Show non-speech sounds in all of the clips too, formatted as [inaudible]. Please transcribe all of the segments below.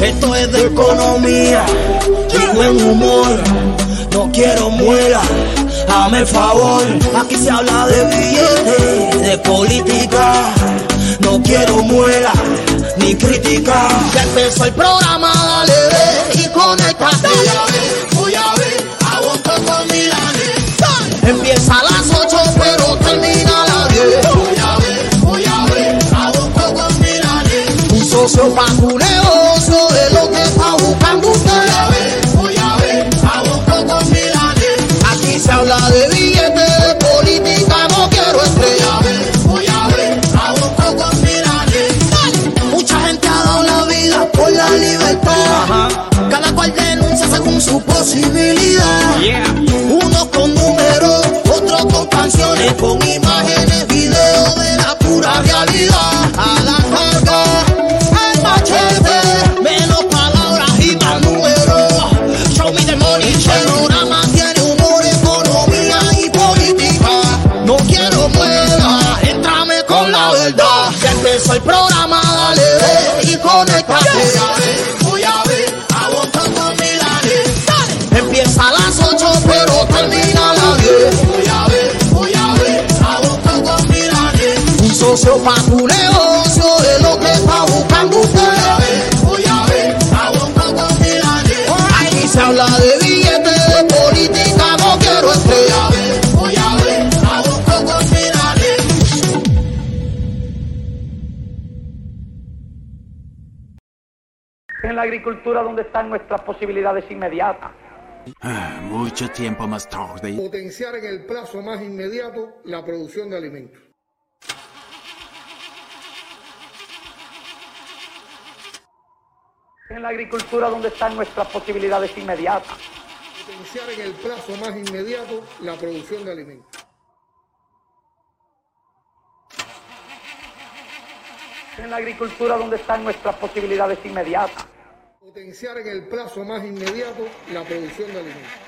Esto es de economía y buen humor. No quiero muela, dame el favor. Aquí se habla de billetes, de política. No quiero muela ni crítica. Ya empezó el programa, dale ve y conectate. Voy a ver, voy a ver, con Milanes. Empieza a las 8, pero socio pa' negocio es lo que está buscando usted. Voy a ver, voy a ver, con Milanes. Aquí se habla de billetes, de política, no quiero estrella. Voy a ver, aguanto con Milanes. Mucha gente ha dado la vida por la libertad. Cada cual denuncia según su posibilidad. Unos con números, con canciones, con imágenes, videos de la pura realidad. A la carga, el machete, menos palabras y más números. Show me the money, el programa tiene humor, economía y política. No quiero muela, entrame con la verdad. Ya empezó el programa, dale ve y conéctate. Un socio pa' tu negocio es lo que está buscando usted. Voy a ver, voy a ver, Milanes. Aquí se habla de billetes, de política, no quiero estrella. Voy a ver, aguanto con Milanes. en la agricultura donde están nuestras posibilidades inmediatas. Ah, Mucho tiempo más tarde. Potenciar en el plazo más inmediato la producción de alimentos. En la agricultura donde están nuestras posibilidades inmediatas. Potenciar en el plazo más inmediato la producción de alimentos. En la agricultura donde están nuestras posibilidades inmediatas. Potenciar en el plazo más inmediato la producción de alimentos.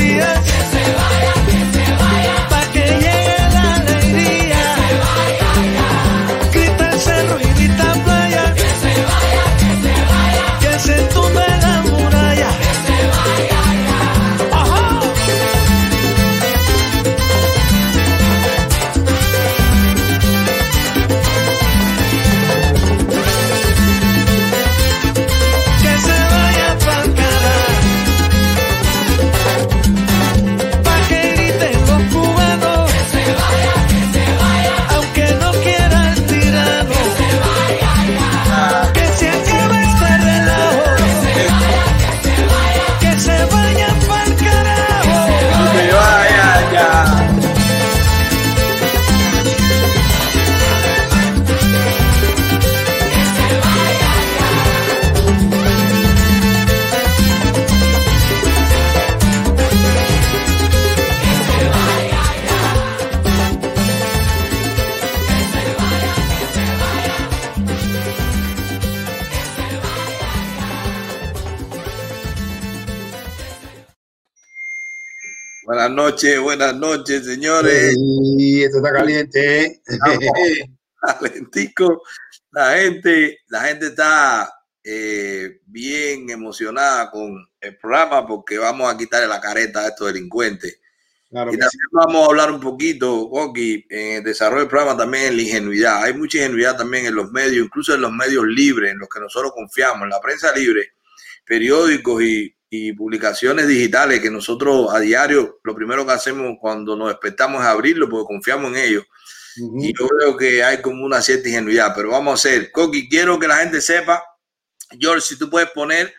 Noches, buenas noches, señores. Y esto está caliente. ¿eh? [laughs] Calentico. La gente, la gente está eh, bien emocionada con el programa porque vamos a quitarle la careta a estos delincuentes. Claro Y que sí. también vamos a hablar un poquito, Oki, en el desarrollo del programa también en la ingenuidad. Hay mucha ingenuidad también en los medios, incluso en los medios libres, en los que nosotros confiamos, en la prensa libre, periódicos y, y publicaciones digitales que nosotros a diario, lo primero que hacemos cuando nos despertamos es abrirlo porque confiamos en ellos. Y yo creo que hay como una cierta ingenuidad, pero vamos a hacer. Coqui, quiero que la gente sepa, George, si tú puedes poner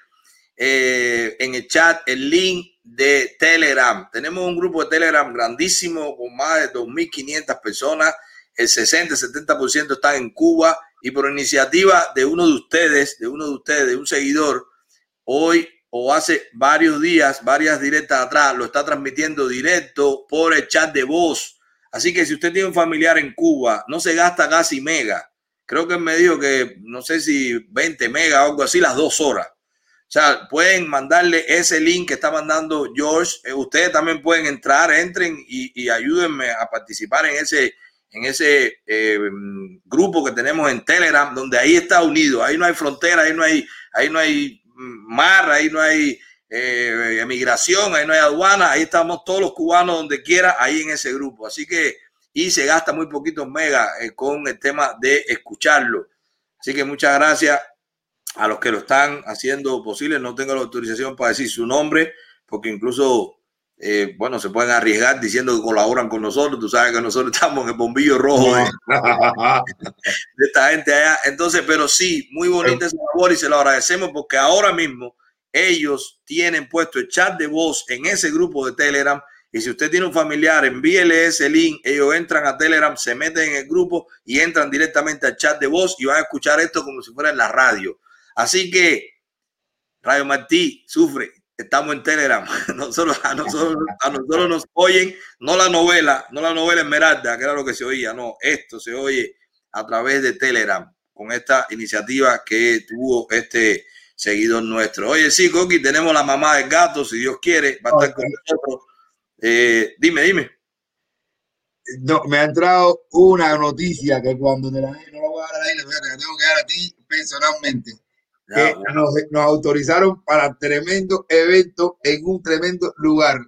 eh, en el chat el link de Telegram. Tenemos un grupo de Telegram grandísimo con más de 2.500 personas. El 60-70% están en Cuba y por iniciativa de uno de ustedes, de uno de ustedes, de un seguidor, hoy o hace varios días, varias directas atrás, lo está transmitiendo directo por el chat de voz. Así que si usted tiene un familiar en Cuba, no se gasta casi mega. Creo que me dijo que no sé si 20 mega o algo así las dos horas. O sea, pueden mandarle ese link que está mandando George. Eh, ustedes también pueden entrar, entren y, ayúdenme a participar en ese, en ese eh, grupo que tenemos en Telegram, donde ahí está unido. Ahí no hay frontera, ahí no hay, ahí no hay mar, ahí no hay eh, emigración, ahí no hay aduana. Ahí estamos todos los cubanos donde quiera, ahí en ese grupo. Así que, y se gasta muy poquitos megas con el tema de escucharlo. Así que muchas gracias a los que lo están haciendo posible. No tengo la autorización para decir su nombre, porque incluso, eh, bueno, se pueden arriesgar diciendo que colaboran con nosotros. Tú sabes que nosotros [laughs] estamos en el bombillo rojo [laughs] de, esta gente allá. Entonces, pero sí, muy bonita esa labor y se lo agradecemos porque ahora mismo ellos tienen puesto el chat de voz en ese grupo de Telegram. Y si usted tiene un familiar, envíele ese link. Ellos entran a Telegram, se meten en el grupo y entran directamente al chat de voz y van a escuchar esto como si fuera en la radio. Así que Radio Martí sufre, estamos en Telegram. [laughs] Nosotros, a, nosotros, a nosotros nos oyen, no la novela, no la novela Esmeralda, que era lo que se oía, no, esto se oye a través de Telegram con esta iniciativa que tuvo este seguidor nuestro. Oye, sí, Coqui, tenemos la mamá del gato, si Dios quiere, va a estar con nosotros. Eh, dime, dime. No, me ha entrado una noticia que cuando te la no la voy a dar a la la tengo que dar a ti personalmente que nos, nos, autorizaron para tremendo evento en un tremendo lugar.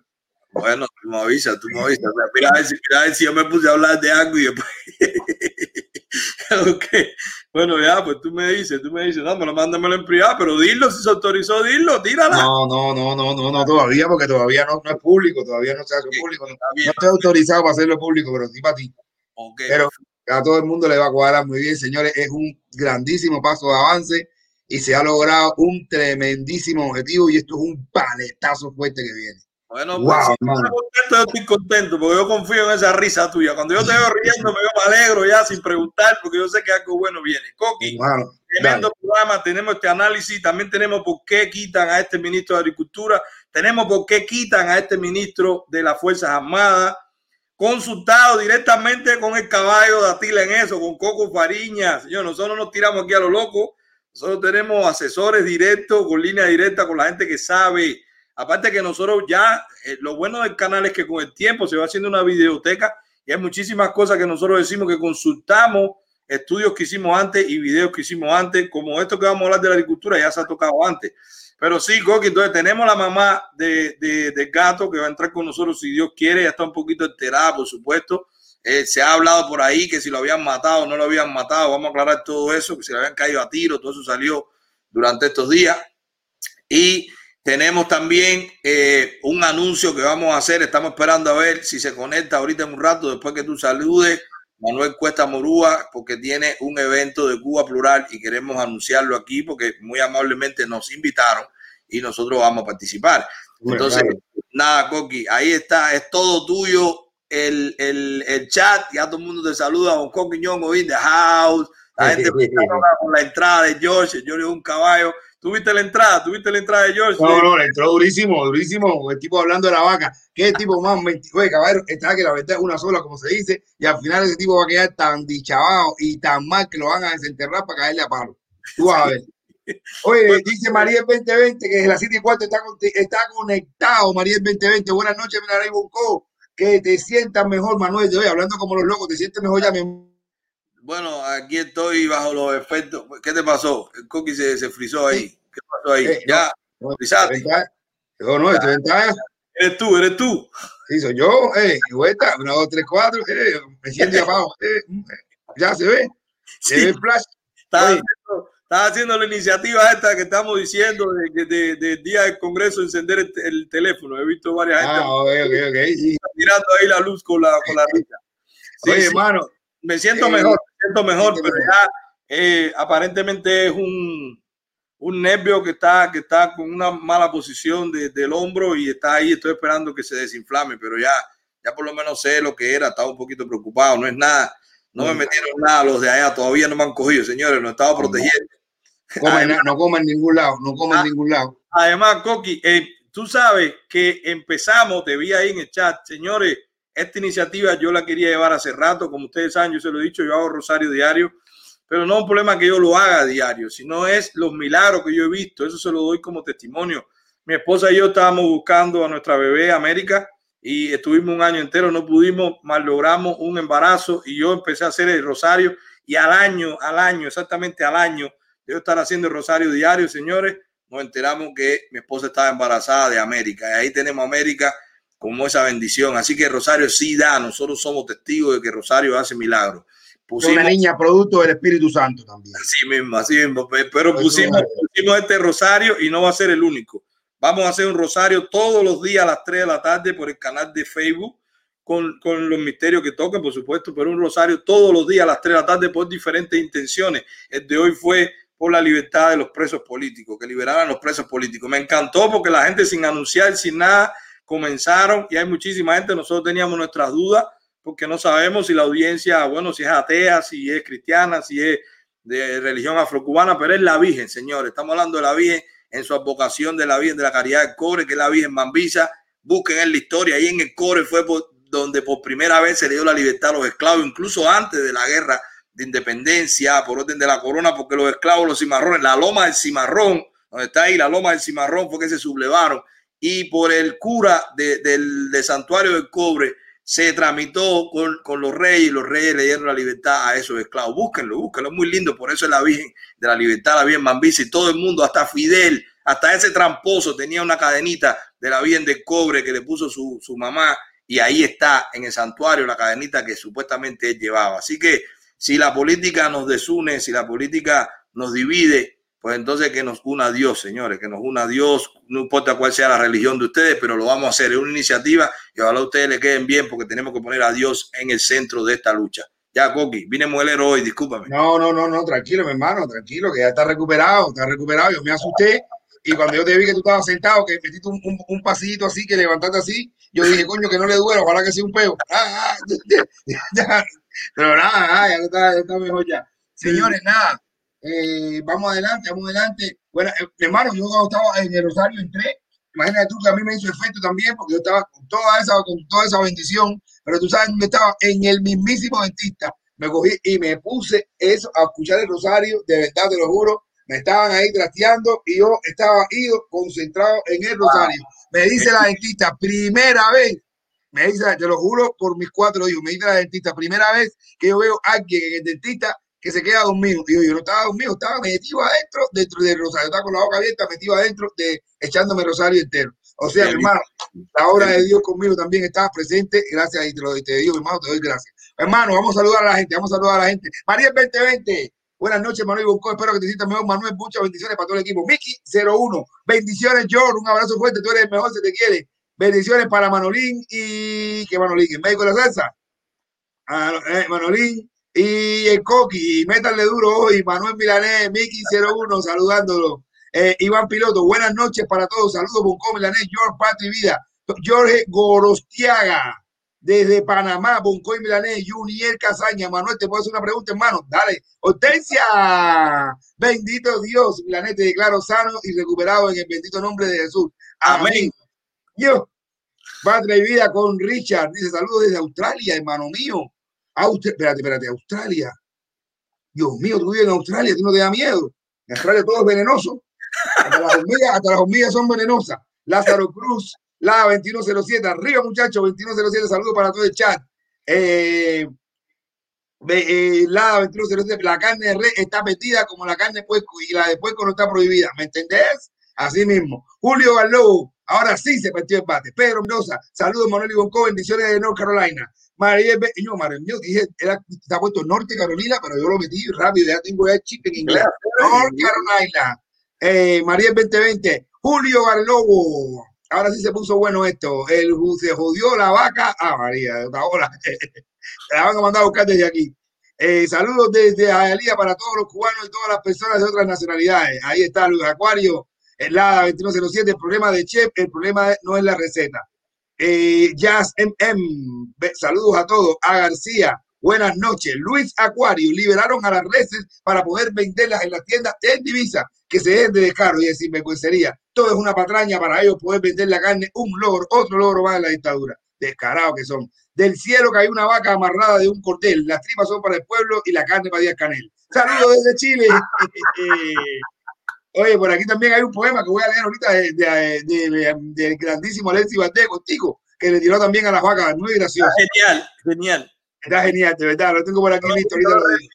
Bueno, tú me avisas, tú me avisas. Mira a ver si, mira a ver si yo me puse a hablar de algo y después. [laughs] okay. Bueno, ya, pues tú me dices, tú me dices, no, me lo mándamelo en privado, pero dilo, si se autorizó, dilo, tírala. No, no, no, no, no, no, todavía, porque todavía no, no es público, todavía no se hace público. No, no, estoy autorizado para hacerlo público, pero sí para ti. Okay. Pero a todo el mundo le va a cuadrar muy bien, señores. Es un grandísimo paso de avance y se ha logrado un tremendísimo objetivo y esto es un paletazo fuerte que viene. Bueno, pues, wow, contento, yo estoy contento porque yo confío en esa risa tuya. Cuando yo te veo riendo, me, me alegro ya sin preguntar porque yo sé que algo bueno viene. Coqui, wow, tremendo programa, tenemos este análisis, también tenemos por qué quitan a este ministro de Agricultura, tenemos por qué quitan a este ministro de las Fuerzas Armadas, consultado directamente con el caballo de Atila en eso, con Coco Fariña. Señor, nosotros nos tiramos aquí a lo loco nosotros tenemos asesores directos, con línea directa, con la gente que sabe. Aparte que nosotros ya, eh, lo bueno del canal es que con el tiempo se va haciendo una videoteca y hay muchísimas cosas que nosotros decimos que consultamos, estudios que hicimos antes y videos que hicimos antes, como esto que vamos a hablar de la agricultura, ya se ha tocado antes. Pero sí, Coqui, entonces tenemos la mamá de, de, de, gato que va a entrar con nosotros si Dios quiere, ya está un poquito enterada, por supuesto. Eh, se ha hablado por ahí que si lo habían matado o no lo habían matado, vamos a aclarar todo eso, que si le habían caído a tiro, todo eso salió durante estos días. Y tenemos también eh, un anuncio que vamos a hacer, estamos esperando a ver si se conecta ahorita en un rato, después que tú saludes, Manuel Cuesta Morúa, porque tiene un evento de Cuba Plural y queremos anunciarlo aquí porque muy amablemente nos invitaron y nosotros vamos a participar. Entonces, nada, Coqui, ahí está, es todo tuyo el, el, el, chat, ya todo el mundo te saluda, con Coquiñón o in the house, la gente con la entrada de George, George es un caballo. ¿Tuviste la entrada? ¿Tuviste la entrada de George? No, no, entró durísimo, durísimo. El tipo hablando de la vaca. ¿Qué tipo más? Oye, caballo, está que la verdad es una sola, como se dice, y al final ese tipo va a quedar tan dichabado y tan mal que lo van a desenterrar para caerle a palo. Tú vas a ver. Oye, dice María 2020 que desde las 7 y cuarto está, está conectado. María 2020, buenas noches, Minaray Bonco que te sientas mejor, Manuel. Yo hablando como los locos, te sientes mejor ya. Bueno, aquí estoy bajo los efectos. ¿Qué te pasó? El cookie se, se frizó ahí. ¿Qué pasó ahí? Eh, ya, no, frizaste. No, no, estoy ventaja. Eres tú, eres tú. Sí, soy yo. Eh, vuelta, una, dos, tres, cuatro. Eh, me siento abajo. Eh, ya se ve. Se ve el flash. Está, estaba haciendo la iniciativa esta que estamos diciendo de, de, de día del Congreso encender el, teléfono. He visto varias gente ah, okay, okay, okay, sí. tirando ahí la luz con la, con la [laughs] risa. Sí, Oye, hermano. Me siento eh, mejor, me siento mejor, pero ya eh, aparentemente es un, un nervio que está, que está con una mala posición de- del hombro y está ahí, estoy esperando que se desinflame, pero ya, ya por lo menos sé lo que era, estaba un poquito preocupado, no es nada, no me metieron nada los de allá, todavía no me han cogido, señores, no estaba protegiendo. Na- no come en ningún lado, no come Ah. en ningún lado. Además, Coqui, eh, tú sabes que empezamos, te vi ahí en el chat, señores, esta iniciativa yo la quería llevar hace rato, como ustedes saben, yo se lo he dicho, yo hago Rosario diario, pero no es un problema que yo lo haga diario, sino es los milagros que yo he visto, eso se lo doy como testimonio. Mi esposa y yo estábamos buscando a nuestra bebé América y estuvimos un año entero, no pudimos, más logramos un embarazo y yo empecé a hacer el Rosario y al año, al año, exactamente al año, yo estar haciendo el Rosario diario, señores, nos enteramos que mi esposa estaba embarazada de América. Y ahí tenemos América como esa bendición. Así que Rosario sí da, nosotros somos testigos de que Rosario hace milagros. Pusimos, una niña producto del Espíritu Santo también. así mismo, así mismo, pe- pero pusimos, pusimos este Rosario y no va a ser el único. Vamos a hacer un Rosario todos los días a las 3 de la tarde por el canal de Facebook con, con los misterios que toquen, por supuesto, pero un Rosario todos los días a las 3 de la tarde por diferentes intenciones. El de hoy fue por la libertad de los presos políticos, que liberaran los presos políticos. Me encantó porque la gente sin anunciar, sin nada, comenzaron y hay muchísima gente. Nosotros teníamos nuestras dudas porque no sabemos si la audiencia, bueno, si es atea, si es cristiana, si es de religión afrocubana, pero es la Virgen, señores. Estamos hablando de la Virgen en su advocación de la Virgen de la Caridad del Cobre, que es la Virgen Mambisa. Busquen en la historia, ahí en el Cobre fue donde por primera vez se le dio la libertad a los esclavos, incluso antes de la guerra de independencia, por orden de la corona, porque los esclavos, los cimarrones, la loma del cimarrón, donde está ahí la loma del cimarrón, fue que se sublevaron. Y por el cura de- del, del santuario del cobre se tramitó con, con los reyes y los reyes le dieron la libertad a esos esclavos. Búsquenlo, búsquenlo, es muy lindo. Por eso es la Virgen de la Libertad, la Virgen Mambisa y todo el mundo, hasta Fidel, hasta ese tramposo tenía una cadenita de la Virgen del cobre que le puso su, su mamá y ahí está en el santuario la cadenita que supuestamente él llevaba. Así que si la política nos desune, si la política nos divide, pues entonces que nos una Dios, señores, que nos una Dios, no importa cuál sea la religión de ustedes, pero lo vamos a hacer. Es una iniciativa y ojalá ustedes le queden bien porque tenemos que poner a Dios en el centro de esta lucha. Ya, Coqui, vine muelero hoy, discúlpame. No, no, no, no, tranquilo, mi hermano, tranquilo, que ya está recuperado, está recuperado. Yo me asusté y cuando yo te vi que tú estabas sentado, que metiste un, pasillito así, que levantaste así, yo dije, coño, que no le duele, ojalá que sea un peo. [laughs] Ah, ah, [laughs] ya. Pero nada, ah, ya está, ya está mejor ya. Señores, nada, eh, vamos adelante, vamos adelante. Bueno, eh, hermano, yo cuando estaba en el Rosario entré, imagínate tú que a mí me hizo efecto también, porque yo estaba con toda esa, con toda esa bendición, pero tú sabes dónde estaba, en el mismísimo dentista. Me cogí y me puse eso a escuchar el Rosario, de verdad te lo juro, me estaban ahí trasteando y yo estaba ido concentrado en el Rosario. Me dice la dentista, primera vez, me dice, te lo juro por mis cuatro hijos, me dice la dentista, primera vez que yo veo a alguien en el dentista que se queda dormido. Y yo, yo no estaba dormido, estaba metido adentro, dentro del rosario, estaba con la boca abierta, metido adentro, de, echándome el rosario entero. O sea, mi hermano, la obra de Dios conmigo también estaba presente, gracias y te lo te digo, hermano, te doy gracias. Hermano, vamos a saludar a la gente, vamos a saludar a la gente. María 2020, buenas noches, Manuel Bonco, espero que te sientas mejor, Manuel, muchas bendiciones para todo el equipo. Miki 01, bendiciones, George, un abrazo fuerte, tú eres el mejor, se te quiere. Bendiciones para Manolín y que Manolín, el médico de la salsa. Ah, eh, Manolín y el Coqui, métanle duro hoy, Manuel Milanés, Miki 01, saludándolo. Eh, Iván Piloto, buenas noches para todos. Saludos, Bonco Milanés, George Patri Vida, Jorge Gorostiaga, desde Panamá, Bonco y Milanés, Juniel Casaña. Manuel, te puedo hacer una pregunta, hermano. Dale. Hortensia, bendito Dios, Milanés, te declaro sano y recuperado en el bendito nombre de Jesús. Amén. Yo, Patria y Vida con Richard, dice saludos desde Australia, hermano mío. Austria, espérate, espérate, Australia. Dios mío, tú vives en Australia, tú no te da miedo. En Australia todo es venenoso. Hasta las hormigas, hasta las hormigas son venenosas. Lázaro Cruz, la 2107, arriba muchachos, 2107, saludos para todo el chat. Eh, eh, la 2107, la carne de res está metida como la carne de puerco y la de puerco no está prohibida, ¿me entendés? Así mismo. Julio Galobo, ahora sí se partió el bate. Pedro Mendoza, saludos Manuel y Bonco, bendiciones de North Carolina. María, no, María, yo dije, era, está puesto Norte Carolina, pero yo lo metí rápido, ya tengo ya chip en inglés. North Carolina. Eh, María 2020, Julio Garlobo. Ahora sí se puso bueno esto. El, se jodió la vaca. Ah, María, ahora. [laughs] la van a mandar a buscar desde aquí. Eh, saludos desde Ayalía para todos los cubanos y todas las personas de otras nacionalidades. Ahí está Luis Acuario, el LADA 2107. El problema de Chef, el problema no es la receta. Eh, Jazz MM, saludos a todos. A García, buenas noches. Luis Acuario, liberaron a las reses para poder venderlas en las tiendas en divisa, que se den de descaro y de sinvergüencería. Todo es una patraña para ellos poder vender la carne, un logro, otro logro más en la dictadura. Descarados que son. Del cielo cayó una vaca amarrada de un cordel. Las tripas son para el pueblo y la carne para Díaz Canel. Saludos desde Chile. [laughs] Oye, por aquí también hay un poema que voy a leer ahorita del de, de, grandísimo Alexis Valdés Contigo, que le tiró también a las vacas. Muy gracioso. Genial, genial. Está genial, de verdad. Lo tengo por aquí listo. Ahorita lo digo.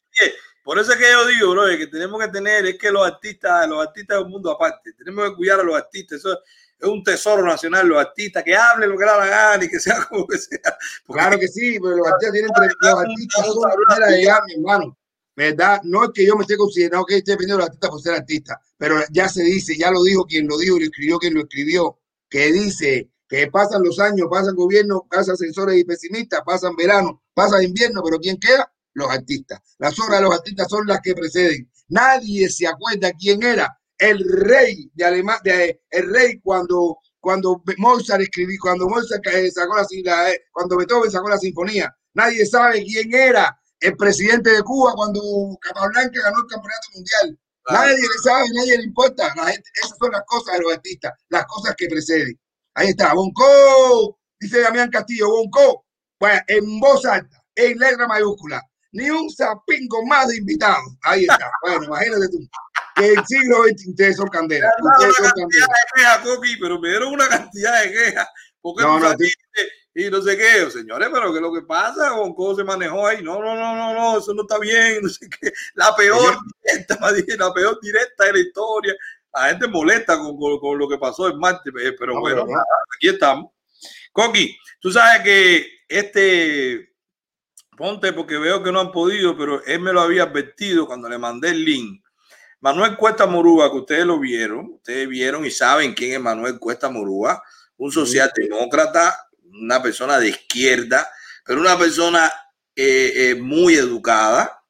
Por eso es que yo digo, bro, que tenemos que tener, es que los artistas, los artistas es un mundo aparte. Tenemos que cuidar a los artistas. Eso es un tesoro nacional, los artistas, que hablen lo que le la gana y que sea [laughs] como que sea. claro que sí, pero los artistas tienen [laughs] los artistas son una manera de mi hermano. ¿Verdad? No es que yo me esté considerando que esté dependiendo de los artistas por ser artista, pero ya se dice, ya lo dijo quien lo dijo lo escribió quien lo escribió, que dice que pasan los años, pasan gobierno, pasan sensores y pesimistas, pasan verano, pasa invierno, pero ¿quién queda? Los artistas. Las obras de los artistas son las que preceden. Nadie se acuerda quién era el rey de Alemania, de, el rey cuando, cuando Mozart escribió, cuando Mozart eh, sacó la, eh, cuando Beethoven sacó la sinfonía. Nadie sabe quién era el presidente de Cuba cuando Capablanca ganó el campeonato mundial. Nadie le sabe, nadie le importa. La gente, esas son las cosas de los artistas, las cosas que preceden. Ahí está, Bonco, dice Damián Castillo, Bonco, bueno, en voz alta, en letra mayúscula, ni un zapingo más de invitados. Ahí está, bueno, imagínate tú que el siglo XX ustedes son candela. Ustedes son candela. De quejas, Coqui, pero me dieron una cantidad de quejas. Porque no, no, y no sé qué, señores, pero ¿qué es lo que pasa? ¿Con cómo se manejó ahí? No, no, no, no, no, eso no está bien, [laughs] no sé qué. La peor directa, la peor directa de la historia. La gente molesta con, con, con lo que pasó en Marte, pero no, bueno, nada, aquí estamos. Coqui, tú sabes que este, ponte porque veo que no han podido, pero él me lo había advertido cuando le mandé el link Manuel Cuesta Morúa, que ustedes lo vieron, ustedes vieron y saben quién es Manuel Cuesta Morúa, un socialdemócrata, una persona de izquierda, pero una persona eh, eh, muy educada,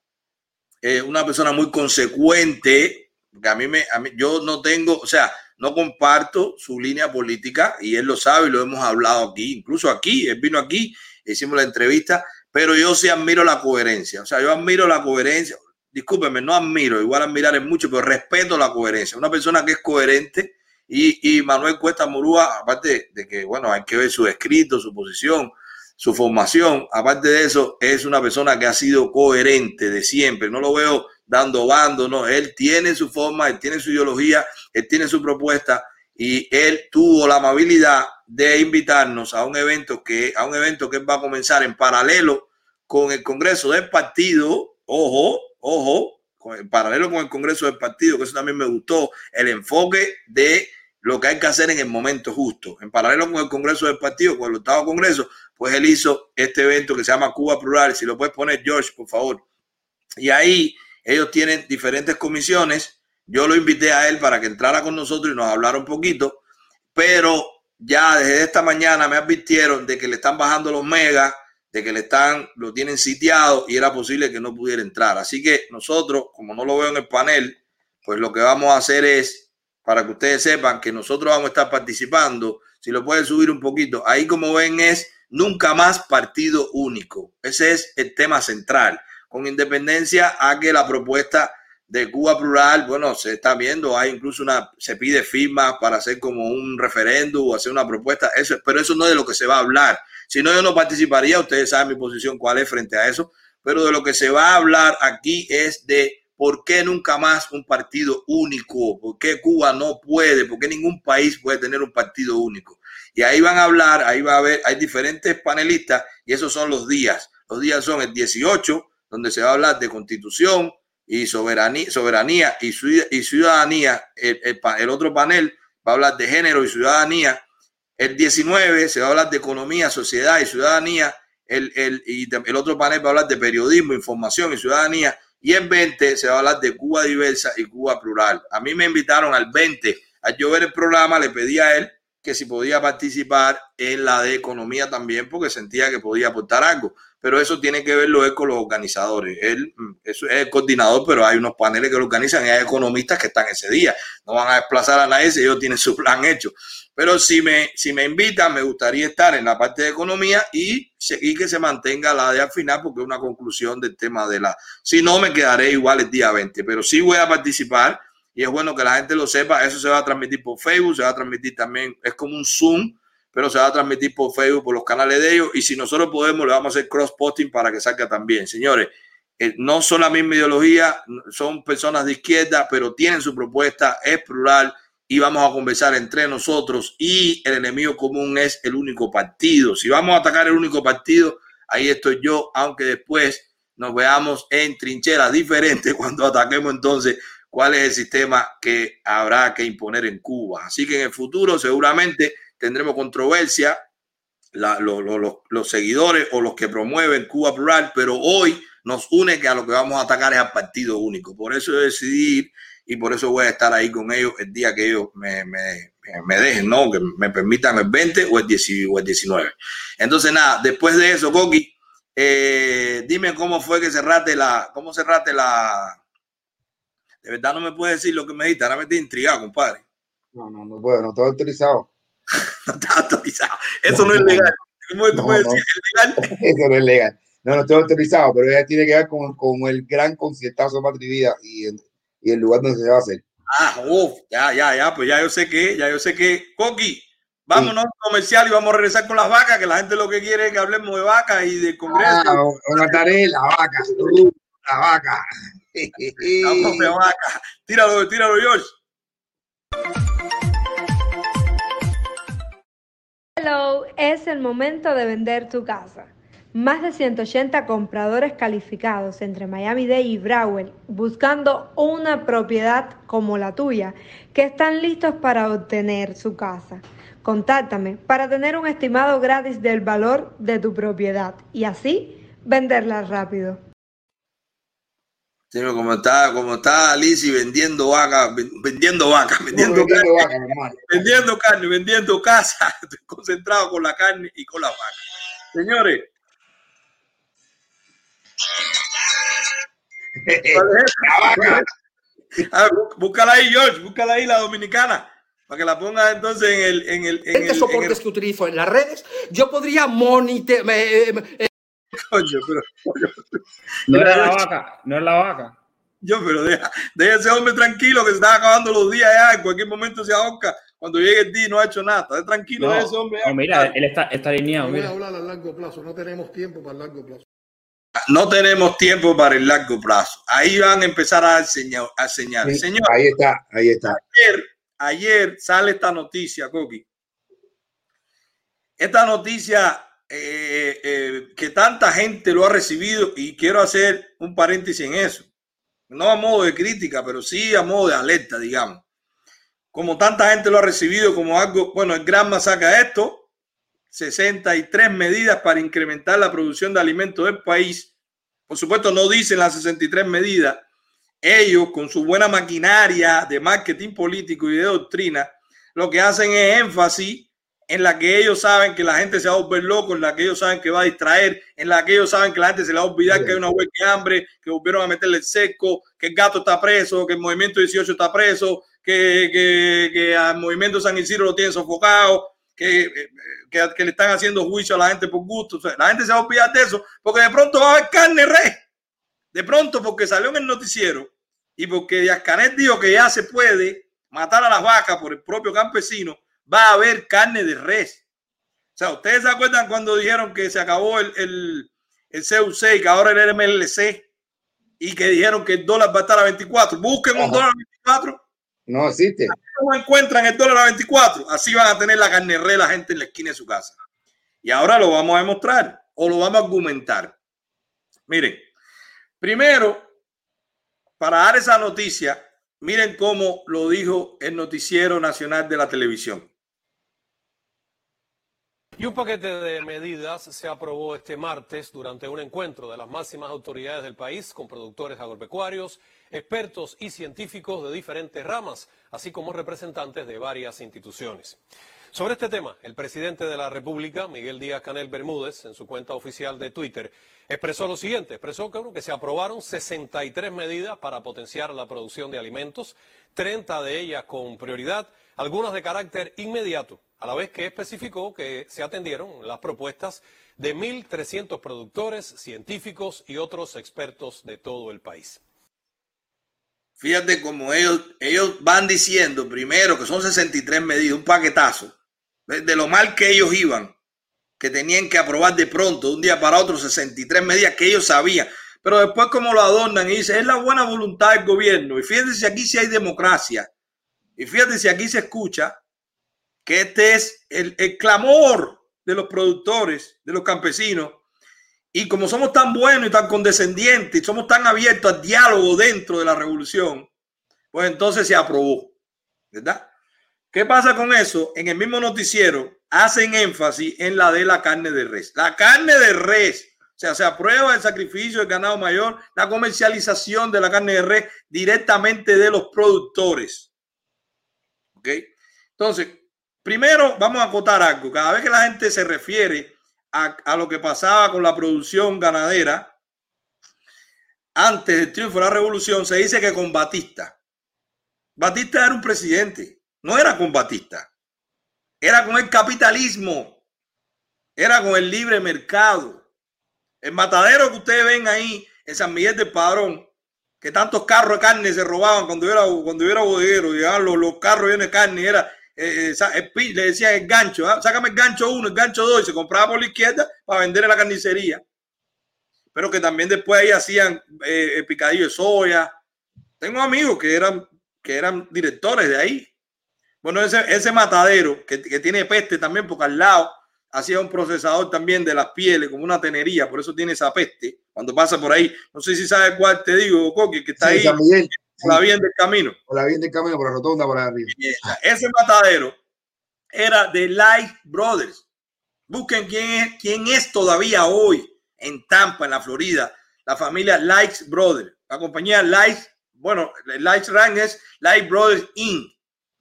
eh, una persona muy consecuente, que a mí me, a mí, yo no tengo, o sea, no comparto su línea política y él lo sabe y lo hemos hablado aquí, incluso aquí, él vino aquí, hicimos la entrevista, pero yo sí admiro la coherencia, o sea, yo admiro la coherencia, discúlpeme, no admiro, igual admirar es mucho, pero respeto la coherencia. Una persona que es coherente y, Manuel Cuesta Murúa, aparte de que, bueno, hay que ver su escrito, su posición, su formación, aparte de eso, es una persona que ha sido coherente de siempre. No lo veo dando bando, no, él tiene su forma, él tiene su ideología, él tiene su propuesta y él tuvo la amabilidad de invitarnos a un evento que a un evento que va a comenzar en paralelo con el Congreso del Partido, ojo, ojo, en paralelo con el Congreso del Partido, que eso también me gustó, el enfoque de lo que hay que hacer en el momento justo. En paralelo con el Congreso del Partido, con el octavo Congreso, pues él hizo este evento que se llama Cuba Plural. Si lo puedes poner, George, por favor. Y ahí ellos tienen diferentes comisiones. Yo lo invité a él para que entrara con nosotros y nos hablara un poquito, pero ya desde esta mañana me advirtieron de que le están bajando los megas de que le están, lo tienen sitiado y era posible que no pudiera entrar. Así que nosotros, como no lo veo en el panel, pues lo que vamos a hacer es, para que ustedes sepan que nosotros vamos a estar participando, si lo pueden subir un poquito, ahí como ven es nunca más partido único. Ese es el tema central, con independencia a que la propuesta de Cuba Plural, bueno, se está viendo, hay incluso una, se pide firma para hacer como un referéndum o hacer una propuesta, eso, pero eso no es de lo que se va a hablar. Si no, yo no participaría. Ustedes saben mi posición cuál es frente a eso. Pero de lo que se va a hablar aquí es de por qué nunca más un partido único, por qué Cuba no puede, por qué ningún país puede tener un partido único. Y ahí van a hablar, ahí va a haber, hay diferentes panelistas y esos son los días. Los días son el 18, donde se va a hablar de constitución y soberanía, soberanía y, ciudadanía. El, otro panel va a hablar de género y ciudadanía el 19 se va a hablar de economía, sociedad y ciudadanía. El, el, y el otro panel va a hablar de periodismo, información y ciudadanía. Y el 20 se va a hablar de Cuba diversa y Cuba plural. A mí me invitaron al 20. Al yo ver el programa, le pedí a él que si podía participar en la de economía también, porque sentía que podía aportar algo. pero eso tiene que verlo con los organizadores. Él mm, es el coordinador, pero hay unos paneles que lo organizan y hay economistas que están ese día. No van a desplazar a nadie si ellos tienen su plan hecho. Pero si me, si me invitan, me gustaría estar en la parte de economía y seguir que se mantenga la de al final, porque es una conclusión del tema de la. Si no, me quedaré igual el día 20, pero sí voy a participar y es bueno que la gente lo sepa. Eso se va a transmitir por Facebook, se va a transmitir también, es como un Zoom, pero se va a transmitir por Facebook, por los canales de ellos. Y si nosotros podemos, le vamos a hacer cross-posting para que salga también. Señores, eh, no son la misma ideología, son personas de izquierda, pero tienen su propuesta, es plural y vamos a conversar entre nosotros y el enemigo común es el único partido. Si vamos a atacar el único partido, ahí estoy yo, aunque después nos veamos en trincheras diferentes [laughs] cuando ataquemos entonces cuál es el sistema que habrá que imponer en Cuba. Así que en el futuro seguramente tendremos controversia, los seguidores o los que promueven Cuba Plural, pero hoy nos une que a lo que vamos a atacar es al partido único. Por eso decidí y por eso voy a estar ahí con ellos el día que ellos me, me, me dejen, ¿no? Que me permitan el 20 o el, 19. Entonces, nada, después de eso, Coqui, eh, dime cómo fue que cerraste la, cómo cerraste la... De verdad no me puedes decir lo que me dijiste, ahora me estoy intrigado, compadre. No, no, no puedo, no estoy autorizado. [laughs] no está autorizado. Eso no, es legal. ¿Cómo tú puedes decir? ¿Es legal? [laughs] Eso no es legal. No, no estoy autorizado, pero ella tiene que ver con, con el gran conciertazo de Vida y y el lugar donde se va a hacer. Ah, uff, ya, ya, ya, pues ya yo sé que, ya yo sé que, Coqui, vámonos sí. comercial y vamos a regresar con las vacas, que la gente lo que quiere es que hablemos de vacas y de congreso. Ah, una tarea, la vaca, [laughs] la vaca. Vamos de vaca. Tíralo, tíralo, George. Hello, es el momento de vender tu casa. Más de 180 compradores calificados entre Miami-Dade y Broward buscando una propiedad como la tuya que están listos para obtener su casa. Contáctame para tener un estimado gratis del valor de tu propiedad y así venderla rápido. Sí, como está, como está vendiendo vaca, vendiendo vaca, vendiendo, vendiendo, carne, vaca, vendiendo carne, vendiendo casa, [laughs] estoy concentrado con la carne y con la vaca. Señores, [laughs] a ver, búscala ahí, George, búscala ahí la dominicana. Para que la ponga entonces en el. En el, en el soportes el... que utilizo en las redes, yo podría monitorear. Eh, coño, pero. Coño. No era la vaca, no es la vaca. Yo, pero deja, deja ese hombre tranquilo que se está acabando los días ya. En cualquier momento se ahorca. Cuando llegue el día no ha hecho nada. Está tranquilo no, ese hombre. No, mira, él está, está alineado. Voy Mira. a hablar a largo plazo. No tenemos tiempo para el largo plazo. No tenemos tiempo para el largo plazo. Ahí van a empezar a señalar. A señal. Sí, Señor, ahí está, ahí está. ayer, ayer sale esta noticia, Coqui. Esta noticia eh, eh, que tanta gente lo ha recibido y quiero hacer un paréntesis en eso. No a modo de crítica, pero sí a modo de alerta, digamos. Como tanta gente lo ha recibido como algo, bueno, el Granma saca esto, 63 medidas para incrementar la producción de alimentos del país. Por supuesto, no dicen las 63 medidas. Ellos, con su buena maquinaria de marketing político y de doctrina, lo que hacen es énfasis en la que ellos saben que la gente se va a volver loco, en la que ellos saben que va a distraer, en la que ellos saben que la gente se le va a olvidar que hay una huelga de hambre, que volvieron a meterle el seco, que el gato está preso, que el movimiento 18 está preso, que, que, que al movimiento San Isidro lo tienen sofocado, que, que, que, le están haciendo juicio a la gente por gusto. O sea, la gente se va a olvidar de eso, porque de pronto va a haber carne rey. De pronto, porque salió en el noticiero y porque Díaz Canel dijo que ya se puede matar a las vacas por el propio campesino, va a haber carne de res. O sea, ¿ustedes se acuerdan cuando dijeron que se acabó el, el, el CUC y que ahora el MLC y que dijeron que el dólar va a estar a 24? Busquen Ajá. un dólar a 24. No existe. No encuentran el dólar a 24. Así van a tener la carne re la gente en la esquina de su casa. Y ahora lo vamos a demostrar o lo vamos a argumentar. Miren, primero, para dar esa noticia, miren cómo lo dijo el Noticiero Nacional de la Televisión. Y un paquete de medidas se aprobó este martes durante un encuentro de las máximas autoridades del país con productores agropecuarios expertos y científicos de diferentes ramas, así como representantes de varias instituciones. Sobre este tema, el presidente de la República, Miguel Díaz Canel Bermúdez, en su cuenta oficial de Twitter, expresó lo siguiente, expresó que, se aprobaron 63 medidas para potenciar la producción de alimentos, 30 de ellas con prioridad, algunas de carácter inmediato, a la vez que especificó que se atendieron las propuestas de 1.300 productores, científicos y otros expertos de todo el país. Fíjate cómo ellos, ellos van diciendo primero que son 63 medidas, un paquetazo, de, lo mal que ellos iban, que tenían que aprobar de pronto, de un día para otro, 63 medidas que ellos sabían. Pero después como lo adornan y dicen, es la buena voluntad del gobierno. Y fíjate si aquí sí hay democracia. Y fíjate si aquí se escucha que este es el, el clamor de los productores, de los campesinos. Y como somos tan buenos y tan condescendientes y somos tan abiertos al diálogo dentro de la revolución, pues entonces se aprobó. ¿Verdad? ¿Qué pasa con eso? En el mismo noticiero hacen énfasis en la de la carne de res. La carne de res, o sea, se aprueba el sacrificio del ganado mayor, la comercialización de la carne de res directamente de los productores. ¿Ok? Entonces, primero vamos a acotar algo. Cada vez que la gente se refiere a, lo que pasaba con la producción ganadera antes del triunfo de la revolución, se dice que con Batista. Batista era un presidente, no era con Batista. Era con el capitalismo, era con el libre mercado. El matadero que ustedes ven ahí en San Miguel del Padrón, que tantos carros de carne se robaban cuando yo era, cuando yo era bodeguero, los, los carros llenos de carne, era, eh, eh, le decían el gancho, ¿ah? sácame el gancho uno, el gancho dos, y se compraba por la izquierda para vender en la carnicería. Pero que también después ahí hacían eh, picadillo de soya. Tengo amigos que eran, que eran directores de ahí. Bueno, ese, ese matadero que, que, tiene peste también, porque al lado hacía un procesador también de las pieles, como una tenería, por eso tiene esa peste cuando pasa por ahí. No sé si sabes cuál te digo, Coqui, que está Sí, ahí, por la vía del camino. por la bien del camino, por la rotonda, por arriba. Ese matadero era de Light Brothers. Busquen quién es, quién es todavía hoy en Tampa, en la Florida, la familia Light Brothers. La compañía Light, bueno, Light Rank es Light Brothers Inc.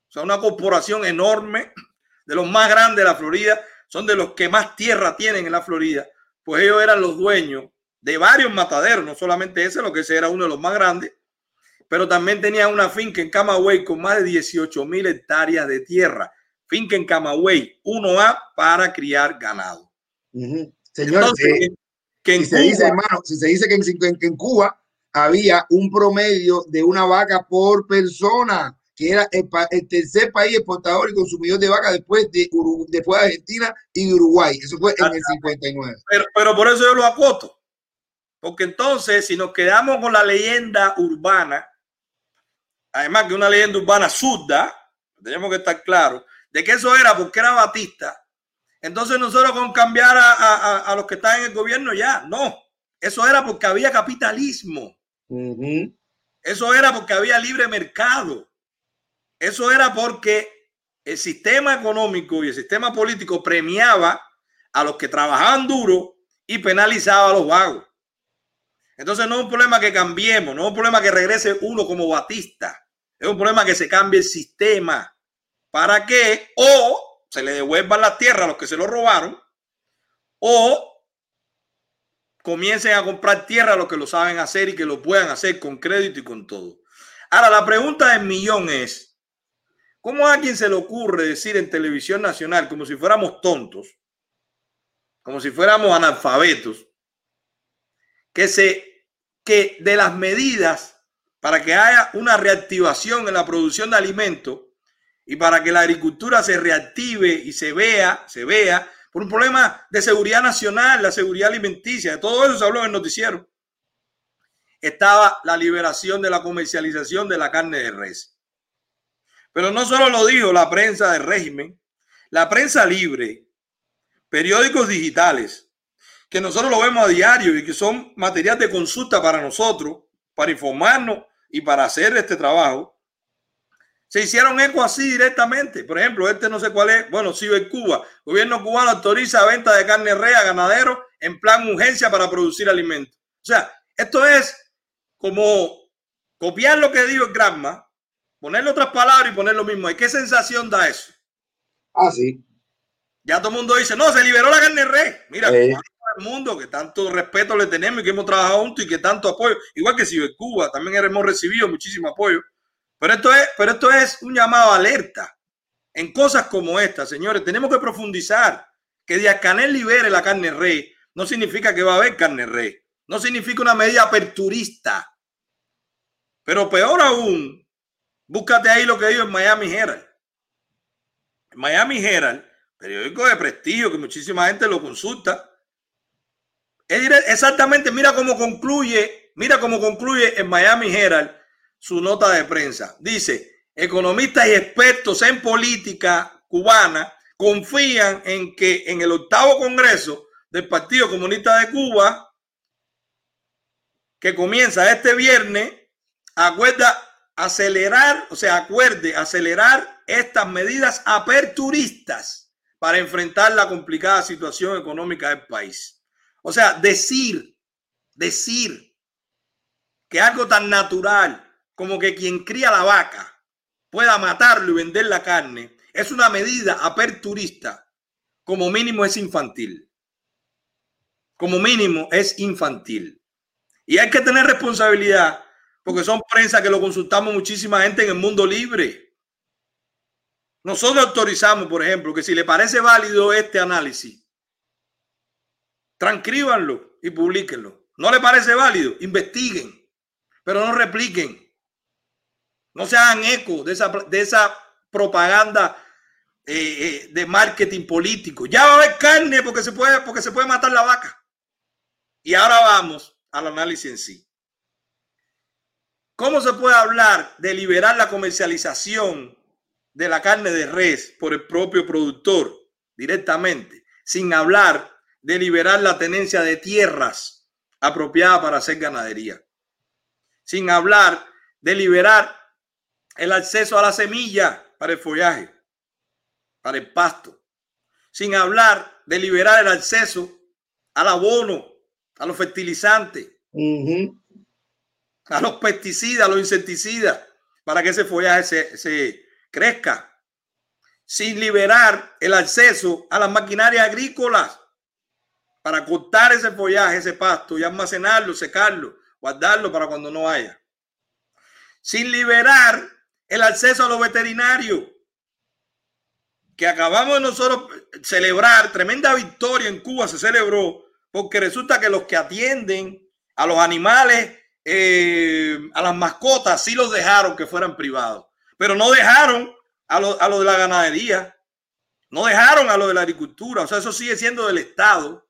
O sea, una corporación enorme, de los más grandes de la Florida, son de los que más tierra tienen en la Florida. Pues ellos eran los dueños de varios mataderos, no solamente ese, lo que ese era uno de los más grandes, pero también tenía una finca en Camagüey con más de 18 mil hectáreas de tierra. Finca en Camagüey, 1A para criar ganado. Ujú. Señor, Entonces, eh, que en si, se dice, Cuba- hermano, si se dice que en, que en Cuba había un promedio de una vaca por persona, que era el, el tercer país exportador y consumidor de vaca después de, después de Argentina y de Uruguay. Eso fue en el 59. Pero, pero por eso yo lo acoto. Porque entonces, si nos quedamos con la leyenda urbana, además que una leyenda urbana surda, tenemos que estar claros, de que eso era porque era Batista, entonces nosotros con cambiar a, a- a- los que están en el gobierno ya, no. Eso era porque había capitalismo. Eso era porque había libre mercado. Eso era porque el sistema económico y el sistema político premiaba a los que trabajaban duro y penalizaba a los vagos. Entonces no es un problema que cambiemos, no es un problema que regrese uno como Batista. Es un problema que se cambie el sistema. ¿Para que O se le devuelvan las tierras a los que se lo robaron o comiencen a comprar tierra a los que lo saben hacer y que lo puedan hacer con crédito y con todo. Ahora, la pregunta del millón es, ¿cómo a quien se le ocurre decir en televisión nacional, como si fuéramos tontos, como si fuéramos analfabetos, que, se, de las medidas para que haya una reactivación en la producción de alimentos y para que la agricultura se reactive y se vea, se vea, por un problema de seguridad nacional, la seguridad alimenticia, todo eso se habló en el noticiero. Estaba la liberación de la comercialización de la carne de res. Pero no solo lo dijo la prensa del régimen, la prensa libre, periódicos digitales, que nosotros lo vemos a diario y que son material de consulta para nosotros, para informarnos y para hacer este trabajo, se hicieron eco así directamente. Por ejemplo, este no sé cuál es, bueno, en Cuba. Gobierno cubano autoriza venta de carne rea a ganaderos en plan urgencia para producir alimentos. O sea, esto es como copiar lo que dijo el Granma, ponerle otras palabras y poner lo mismo. ¿Y qué sensación da eso? Ah, sí. Ya todo el mundo dice, no, se liberó la carne res. Mira, Sí. Mundo que tanto respeto le tenemos y que hemos trabajado juntos y que tanto apoyo, igual que si en Cuba también hemos recibido muchísimo apoyo. Pero esto es, pero esto es un llamado alerta en cosas como esta, señores. Tenemos que profundizar. Que Díaz Canel libere la carne res no significa que va a haber carne res. No significa una medida aperturista. Pero peor aún, búscate ahí lo que dijo en Miami Herald. Miami Herald, periódico de prestigio que muchísima gente lo consulta. Exactamente, mira cómo concluye, mira cómo concluye en Miami Herald su nota de prensa. Dice, economistas y expertos en política cubana confían en que en el octavo congreso del Partido Comunista de Cuba, que comienza este viernes, acuerda acelerar, o sea, acuerde acelerar estas medidas aperturistas para enfrentar la complicada situación económica del país. O sea, decir, decir que algo tan natural como que quien cría la vaca pueda matarlo y vender la carne es una medida aperturista, como mínimo es infantil. Como mínimo es infantil. Y hay que tener responsabilidad porque son prensa que lo consultamos muchísima gente en el mundo libre. Nosotros autorizamos, por ejemplo, que si le parece válido este análisis, transcríbanlo y publiquenlo. No le parece válido, investiguen, pero no repliquen. No se hagan eco de esa, de esa propaganda eh, eh, de marketing político. Ya va a haber carne porque se puede, porque se puede matar la vaca. Y ahora vamos al análisis en sí. ¿Cómo se puede hablar de liberar la comercialización de la carne de res por el propio productor directamente, sin hablar de liberar la tenencia de tierras apropiadas para hacer ganadería? Sin hablar de liberar el acceso a la semilla para el follaje, para el pasto, sin hablar de liberar el acceso al abono, a los fertilizantes, a los pesticidas, a los insecticidas, para que ese follaje se, se crezca, sin liberar el acceso a las maquinarias agrícolas para cortar ese follaje, ese pasto y almacenarlo, secarlo, guardarlo para cuando no haya. Sin liberar el acceso a los veterinarios, que acabamos de nosotros celebrar, tremenda victoria en Cuba se celebró, porque resulta que los que atienden a los animales, eh, a las mascotas, sí los dejaron que fueran privados, pero no dejaron a lo, a lo de la ganadería, no dejaron a lo de la agricultura, o sea, eso sigue siendo del Estado.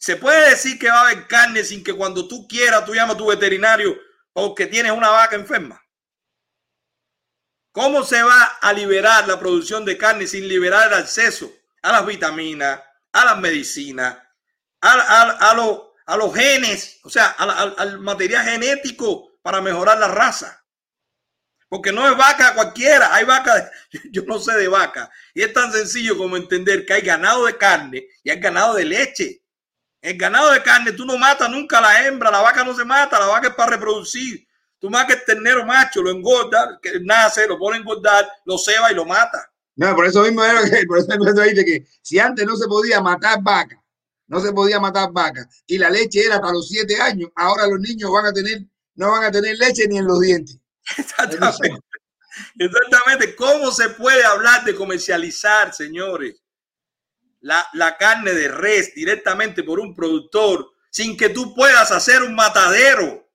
Se puede decir que va a haber carne sin que cuando tú quieras tú llamas a tu veterinario porque tienes una vaca enferma. ¿Cómo se va a liberar la producción de carne sin liberar el acceso a las vitaminas, a las medicinas, a, a, a, lo- a los genes, o sea, al, al- al material genético para mejorar la raza? Porque no es vaca cualquiera, hay vaca, [laughs] yo no sé de vaca, y es tan sencillo como entender que hay ganado de carne y hay ganado de leche. El ganado de carne, tú no matas nunca a la hembra, la vaca no se mata, la vaca es para reproducir. Tú matas el ternero macho, lo engorda, que nace, lo pone a engordar, lo ceba y lo mata. No, por eso mismo era que, [laughs] por eso mismo dice que si antes no se podía matar vaca, no se podía matar vaca, y la leche era para los siete años, ahora los niños van a tener, no van a tener leche ni en los dientes. Exactamente. Exactamente. ¿Cómo se puede hablar de comercializar, señores, la, la carne de res directamente por un productor sin que tú puedas hacer un matadero?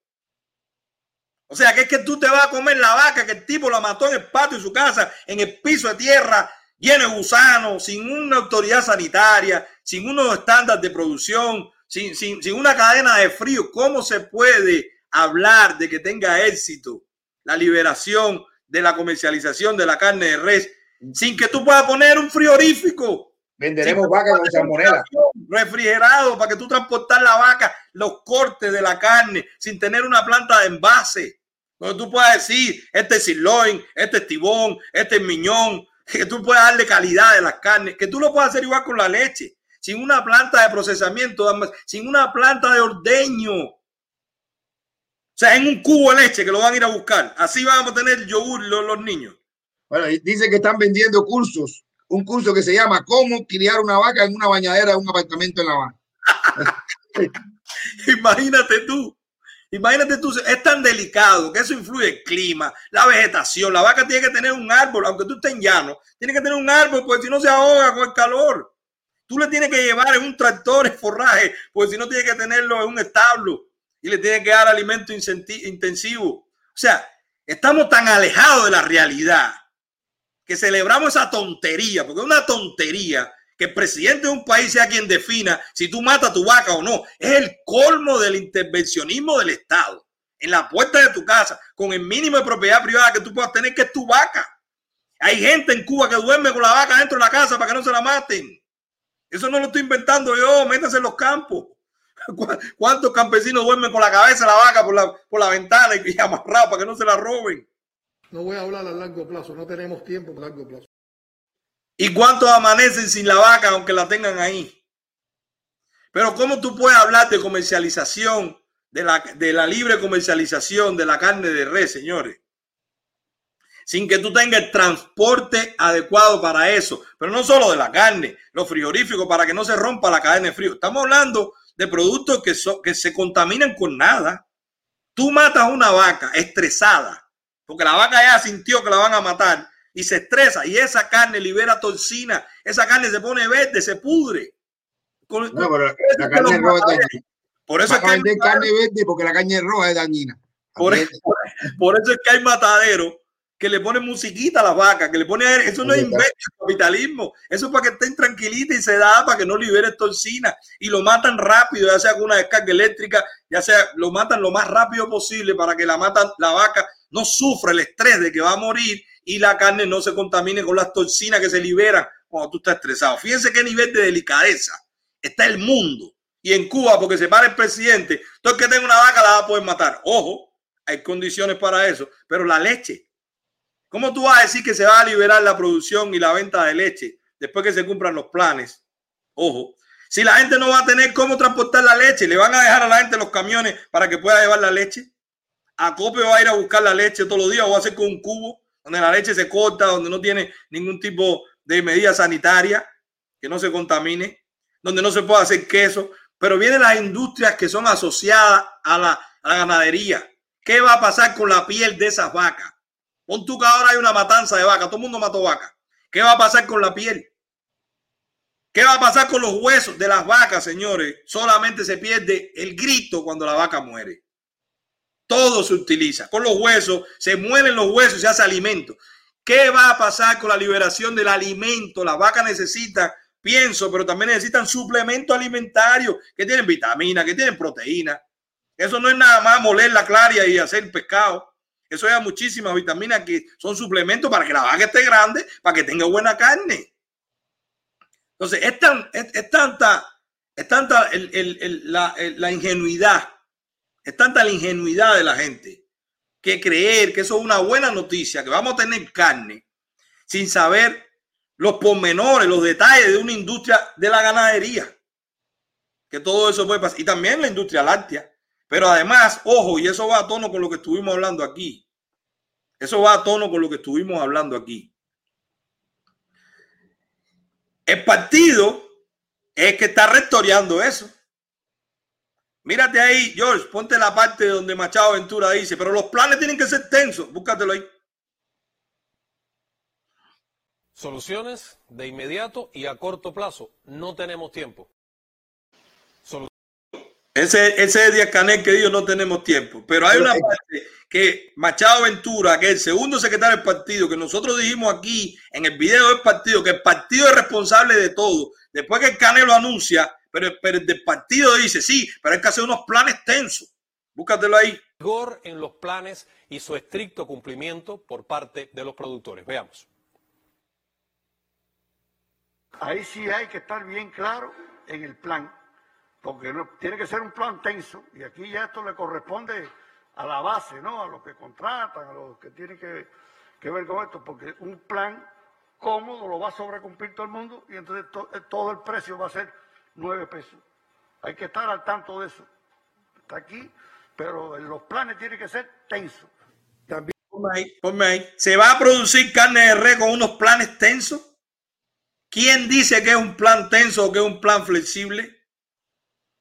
O sea, que es que tú te vas a comer la vaca que el tipo la mató en el patio de su casa, en el piso de tierra, lleno de gusanos, sin una autoridad sanitaria, sin unos estándares de producción, sin, sin, sin una cadena de frío. ¿Cómo se puede hablar de que tenga éxito la liberación de la comercialización de la carne de res sin que tú puedas poner un frigorífico? Venderemos vaca con salmonela. refrigerado para que tú transportar la vaca, los cortes de la carne sin tener una planta de envase. Donde tú puedas decir, este es sirloin, este es tibón, este es miñón, [laughs] que tú puedas darle calidad de las carnes, que tú lo puedas hacer igual con la leche, sin una planta de procesamiento, sin una planta de ordeño. O sea, en un cubo de leche que lo van a ir a buscar. Así vamos a tener yogur los, los niños. Bueno, y dice que están vendiendo cursos. Un curso que se llama Cómo criar una vaca en una bañadera de un apartamento en La Habana. [laughs] Imagínate tú. Imagínate tú, es tan delicado que eso influye el clima, la vegetación. La vaca tiene que tener un árbol, aunque tú estés en llano, tiene que tener un árbol, porque si no se ahoga con el calor. Tú le tienes que llevar en un tractor el forraje, porque si no tiene que tenerlo en un establo y le tienes que dar alimento intensivo. O sea, estamos tan alejados de la realidad que celebramos esa tontería, porque es una tontería que el presidente de un país sea quien defina si tú matas a tu vaca o no. Es el colmo del intervencionismo del Estado en la puerta de tu casa, con el mínimo de propiedad privada que tú puedas tener, que es tu vaca. Hay gente en Cuba que duerme con la vaca dentro de la casa para que no se la maten. Eso no lo estoy inventando yo, métanse en los campos. [laughs] ¿Cu- ¿Cuántos campesinos duermen con la cabeza de la vaca por la, por la ventana y amarrado para que no se la roben? No voy a hablar a largo plazo, no tenemos tiempo a largo plazo. ¿Y cuántos amanecen sin la vaca aunque la tengan ahí? Pero ¿cómo tú puedes hablar de comercialización, de la, de la libre comercialización de la carne de res, señores? Sin que tú tengas el transporte adecuado para eso. Pero no solo de la carne, los frigoríficos, para que no se rompa la cadena de frío. Estamos hablando de productos que, son, que se contaminan con nada. Tú matas una vaca estresada, porque la vaca ya sintió que la van a matar y se estresa y esa carne libera toxina, esa carne se pone verde, se pudre. Con- No, pero con- la carne roja es dañina. por eso es que hay carne verde porque la carne roja es dañina. por, eso- por eso es que hay mataderos que le ponen musiquita a las vacas, que le ponen. Eso no es invento capitalismo. Eso es para que estén tranquilitas y se da para que no liberen toxina. Y lo matan rápido, ya sea con una descarga eléctrica, ya sea lo matan lo más rápido posible para que la, matan, la vaca no sufra el estrés de que va a morir y la carne no se contamine con las toxinas que se liberan cuando tú estás estresado. Fíjense qué nivel de delicadeza está el mundo. Y en Cuba, porque se para el presidente, todo el que tenga una vaca la va a poder matar. Ojo, hay condiciones para eso, pero la leche. ¿Cómo tú vas a decir que se va a liberar la producción y la venta de leche después que se cumplan los planes? Ojo, si la gente no va a tener cómo transportar la leche, le van a dejar a la gente los camiones para que pueda llevar la leche. Acopio va a ir a buscar la leche todos los días o va a hacer con un cubo donde la leche se corta, donde no tiene ningún tipo de medida sanitaria, que no se contamine, donde no se puede hacer queso. Pero vienen las industrias que son asociadas a la, ganadería. ¿Qué va a pasar con la piel de esas vacas? Pon tú que ahora hay una matanza de vaca, todo el mundo mató vaca. ¿Qué va a pasar con la piel? ¿Qué va a pasar con los huesos de las vacas, señores? Solamente se pierde el grito cuando la vaca muere. Todo se utiliza. Con los huesos, se mueren los huesos y se hace alimento. ¿Qué va a pasar con la liberación del alimento? Las vacas necesitan, pienso, pero también necesitan suplementos alimentarios que tienen vitamina, que tienen proteína. Eso no es nada más moler la claria y hacer pescado. Eso lleva muchísimas vitaminas que son suplementos para que la vaca esté grande, para que tenga buena carne. Entonces, es, tan, es, es tanta, es tanta la, la ingenuidad, es tanta la ingenuidad de la gente que creer que eso es una buena noticia, que vamos a tener carne sin saber los pormenores, los detalles de una industria de la ganadería. Que todo eso puede pasar. Y también la industria láctea. Pero además, ojo, y eso va a tono con lo que estuvimos hablando aquí. Eso va a tono con lo que estuvimos hablando aquí. El partido es que está rectoreando eso. Mírate ahí, George, ponte la parte donde Machado Ventura dice, pero los planes tienen que ser tensos. Búscatelo ahí. Soluciones de inmediato y a corto plazo. No tenemos tiempo. Solu- Ese, ese es Díaz Canel que dijo no tenemos tiempo. Pero hay una parte que Machado Ventura, que es el segundo secretario del partido, que nosotros dijimos aquí en el video del partido, que el partido es responsable de todo. Después que el Canel lo anuncia, pero, pero el del partido dice, sí, pero hay que hacer unos planes tensos. Búscatelo ahí. rigor en los planes y su estricto cumplimiento por parte de los productores. Veamos. Ahí sí hay que estar bien claro en el plan, porque no, tiene que ser un plan tenso, y aquí ya esto le corresponde a la base, ¿no? A los que contratan, a los que tienen que, que ver con esto, porque un plan cómodo lo va a sobrecumplir todo el mundo y entonces to- eh, todo el precio va a ser nueve pesos. Hay que estar al tanto de eso. Está aquí pero los planes tienen que ser tensos. Ahí. ¿Se va a producir carne de res con unos planes tensos? ¿Quién dice que es un plan tenso o que es un plan flexible?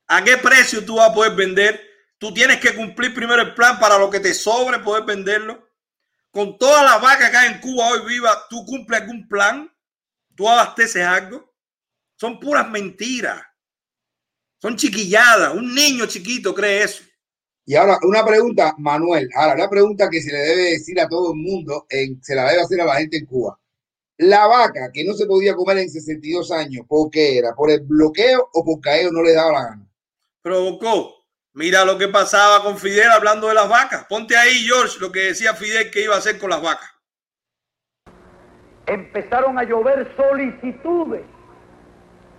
¿A qué precio tú vas a poder vender? Tú tienes que cumplir primero el plan para lo que te sobre poder venderlo. Con todas las vacas que hay en Cuba hoy viva, ¿tú cumples algún plan? ¿Tú abasteces algo? Son puras mentiras. Son chiquilladas. Un niño chiquito cree eso. Y ahora, una pregunta, Manuel. Ahora, una pregunta que se le debe decir a todo el mundo, en, se la debe hacer a la gente en Cuba. La vaca que no se podía comer en 62 años, ¿por qué era? ¿Por el bloqueo o porque a ellos no les daba la gana? Provocó. Mira lo que pasaba con Fidel hablando de las vacas. Ponte ahí, George, lo que decía Fidel que iba a hacer con las vacas. Empezaron a llover solicitudes,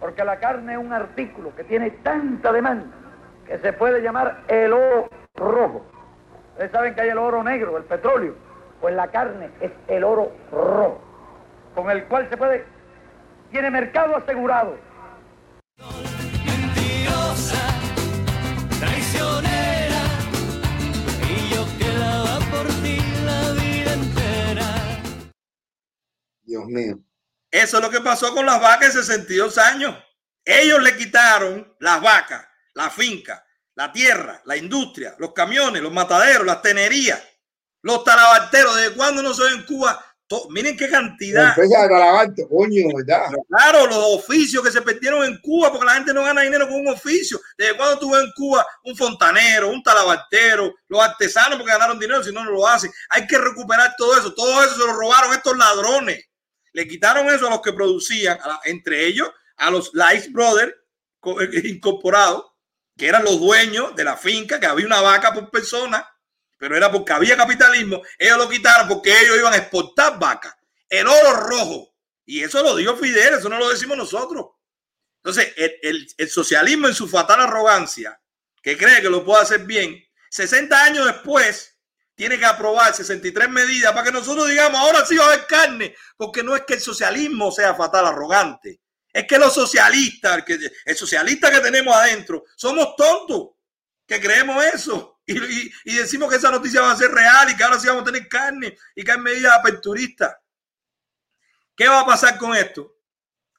porque la carne es un artículo que tiene tanta demanda que se puede llamar el oro rojo. Ustedes saben que hay el oro negro, el petróleo. Pues la carne es el oro rojo, con el cual se puede, tiene mercado asegurado. Mentirosa, traicionera, y yo quedaba por ti la vida entera. Dios mío. Eso es lo que pasó con las vacas en 62 años. Ellos le quitaron las vacas, la finca, la tierra, la industria, los camiones, los mataderos, las tenerías, los talabarteros. ¿Desde cuándo no se ve en Cuba? To- miren qué cantidad. de coño, ¿verdad? Claro, los oficios que se perdieron en Cuba porque la gente no gana dinero con un oficio. ¿Desde cuándo tú ves en Cuba un fontanero, un talabartero, los artesanos porque ganaron dinero, si no, no lo hacen? Hay que recuperar todo eso. Todo eso se lo robaron estos ladrones. Le quitaron eso a los que producían, entre ellos a los Light Brothers eh, incorporados, que eran los dueños de la finca, que había una vaca por persona, pero era porque había capitalismo. Ellos lo quitaron porque ellos iban a exportar vacas. El oro rojo. Y eso lo dijo Fidel, eso no lo decimos nosotros. Entonces, el, el- el socialismo en su fatal arrogancia, que cree que lo puede hacer bien, 60 años después, tiene que aprobar 63 medidas para que nosotros digamos, ahora sí va a haber carne, porque no es que el socialismo sea fatal arrogante, es que los socialistas, el, el socialista que tenemos adentro, somos tontos, que creemos eso. Y, y- y decimos que esa noticia va a ser real y que ahora sí vamos a tener carne y que hay medidas aperturistas. ¿Qué va a pasar con esto?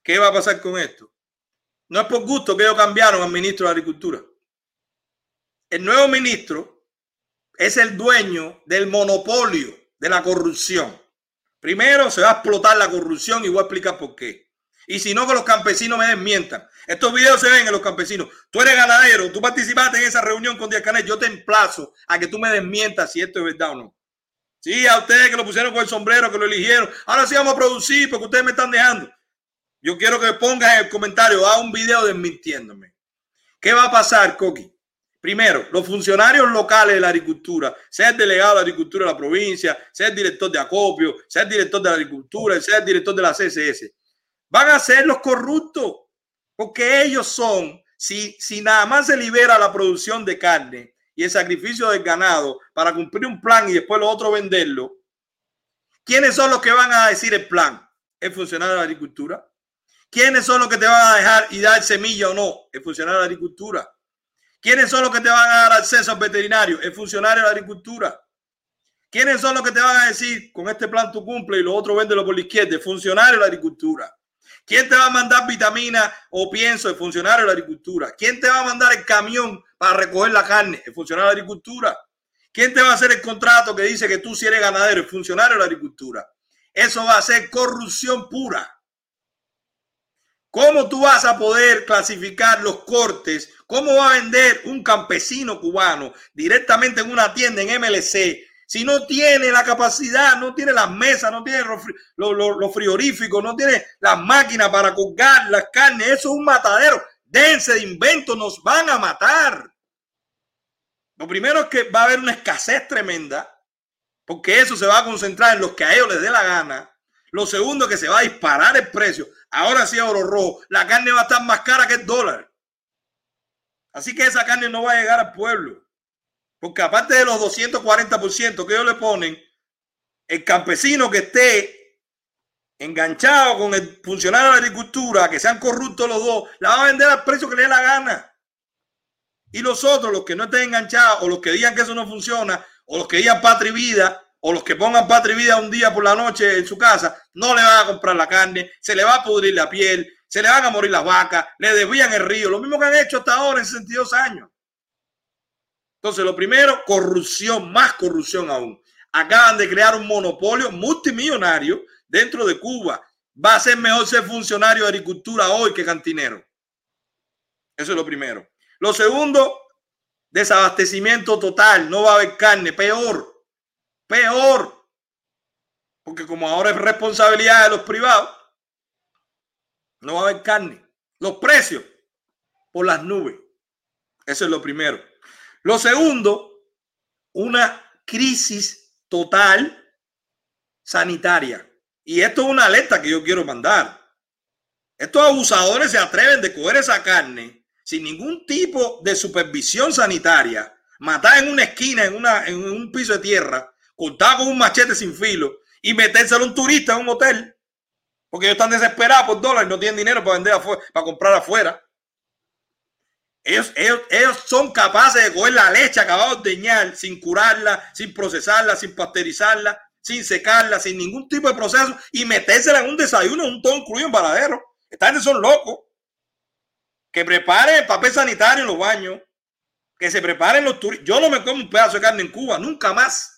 ¿Qué va a pasar con esto? No es por gusto que ellos cambiaron al ministro de Agricultura. El nuevo ministro es el dueño del monopolio de la corrupción. Primero se va a explotar la corrupción y voy a explicar por qué. Y si no, que los campesinos me desmientan. Estos videos se ven en los campesinos. Tú eres ganadero, tú participaste en esa reunión con Díaz Canel. Yo te emplazo a que tú me desmientas si esto es verdad o no. Sí, a ustedes que lo pusieron con el sombrero, que lo eligieron. Ahora sí vamos a producir porque ustedes me están dejando. Yo quiero que pongas en el comentario, haga un video desmintiéndome. ¿Qué va a pasar, Coqui? Primero, los funcionarios locales de la agricultura, sea el delegado de agricultura de la provincia, sea el director de acopio, sea el director de la agricultura, sea el director de la CSS, van a ser los corruptos, porque ellos son, si, si nada más se libera la producción de carne y el sacrificio del ganado para cumplir un plan y después lo otro venderlo, ¿quiénes son los que van a decir el plan? ¿El funcionario de la agricultura? ¿Quiénes son los que te van a dejar y dar semilla o no? El funcionario de la agricultura. ¿Quiénes son los que te van a dar acceso al veterinario? El funcionario de la agricultura. ¿Quiénes son los que te van a decir con este plan tú cumple y lo otro véndelo por la izquierda? El funcionario de la agricultura. ¿Quién te va a mandar vitamina o pienso? El funcionario de la agricultura. ¿Quién te va a mandar el camión para recoger la carne? El funcionario de la agricultura. ¿Quién te va a hacer el contrato que dice que tú si eres ganadero? El funcionario de la agricultura. Eso va a ser corrupción pura. ¿Cómo tú vas a poder clasificar los cortes? ¿Cómo va a vender un campesino cubano directamente en una tienda en MLC si no tiene la capacidad, no tiene las mesas, no tiene los, los frigoríficos, no tiene las máquinas para colgar las carnes? Eso es un matadero. Dense de invento, nos van a matar. Lo primero es que va a haber una escasez tremenda, porque eso se va a concentrar en los que a ellos les dé la gana. Lo segundo es que se va a disparar el precio. Ahora sí, oro rojo. La carne va a estar más cara que el dólar. Así que esa carne no va a llegar al pueblo. Porque aparte de los 240% que ellos le ponen, el campesino que esté enganchado con el funcionario de la agricultura, que sean corruptos los dos, la va a vender al precio que le dé la gana. Y los otros, los que no estén enganchados, o los que digan que eso no funciona, o los que digan patria y vida, o los que pongan patria y vida un día por la noche en su casa, no le van a comprar la carne, se le va a pudrir la piel, se le van a morir las vacas, le desvían el río, lo mismo que han hecho hasta ahora en 62 años. Entonces, lo primero, corrupción, más corrupción aún. Acaban de crear un monopolio multimillonario dentro de Cuba. Va a ser mejor ser funcionario de agricultura hoy que cantinero. Eso es lo primero. Lo segundo, desabastecimiento total. No va a haber carne. Peor. Peor. Porque como ahora es responsabilidad de los privados, no va a haber carne. Los precios por las nubes. Eso es lo primero. Lo segundo, una crisis total sanitaria. Y esto es una alerta que yo quiero mandar. Estos abusadores se atreven de coger esa carne sin ningún tipo de supervisión sanitaria, matar en una esquina, en, una, en un piso de tierra, cortar con un machete sin filo y metérselo a un turista en un hotel. Porque ellos están desesperados por dólares, no tienen dinero para vender para comprar afuera. Ellos, ellos, ellos son capaces de coger la leche acabada de ordeñar sin curarla, sin procesarla, sin pasteurizarla, sin secarla, sin ningún tipo de proceso y metérsela en un desayuno, un todo incluido en paradero. Esta gente son locos. Que preparen el papel sanitario en los baños, que se preparen los turistas. Yo no me como un pedazo de carne en Cuba, nunca más.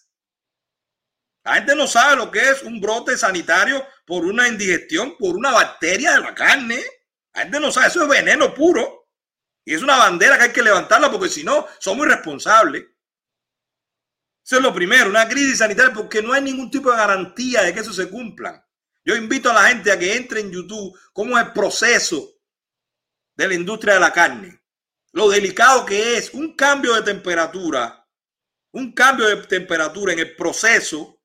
La gente no sabe lo que es un brote sanitario por una indigestión, por una bacteria de la carne. La gente no sabe, eso es veneno puro. Y es una bandera que hay que levantarla porque si no, somos irresponsables. Eso es lo primero, una crisis sanitaria porque no hay ningún tipo de garantía de que eso se cumpla. Yo invito a la gente a que entre en YouTube cómo es el proceso de la industria de la carne. Lo delicado que es un cambio de temperatura, un cambio de temperatura en el proceso,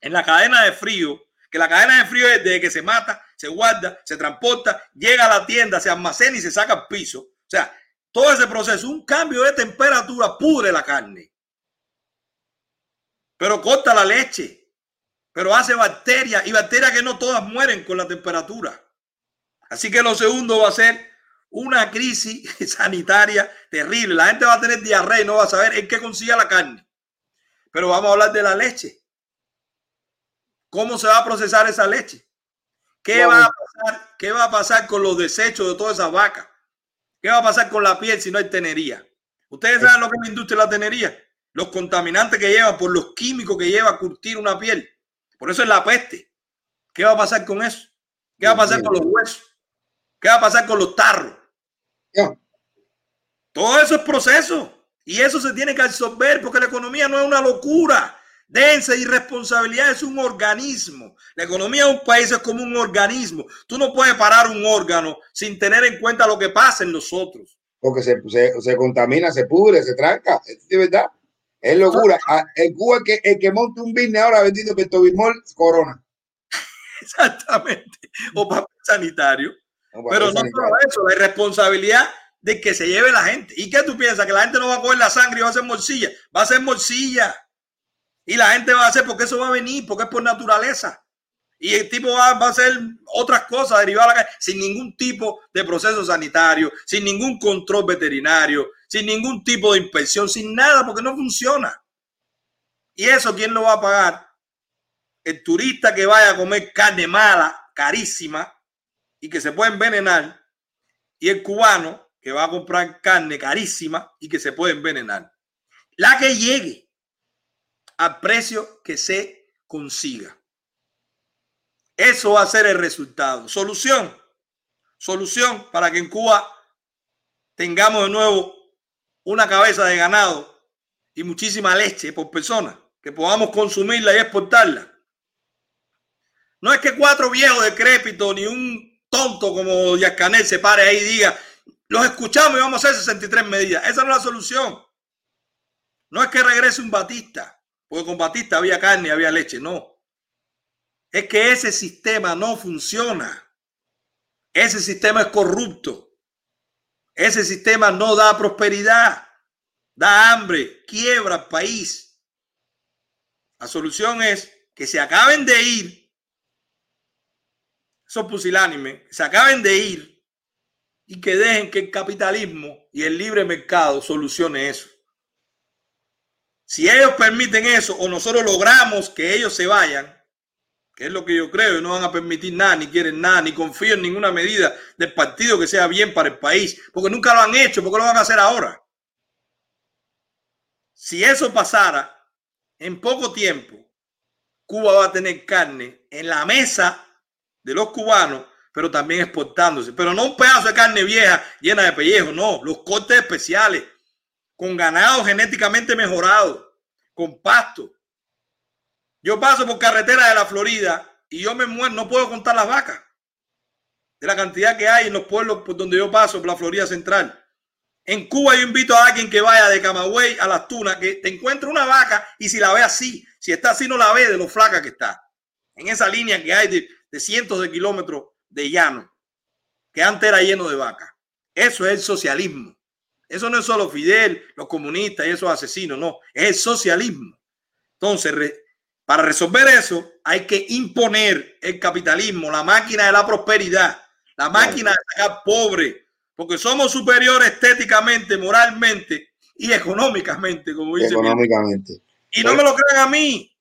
en la cadena de frío, que la cadena de frío es desde que se mata, se guarda, se transporta, llega a la tienda, se almacena y se saca al piso. O sea, todo ese proceso, un cambio de temperatura pudre la carne. Pero corta la leche. Pero hace bacterias y bacterias que no todas mueren con la temperatura. Así que lo segundo va a ser una crisis [laughs] sanitaria terrible. La gente va a tener diarrea y no va a saber en qué consigue la carne. Pero vamos a hablar de la leche. ¿Cómo se va a procesar esa leche? ¿Qué, va, a pasar, ¿Qué va a pasar con los desechos de todas esas vacas? ¿Qué va a pasar con la piel si no hay tenería? Ustedes saben lo que es la industria de la tenería. Los contaminantes que lleva por los químicos que lleva a curtir una piel. Por eso es la peste. ¿Qué va a pasar con eso? ¿Qué va a pasar con los huesos? ¿Qué va a pasar con los tarros? Todo eso es proceso. Y eso se tiene que absorber porque la economía no es una locura densa y responsabilidad es un organismo. La economía de un país es como un organismo. Tú no puedes parar un órgano sin tener en cuenta lo que pasa en nosotros. Porque se, se, se contamina, se pudre, se tranca. Es de verdad. Es locura. Ah, el Cuba es que, el que monte un business ahora vendiendo Pestobimol Corona. [laughs] Exactamente. O papel sanitario. No, Pero no solo eso, la responsabilidad de que se lleve la gente. ¿Y qué tú piensas? ¿Que la gente no va a coger la sangre y va a hacer morcilla? Va a ser morcilla. Y la gente va a hacer porque eso va a venir, porque es por naturaleza. Y el tipo va, a hacer otras cosas derivadas la sin ningún tipo de proceso sanitario, sin ningún control veterinario, sin ningún tipo de inspección, sin nada, porque no funciona. ¿Y eso quién lo va a pagar? El turista que vaya a comer carne mala, carísima, y que se puede envenenar, y el cubano que va a comprar carne carísima y que se puede envenenar. La que llegue al precio que se consiga. Eso va a ser el resultado. Solución. Solución para que en Cuba tengamos de nuevo una cabeza de ganado y muchísima leche por persona, que podamos consumirla y exportarla. No es que cuatro viejos decrépitos ni un tonto como Yascanel se pare ahí y diga, los escuchamos y vamos a hacer 63 medidas. Esa no es la solución. No es que regrese un Batista. Porque con Batista había carne, había leche. No. Es que ese sistema no funciona. Ese sistema es corrupto. Ese sistema no da prosperidad. Da hambre, quiebra el país. La solución es que se acaben de ir esos pusilánimes, se acaben de ir y que dejen que el capitalismo y el libre mercado solucione eso. Si ellos permiten eso o nosotros logramos que ellos se vayan, que es lo que yo creo, y no van a permitir nada, ni quieren nada, ni confío en ninguna medida del partido que sea bien para el país, porque nunca lo han hecho, porque lo van a hacer ahora. Si eso pasara, en poco tiempo, Cuba va a tener carne en la mesa de los cubanos, pero también exportándose. Pero no un pedazo de carne vieja llena de pellejo, no, los cortes especiales, con ganado genéticamente mejorado, con pasto. Yo paso por carretera de la Florida y yo me muero, no puedo contar las vacas de la cantidad que hay en los pueblos por donde yo paso, por la Florida Central. En Cuba yo invito a alguien que vaya de Camagüey a las Tunas, que te encuentre una vaca y si la ve así, si está así no la ve de lo flaca que está. En esa línea que hay de, de cientos de kilómetros de llano, que antes era lleno de vacas. Eso es el socialismo. Eso no es solo Fidel, los comunistas y esos asesinos, no, es el socialismo. Entonces, re, para resolver eso, hay que imponer el capitalismo, la máquina de la prosperidad, la máquina de sacar pobre, porque somos superiores estéticamente, moralmente y económicamente, como dice. Económicamente. Y no me lo crean a mí,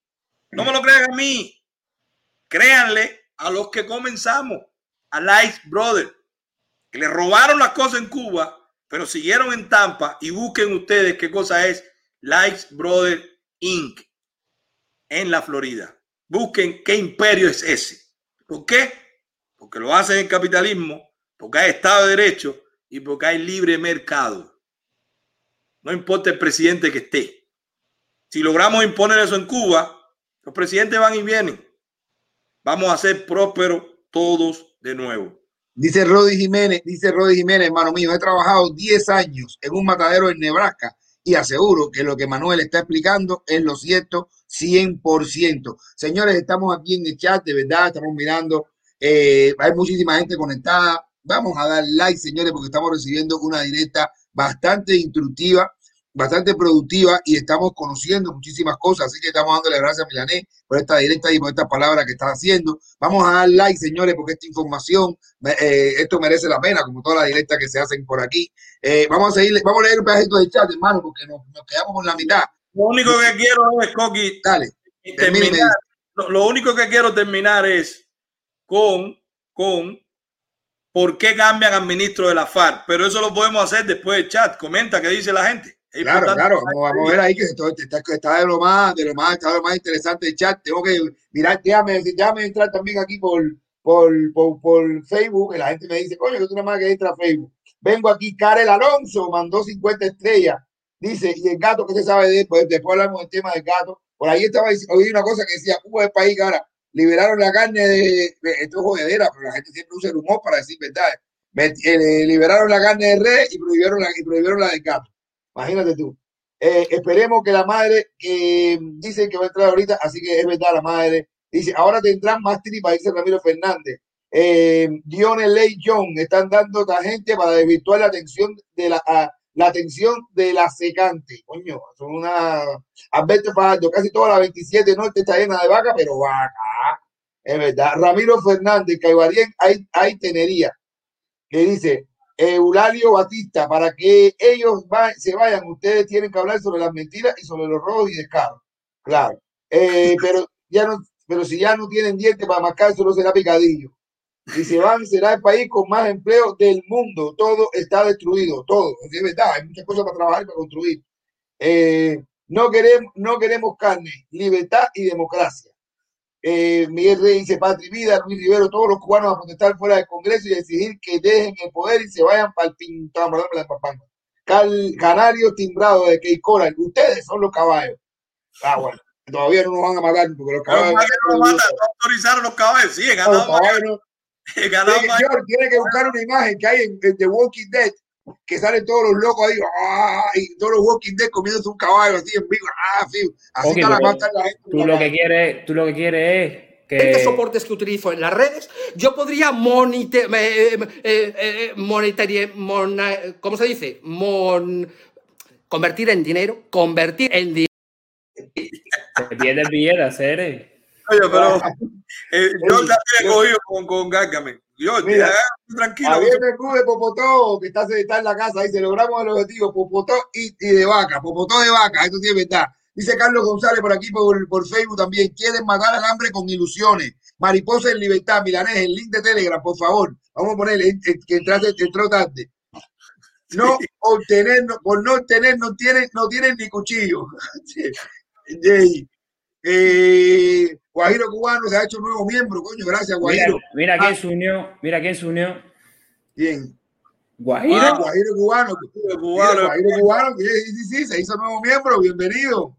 no me lo crean a mí. Créanle a los que comenzamos, a Light Brother, que le robaron las cosas en Cuba, pero siguieron en Tampa y busquen ustedes qué cosa es Light Brother Inc. en la Florida. Busquen qué imperio es ese. ¿Por qué? Porque lo hacen en capitalismo, porque hay Estado de Derecho y porque hay libre mercado. No importa el presidente que esté. Si logramos imponer eso en Cuba, los presidentes van y vienen. Vamos a ser prósperos todos de nuevo. Dice Rodi Jiménez, dice Rodi Jiménez, hermano mío, he trabajado 10 años en un matadero en Nebraska y aseguro que lo que Manuel está explicando es lo cierto 100%. Señores, estamos aquí en el chat, de verdad, estamos mirando, eh, hay muchísima gente conectada. Vamos a dar like, señores, porque estamos recibiendo una directa bastante instructiva, bastante productiva y estamos conociendo muchísimas cosas. Así que estamos dándole gracias a Milané por esta directa y por estas palabras que está haciendo. Vamos a dar like, señores, porque esta información, eh, esto merece la pena, como todas las directas que se hacen por aquí. Eh, vamos a seguir, vamos a leer un pedacito de chat, hermano, porque nos, nos quedamos con la mitad. Lo único que quiero es, Coqui, Dale, terminar, lo, lo único que quiero terminar es con, con por qué cambian al ministro de la FARC. Pero eso lo podemos hacer después del chat. Comenta qué dice la gente. Es Claro, claro, vamos, vamos a ver ahí que esto está, está de lo más, de lo más, está de lo más interesante el chat. Tengo que mirar, déjame, déjame entrar también aquí por, por, por, por Facebook, que la gente me dice, coño, que tú nada más que entra a Facebook. Vengo aquí, Karel Alonso, mandó 50 estrellas. Dice, y el gato, ¿qué se sabe de él? Pues después hablamos del tema del gato. Por ahí estaba, oí una cosa que decía, Cuba es el país ahora liberaron la carne de, de- esto es jodedera, pero la gente siempre usa el humor para decir verdad. liberaron la carne de res y prohibieron la, y prohibieron la del gato. Imagínate tú. Eh, esperemos que la madre que dice que va a entrar ahorita, así que es verdad, la madre dice, ahora tendrán más tripas, dice Ramiro Fernández. Eh, Dione Ley John están dando esta gente para desvirtuar la atención de la, a- la atención de la secante. Coño, son una Alberto Fajardo, casi toda la 27 norte está llena de vaca, pero vaca. Es verdad. Ramiro Fernández, Caibarien, hay, hay tenería. Que dice, Eulalio Batista, para que ellos va- se vayan, ustedes tienen que hablar sobre las mentiras y sobre los robos y descaros. Claro. Eh, [laughs] pero ya no, pero si ya no tienen dientes para mascar, solo será picadillo. Si se van, será el país con más empleo del mundo. Todo está destruido, todo. Es verdad, hay muchas cosas para trabajar y para construir. Eh, no, queremos, no queremos carne, libertad y democracia. Eh, Miguel Rey dice, Patri Vida, Luis Rivero, todos los cubanos a protestar fuera del Congreso y exigir que dejen el poder y se vayan para el pintón. Cal, Canario timbrado de Key Coral, ustedes son los caballos. Ah, bueno, todavía no nos van a matar porque los caballos. ¿para qué no matan? No autorizaron los caballos. Sí, he Los ganado más. caballos no-. George, tiene que buscar una imagen que hay en, en The Walking Dead, que salen todos los locos ahí, ¡ah! y todos los Walking Dead comiéndose un caballo así en vivo, ¡ah! sí. Así Ok, está la mata la gente. Tú lo que quieres, tú lo que quieres es que soportes que utilizo en las redes, yo podría monite, eh, eh, eh, monetarie- mona- ¿cómo se dice? Mon- convertir en dinero, convertir en dinero. te pierdes billetes, hacer. Oye, pero [laughs] eh, yo ya te he cogido con, con Gargamel. Yo, Mira, ya, tranquilo. Javier Bermúdez Popotó, que está, está en la casa, dice, logramos el objetivo, Popotó y, y de vaca, Popotó de vaca, esto sí es verdad. Dice Carlos González por aquí, por, por Facebook también, quieren matar al hambre con ilusiones. Mariposa en libertad, Milanés, el link de Telegram, por favor. Vamos a ponerle eh, eh, que entraste, entró tarde. No obtener, no- por no obtener, no tienen, no tienen ni cuchillo. [laughs] Eh, Guajiro Cubano se ha hecho nuevo miembro, coño, gracias, Mira, Guajiro. mira Ah, quién se unió. Mira quién se unió. Bien. Guajiro. Ah, Guajiro cubano. cubano. Mira, Guajiro cubano, que sí, sí, sí, se hizo nuevo miembro, bienvenido.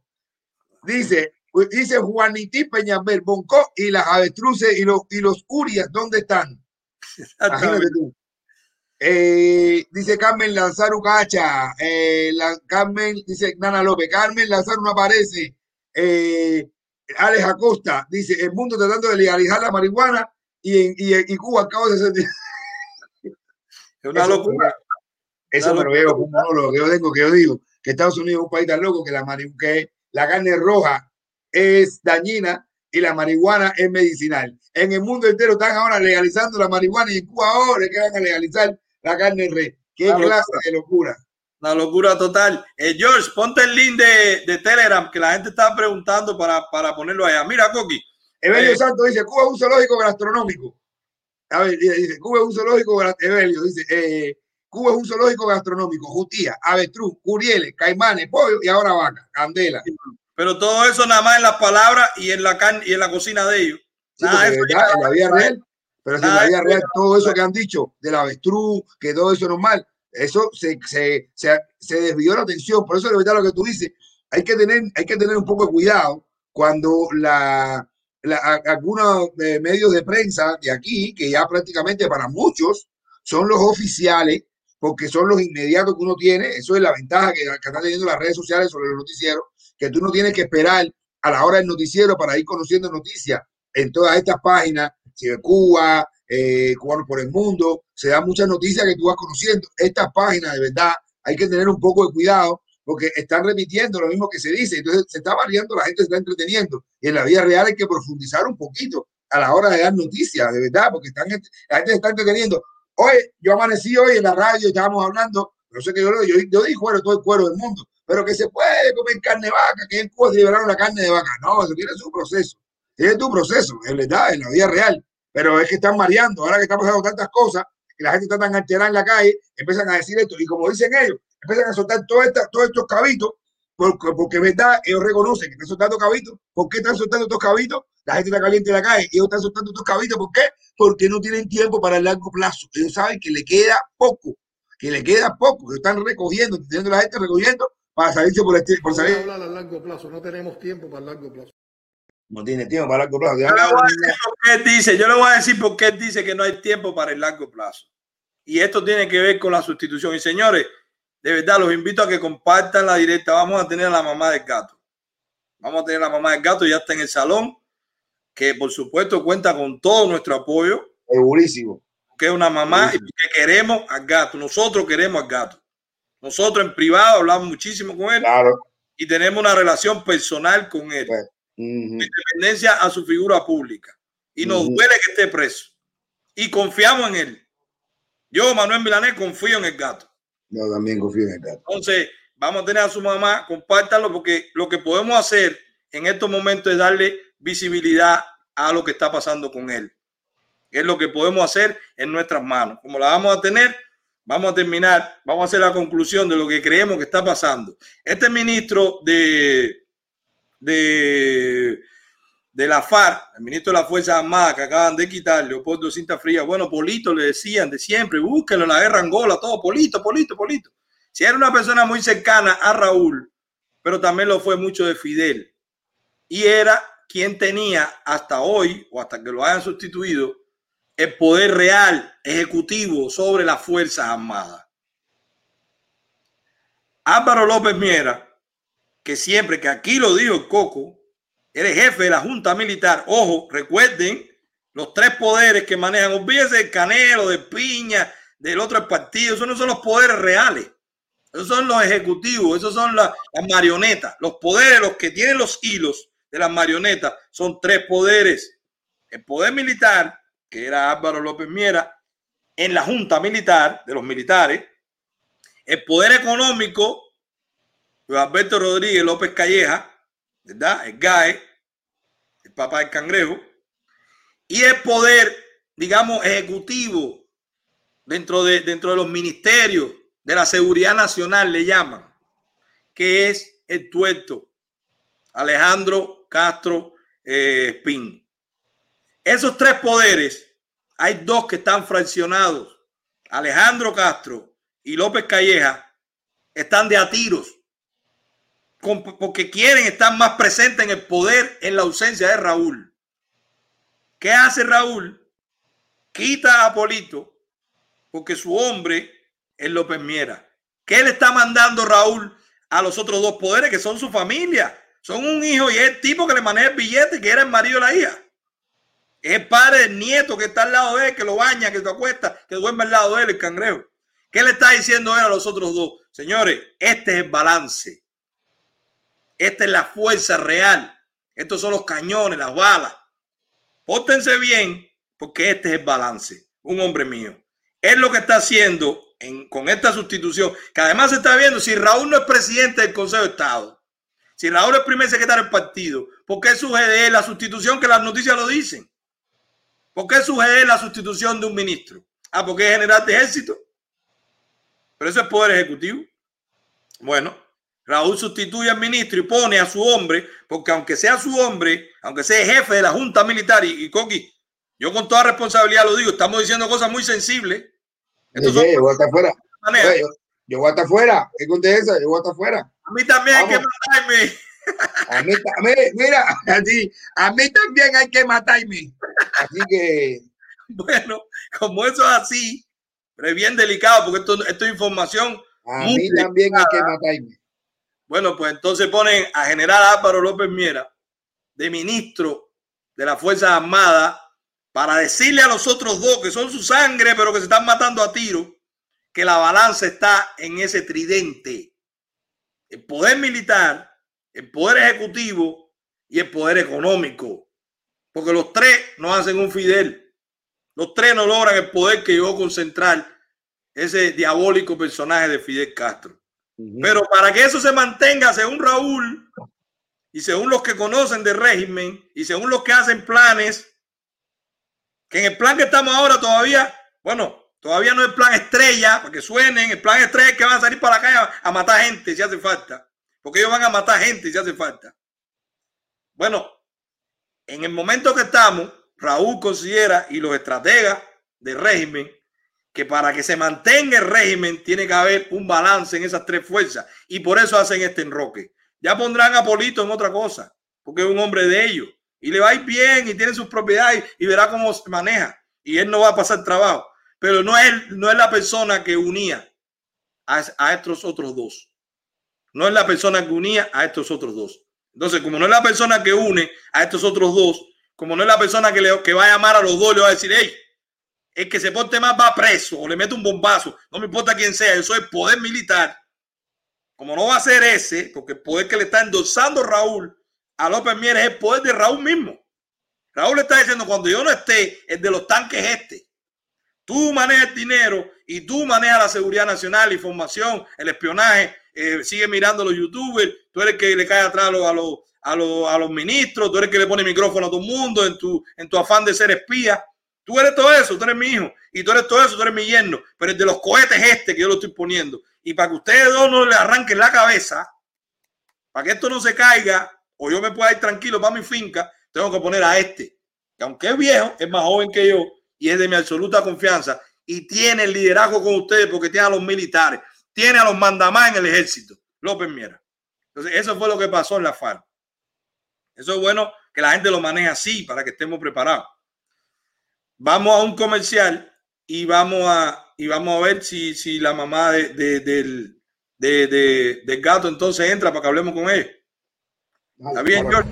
Dice, dice Juanití Peñalver, Bonco y las avestruces y los, y los Urias, ¿dónde están? Imagínate tú. Eh, dice Carmen Lanzaro Cacha, eh, la, Carmen, dice Nana López, Carmen Lanzaro no aparece. Eh, Alex Acosta dice, el mundo tratando de legalizar la marihuana y, en, y, y Cuba acaba de ser... [laughs] Es una Eso- locura. Eso me lo veo monólogo que yo tengo, que yo digo, que Estados Unidos es un país tan loco que la, que la carne roja es dañina y la marihuana es medicinal. En el mundo entero están ahora legalizando la marihuana y en Cuba ahora que van a legalizar la carne red. ¿Qué clase de locura? Una locura total. Eh, George, ponte el link de, de Telegram que la gente está preguntando para, para ponerlo allá. Mira, Coqui. Evelio Eh, Santos dice, Cuba es un zoológico gastronómico. A ver, dice, Cuba es un zoológico, Evelio dice, eh, Cuba es un zoológico gastronómico, jutía, avestruz, curieles, caimanes, pollo y ahora vaca, candela. Pero todo eso nada más en las palabras y en la carne y en la cocina de ellos. Sí, Nada eso verdad, en la vida real, pero si en la vida real, todo eso que han dicho del avestruz, que todo eso es normal, eso se, se, se, se desvió la atención. Por eso de verdad lo que tú dices, hay que tener, hay que tener un poco de cuidado cuando la, algunos eh, medios de prensa de aquí, que ya prácticamente para muchos son los oficiales, porque son los inmediatos que uno tiene, eso es la ventaja que, que están teniendo las redes sociales sobre los noticieros, que tú no tienes que esperar a la hora del noticiero para ir conociendo noticias en todas estas páginas, Cuba, eh, Cubanos por el Mundo, se dan muchas noticias que tú vas conociendo. Estas páginas, de verdad, hay que tener un poco de cuidado porque están repitiendo lo mismo que se dice. Entonces se está variando, la gente se está entreteniendo. Y en la vida real hay que profundizar un poquito a la hora de dar noticias, de verdad, porque están, la gente se está entreteniendo. Oye, yo amanecí hoy en la radio, estábamos hablando, no sé qué yo, yo, yo dije cuero, todo el cuero del mundo, pero que se puede comer carne de vaca, que en Cuba se liberaron la carne de vaca. No, eso tiene su proceso. Tiene tu proceso, es verdad, en la vida real. Pero es que están mareando, ahora que están pasando tantas cosas, que la gente está tan alterada en la calle, empiezan a decir esto. Y como dicen ellos, empiezan a soltar todas estas- todos estos cabitos, porque, porque es verdad, ellos reconocen que están soltando cabitos. ¿Por qué están soltando estos cabitos? La gente está caliente en la calle y ellos están soltando estos cabitos. ¿Por qué? Porque no tienen tiempo para el largo plazo. Ellos saben que le queda poco, que le queda poco, que están recogiendo, teniendo la gente recogiendo para salirse por, este, por salir. hablar a largo plazo, no tenemos tiempo para el largo plazo. No tiene tiempo para largo plazo. Yo le voy a decir por qué él dice, yo le voy a decir por qué él dice que no hay tiempo para el largo plazo. Y esto tiene que ver con la sustitución. Y señores, de verdad los invito a que compartan la directa. Vamos a tener a la mamá del gato. Vamos a tener a la mamá del gato, ya está en el salón, que por supuesto cuenta con todo nuestro apoyo. Segurísimo. Que es una mamá y que queremos al gato. Nosotros queremos al gato. Nosotros en privado hablamos muchísimo con él Claro. y tenemos una relación personal con él. Independencia a su figura pública. Y nos duele que esté preso. Y confiamos en él. Yo, Manuel Milanés, confío en el gato. Yo también confío en el gato. Entonces, vamos a tener a su mamá, compártanlo, porque lo que podemos hacer en estos momentos es darle visibilidad a lo que está pasando con él. Es lo que podemos hacer en nuestras manos. Como la vamos a tener, vamos a terminar, vamos a hacer la conclusión de lo que creemos que está pasando. Este ministro de, de, de la FARC, el ministro de las Fuerzas Armadas que acaban de quitar, Leopoldo Cinta Fría, bueno, Polito le decían de siempre, búsquenlo en la guerra Angola, todo, Polito, Polito, Polito. Si era una persona muy cercana a Raúl, pero también lo fue mucho de Fidel. Y era quien tenía hasta hoy, o hasta que lo hayan sustituido, el poder real ejecutivo sobre las Fuerzas Armadas. Álvaro López Miera, que siempre, que aquí lo dijo el Coco, eres jefe de la Junta Militar. Ojo, recuerden los tres poderes que manejan. Olvídense del Canelo, de Piña, del otro partido. Esos no son los poderes reales. Esos son los ejecutivos, esos son la- las marionetas, los poderes, los que tienen los hilos de las marionetas son tres poderes. El poder militar, que era Álvaro López Miera, en la Junta Militar de los militares. El poder económico, Alberto Rodríguez López Calleja, ¿verdad? El GAE, el papá del cangrejo. Y el poder, digamos, ejecutivo dentro de, dentro de los ministerios de la seguridad nacional, le llaman, que es el tuerto Alejandro Castro eh. Esos tres poderes, hay dos que están fraccionados. Alejandro Castro y López Calleja están de a tiros porque quieren estar más presentes en el poder en la ausencia de Raúl. ¿Qué hace Raúl? Quita a Polito porque su hombre es López Miera. ¿Qué le está mandando Raúl a los otros dos poderes que son su familia? Son un hijo y es el tipo que le maneja el billete, que era el marido de la hija. Es el padre del nieto que está al lado de él, que lo baña, que se acuesta, que duerme al lado de él, el cangrejo. ¿Qué le está diciendo él a los otros dos? Señores, este es el balance. Esta es la fuerza real. Estos son los cañones, las balas. Pórtense bien, porque este es el balance. Un hombre mío. Es lo que está haciendo con esta sustitución, que además se está viendo si Raúl no es presidente del Consejo de Estado, si Raúl es primer secretario del partido, ¿por qué sucede la sustitución que las noticias lo dicen? ¿Por qué sucede la sustitución de un ministro? Ah, porque es general de ejército. Pero eso es poder ejecutivo. Bueno, Raúl sustituye al ministro y pone a su hombre, porque aunque sea su hombre, aunque sea jefe de la Junta Militar, y, y Coqui, yo con toda responsabilidad lo digo, estamos diciendo cosas muy sensibles. yo voy a estar fuera. Yo, voy a estar fuera. ¿Qué? Yo voy a estar fuera. A mí también hay que matarme. A mí, mira, [laughs] así, a mí también hay que matarme. Así que. [laughs] Bueno, como eso es así, pero es bien delicado porque esto, esto es información. A mí también hay que matarme. Bueno, pues entonces ponen a general Álvaro López Miera de ministro de las Fuerzas Armadas para decirle a los otros dos que son su sangre, pero que se están matando a tiro, que la balanza está en ese tridente. El poder militar, el poder ejecutivo y el poder económico. Porque los tres no hacen un Fidel. Los tres no logran el poder que llegó a concentrar ese diabólico personaje de Fidel Castro. Pero para que eso se mantenga, según Raúl, y según los que conocen del régimen, y según los que hacen planes, que en el plan que estamos ahora todavía, bueno, todavía no es plan estrella, para que suenen, el plan estrella es que van a salir para la calle a, matar gente si hace falta, porque ellos van a matar gente si hace falta. Bueno, en el momento que estamos, Raúl considera y los estrategas del régimen que para que se mantenga el régimen tiene que haber un balance en esas tres fuerzas y por eso hacen este enroque. Ya pondrán a Polito en otra cosa, porque es un hombre de ellos y le va a ir bien y tiene sus propiedades y verá cómo se maneja y él no va a pasar trabajo. Pero no es, no es la persona que unía a, estos otros dos. No es la persona que unía a estos otros dos. Entonces, como no es la persona que une a estos otros dos, como no es la persona que, le, que va a llamar a los dos, le va a decir, hey, el que se porte más va preso o le mete un bombazo, no me importa quién sea, eso es poder militar. Como no va a ser ese, porque el poder que le está endosando Raúl a López Mier es el poder de Raúl mismo. Raúl le está diciendo, cuando yo no esté, el de los tanques este. Tú manejas el dinero y tú manejas la seguridad nacional, información, el espionaje, eh, sigue mirando a los youtubers, tú eres el que le cae atrás a los, a, los, a, los, ministros, tú eres el que le pone micrófono a todo el mundo en tu, en tu afán de ser espía. Tú eres todo eso, tú eres mi hijo, y tú eres todo eso, tú eres mi yerno, pero el de los cohetes este que yo lo estoy poniendo. Y para que ustedes dos no le arranquen la cabeza, para que esto no se caiga, o yo me pueda ir tranquilo para mi finca, tengo que poner a este, que aunque es viejo, es más joven que yo y es de mi absoluta confianza y tiene el liderazgo con ustedes porque tiene a los militares, tiene a los mandamás en el ejército, López Miera. Entonces, eso fue lo que pasó en la FARC. Eso es bueno que la gente lo maneje así para que estemos preparados. Vamos a un comercial y vamos a, y vamos a ver si, si la mamá de, del, del gato entonces entra para que hablemos con él. ¿Está bien, George?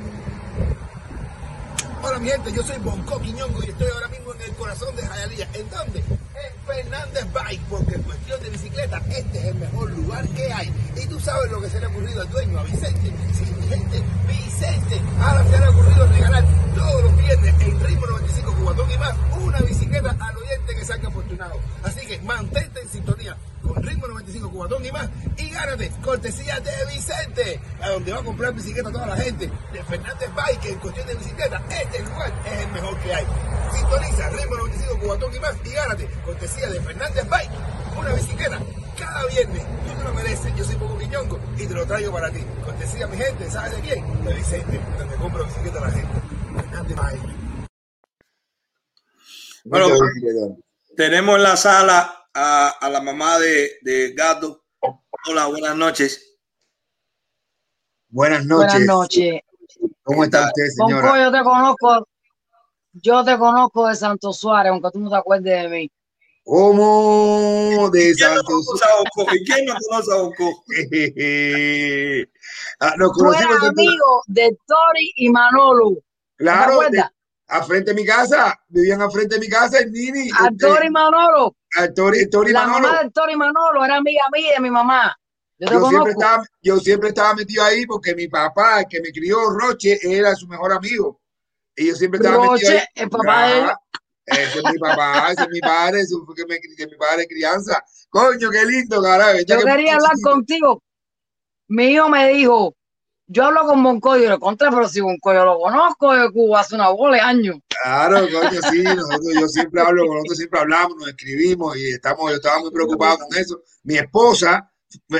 Hola Hola mi gente, yo soy Bonco Quiñongo y estoy ahora mismo en el corazón de Jayalía. ¿En dónde? En Fernández Bike, porque en cuestión de bicicleta este es el mejor lugar que hay. Y tú sabes lo que se le ha ocurrido al dueño, a Vicente. Sí, gente, Vicente. Ahora se le ha ocurrido regalar todos los viernes en Ritmo 95 Cubatón y más una bicicleta al oyente que salga afortunado. Así que mantente en sintonía con Ritmo 95 Cubatón y más y gánate cortesía de Vicente, a donde va a comprar bicicleta toda la gente de Fernández Bike en cuestión de bicicleta. Este lugar es el mejor que hay. Sintoniza Ritmo 95 Cubatón y más y gánate cortesía de Fernández Bike una bicicleta cada viernes. Tú te lo mereces. Yo soy Poco Quiñongo y te lo traigo para ti. Cortesía mi gente, ¿sabes de quién? De Vicente, donde compro bicicleta a la gente. Fernández Bike. Bueno, tenemos en la sala a, a la mamá de, de Gato. Hola, buenas noches. Buenas noches. Buenas noches. ¿Cómo está usted, señora? Bonco, yo te conozco, yo te conozco de Santo Suárez, aunque tú no te acuerdes de mí. ¿Cómo de ¿Quién no Santo conoce a Bonco? ¿Y quién no conoce a Bonco? [laughs] Ah, nos conocimos en- amigo de Tori y Manolo. ¿No Claro, acuerdas? a frente de mi casa, vivían a frente de mi casa en Nini. A Tori y Manolo. A Tori, Tori La Manolo. mamá de Tori y Manolo era amiga mía de mi mamá. Yo Yo siempre, estaba, yo siempre estaba metido ahí porque mi papá, el que me crió, Roche, era su mejor amigo. Y yo siempre estaba metido Roche, ahí. el papá de él. Ese es mi papá, ese es mi padre, eso fue que me que mi padre crianza. Coño, qué lindo, carajo. Yo quería hablar contigo. Mi hijo me dijo, yo hablo con Bonco y le conté, pero si Bonco yo lo conozco de Cuba hace una bola de años. Claro, coño, sí, nosotros, yo siempre hablo, con nosotros siempre hablamos, nos escribimos y estamos, yo estaba muy preocupado con eso. Mi esposa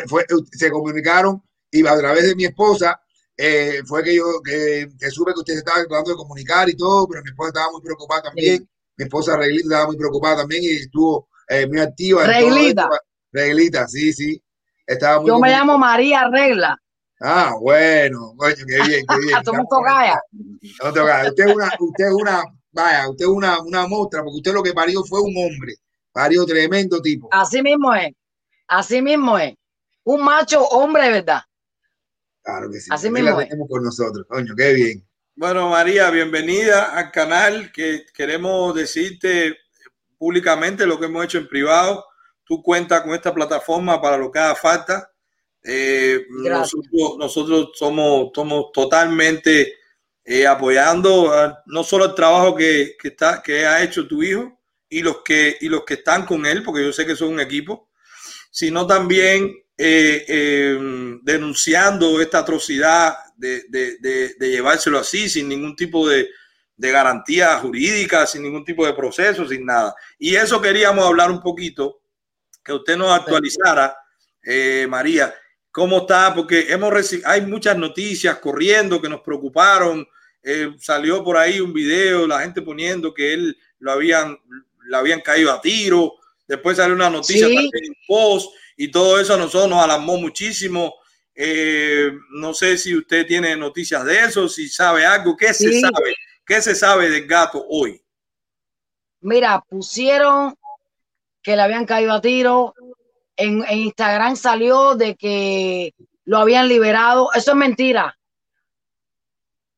fue, se comunicaron y a través de mi esposa eh, fue que yo que, que supe que usted se estaba tratando de comunicar y todo, pero mi esposa estaba muy preocupada también. Mi esposa Reglita estaba muy preocupada también y estuvo eh, muy activa. Reglita. Reglita, sí, sí. Estaba muy Yo me llamo María Regla. Ah, bueno, coño, qué bien, qué bien. [laughs] Somos tocaya. No te hagas. Usted es una, usted es una, vaya, usted es una, una mostra, porque usted lo que parió fue un hombre. Parió tremendo tipo. Así mismo es. Así mismo es. Un macho hombre verdad. Claro que sí. Así mismo la es. tenemos con nosotros. Coño, qué bien. Bueno, María, bienvenida al canal que queremos decirte públicamente lo que hemos hecho en privado. Tú cuentas con esta plataforma para lo que haga falta. Eh, nosotros, nosotros somos, somos totalmente eh, apoyando a- no solo el trabajo que, que está, que ha hecho tu hijo y los que, y los que están con él, porque yo sé que son un equipo, sino también eh, denunciando esta atrocidad de, de- de- de llevárselo así, sin ningún tipo de, de garantía jurídica, sin ningún tipo de proceso, sin nada. Y eso queríamos hablar un poquito, que usted nos actualizara, eh, María, cómo está, porque hemos hay muchas noticias corriendo que nos preocuparon. Eh, salió por ahí un video, la gente poniendo que él lo habían, le habían caído a tiro. Después salió una noticia Sí. también en post y todo eso a nosotros nos alarmó muchísimo. Eh, no sé si usted tiene noticias de eso, si sabe algo, ¿qué se sabe? ¿Qué se sabe del gato hoy? Mira, pusieron que le habían caído a tiro. En, en Instagram salió de que lo habían liberado. Eso es mentira.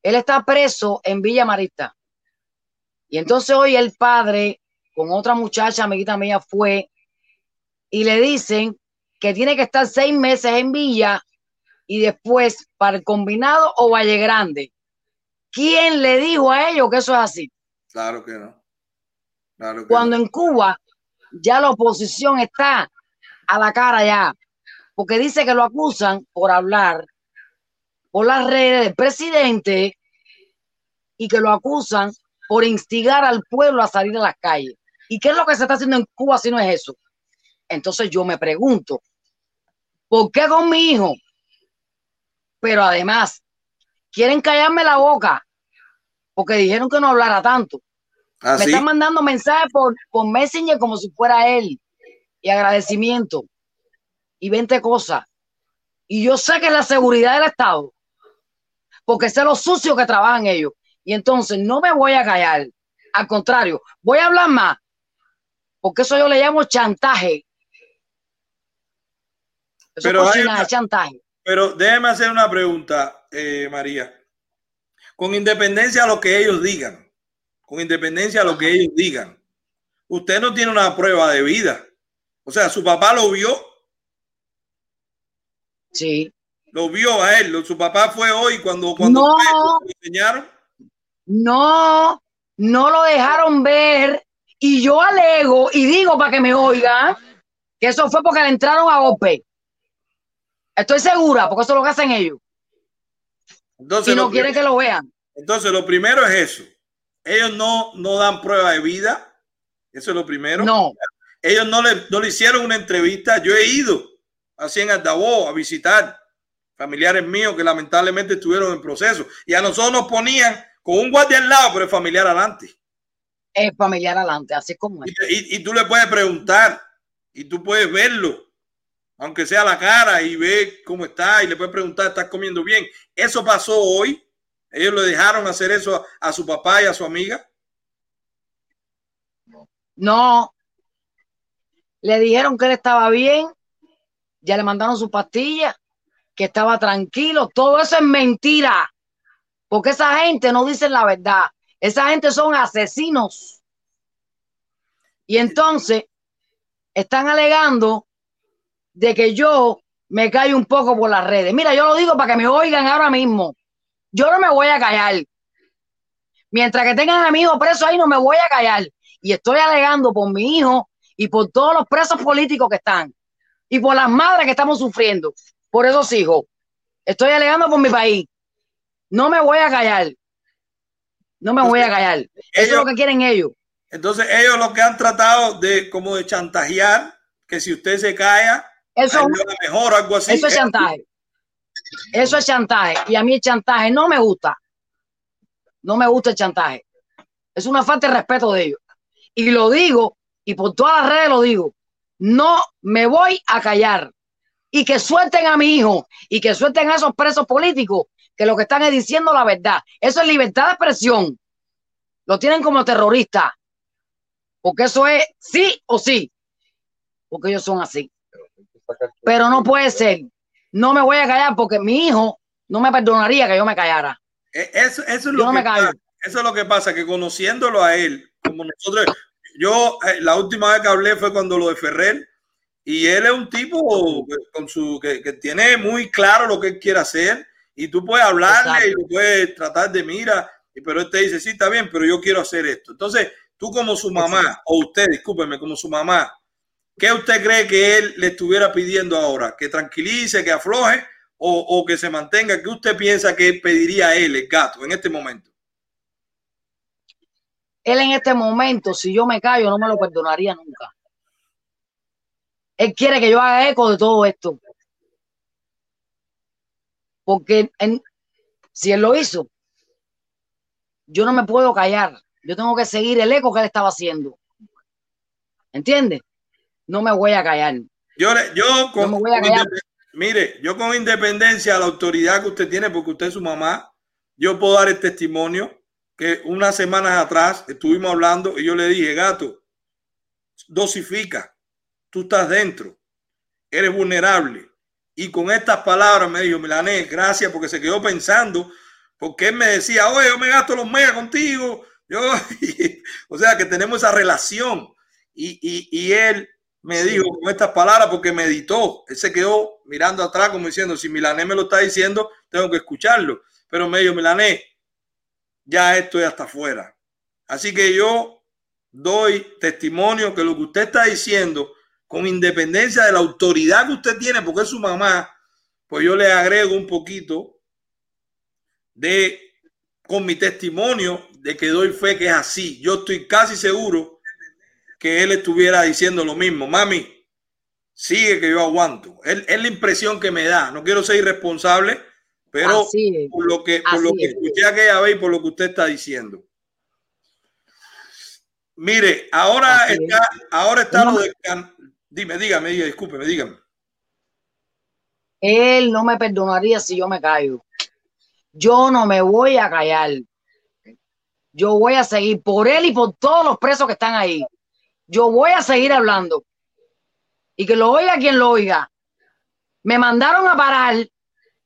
Él está preso en Villa Marista. Y entonces hoy el padre con otra muchacha, amiguita mía, fue y le dicen que tiene que estar seis meses en Villa y después para el combinado o Valle Grande. ¿Quién le dijo a ellos que eso es así? Claro que no. Claro que cuando no. en Cuba ya la oposición está a la cara ya, porque dice que lo acusan por hablar por las redes del presidente y que lo acusan por instigar al pueblo a salir a las calles. ¿Y qué es lo que se está haciendo en Cuba si no es eso? Entonces yo me pregunto, ¿por qué con mi hijo? Pero además, quieren callarme la boca porque dijeron que no hablara tanto. ¿Ah, Me sí? están mandando mensajes por, por Messenger como si fuera él. Y agradecimiento. Y 20 cosas. Y yo sé que es la seguridad del Estado. Porque sé lo sucio que trabajan ellos. Y entonces no me voy a callar. Al contrario, voy a hablar más. Porque eso yo le llamo chantaje. Eso Pero es hay una- chantaje. Pero déjeme hacer una pregunta, eh, María. Con independencia de lo que ellos digan, con independencia de lo que ellos digan. Usted no tiene una prueba de vida. O sea, su papá lo vio. Sí. Lo vio a él. Su papá fue hoy cuando, cuando No. lo enseñaron. No, no lo dejaron ver. Y yo alego y digo para que me oigan que eso fue porque le entraron a golpe. Estoy segura, porque eso es lo que hacen ellos. Entonces, Si no quieren que lo vean. entonces, lo primero es eso. Ellos no, no dan prueba de vida. Eso es lo primero. No. Ellos no le, no le hicieron una entrevista. Yo he ido así en Aldabó a visitar familiares míos que lamentablemente estuvieron en proceso. Y a nosotros nos ponían con un guardia al lado, pero el familiar adelante. Es familiar adelante, así como es. Y, y tú le puedes preguntar y tú puedes verlo, aunque sea la cara y ve cómo está y le puedes preguntar, ¿estás comiendo bien? Eso pasó hoy. Ellos le dejaron hacer eso a su papá y a su amiga. No. Le dijeron que él estaba bien, ya le mandaron su pastilla, que estaba tranquilo. Todo eso es mentira. Porque esa gente no dice la verdad. Esa gente son asesinos. Y entonces están alegando de que yo me callo un poco por las redes. Mira, yo lo digo para que me oigan ahora mismo. Yo no me voy a callar. Mientras que tengan a mi hijo preso ahí, no me voy a callar. Y estoy alegando por mi hijo y por todos los presos políticos que están. Y por las madres que estamos sufriendo. Por esos hijos. Estoy alegando por mi país. No me voy a callar. No me voy a callar. Eso es lo que quieren ellos. Entonces ellos lo que han tratado de como de chantajear, que si usted se calla, Eso- mejor algo así. Eso es chantaje. Eso es chantaje. Y a mí el chantaje no me gusta. No me gusta el chantaje. Es una falta de respeto de ellos. Y lo digo, y por todas las redes lo digo. No me voy a callar. Y que suelten a mi hijo y que suelten a esos presos políticos que lo que están es diciendo la verdad. Eso es libertad de expresión. Lo tienen como terrorista. Porque eso es sí o sí. Porque ellos son así. Pero no puede ser. No me voy a callar porque mi hijo no me perdonaría que yo me callara. Eh, Eso, eso es Yo lo no que me callo. pasa, eso es lo que pasa, que conociéndolo a él, como nosotros, yo eh, la última vez que hablé fue cuando lo de Ferrer, y él es un tipo que- con su que, que tiene muy claro lo que él quiere hacer, y tú puedes hablarle y lo puedes tratar de mira, pero él te dice, sí, está bien, pero yo quiero hacer esto. Entonces, tú como su mamá, o usted, discúlpeme, como su mamá, ¿qué usted cree que él le estuviera pidiendo ahora? ¿Que tranquilice, que afloje o, que se mantenga? ¿Qué usted piensa que pediría a él, el gato, en este momento? Él en este momento, si yo me callo, no me lo perdonaría nunca. Él quiere que yo haga eco de todo esto. Porque si él lo hizo, yo no me puedo callar. Yo tengo que seguir el eco que él estaba haciendo. ¿Entiendes? No me voy a callar. Yo, yo con, No me voy a callar. mire, yo con independencia de la autoridad que usted tiene, porque usted es su mamá, yo puedo dar el testimonio que unas semanas atrás estuvimos hablando y yo le dije, gato, dosifica, tú estás dentro, eres vulnerable. Y con estas palabras me dijo, Milanés, gracias porque se quedó pensando, porque él me decía, oye, yo me gasto los megas contigo. Yo, [laughs] o sea, que tenemos esa relación. Y, y, y él me dijo con estas palabras porque meditó. Él se quedó mirando atrás como diciendo, si Milanés me lo está diciendo, tengo que escucharlo. Pero me dijo, Milanés, ya esto ya está afuera. Así que yo doy testimonio que lo que usted está diciendo, con independencia de la autoridad que usted tiene, porque es su mamá, pues yo le agrego un poquito de, con mi testimonio, de que doy fe que es así. Yo estoy casi seguro que él estuviera diciendo lo mismo. Mami, sigue que yo aguanto. Es, es la impresión que me da. No quiero ser irresponsable, pero por lo que, por lo que es. escuché aquella vez y por lo que usted está diciendo. Mire, ahora Así es. está, ahora está No. lo de Can- Dime, dígame, dígame, discúlpeme, dígame. Él no me perdonaría si yo me callo. Yo no me voy a callar. Yo voy a seguir por él y por todos los presos que están ahí. Yo voy a seguir hablando. Y que lo oiga quien lo oiga. Me mandaron a parar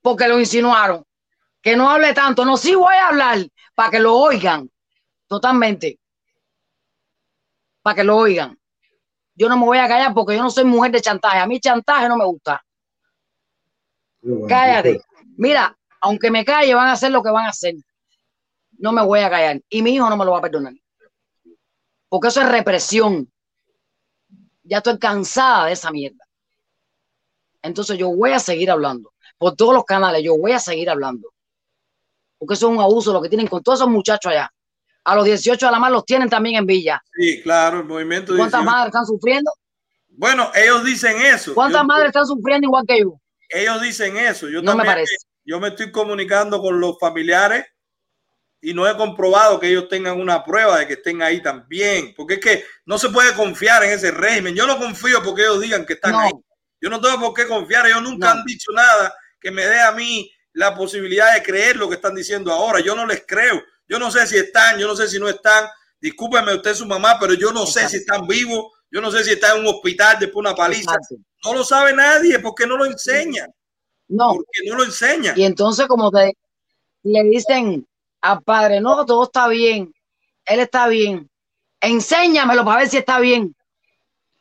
porque lo insinuaron. Que no hable tanto. No, sí voy a hablar para que lo oigan. totalmente, para que lo oigan. Yo no me voy a callar porque yo no soy mujer de chantaje. A mí chantaje no me gusta. Cállate. Mira, aunque me calle, van a hacer lo que van a hacer. No me voy a callar. Y mi hijo no me lo va a perdonar. Porque eso es represión. Ya estoy cansada de esa mierda. Entonces yo voy a seguir hablando. Por todos los canales, yo voy a seguir hablando. Porque eso es un abuso lo que tienen con todos esos muchachos allá. A los 18 a la más los tienen también en Villa. Sí, claro, el movimiento. ¿Cuántas 18. madres están sufriendo? Bueno, ellos dicen eso. ¿Cuántas Yo- madres están sufriendo igual que yo? ellos dicen eso. Yo No me también, parece. Yo me estoy comunicando con los familiares y no he comprobado que ellos tengan una prueba de que estén ahí también. Porque es que no se puede confiar en ese régimen. Yo no confío porque ellos digan que están No. ahí. Yo no tengo por qué confiar. Ellos nunca han dicho nada que me dé a mí la posibilidad de creer lo que están diciendo ahora. Yo no les creo. Yo no sé si están, yo no sé si no están. Discúlpeme usted su mamá, pero yo no sé si están vivos. Yo no sé si están en un hospital después de una paliza. No lo sabe nadie porque no lo enseñan. No. Porque no lo enseñan. Y entonces como te le dicen al padre, no, todo está bien, él está bien, enséñamelo para ver si está bien.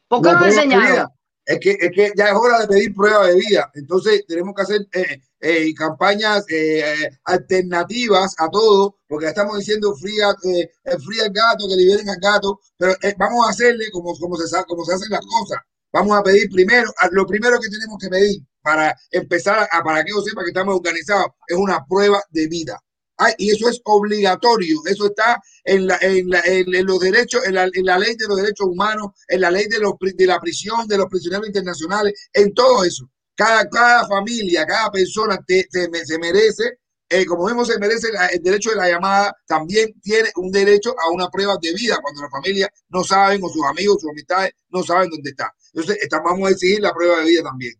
¿Por qué no, lo de enseñaron? Es que, es que ya es hora de pedir prueba de vida. Entonces tenemos que hacer eh, eh, campañas eh, alternativas a todo, porque estamos diciendo fría, fría el gato, que liberen al gato, pero vamos a hacerle como, como, se, como se hacen las cosas. Vamos a pedir primero, lo primero que tenemos que pedir para empezar a, para que yo sepa que estamos organizados es una prueba de vida. Ay, y eso es obligatorio, eso está en, la, en, la- en- los derechos, en la, ley de los derechos humanos, en la ley de, los, de la prisión, de los prisioneros internacionales, en todo eso. Cada, cada familia, cada persona se, me- se merece, eh, como mismo se merece el derecho de la llamada, también tiene un derecho a una prueba de vida cuando la familia no saben o sus amigos, sus amistades no saben dónde está. Entonces, esta- vamos a exigir la prueba de vida también.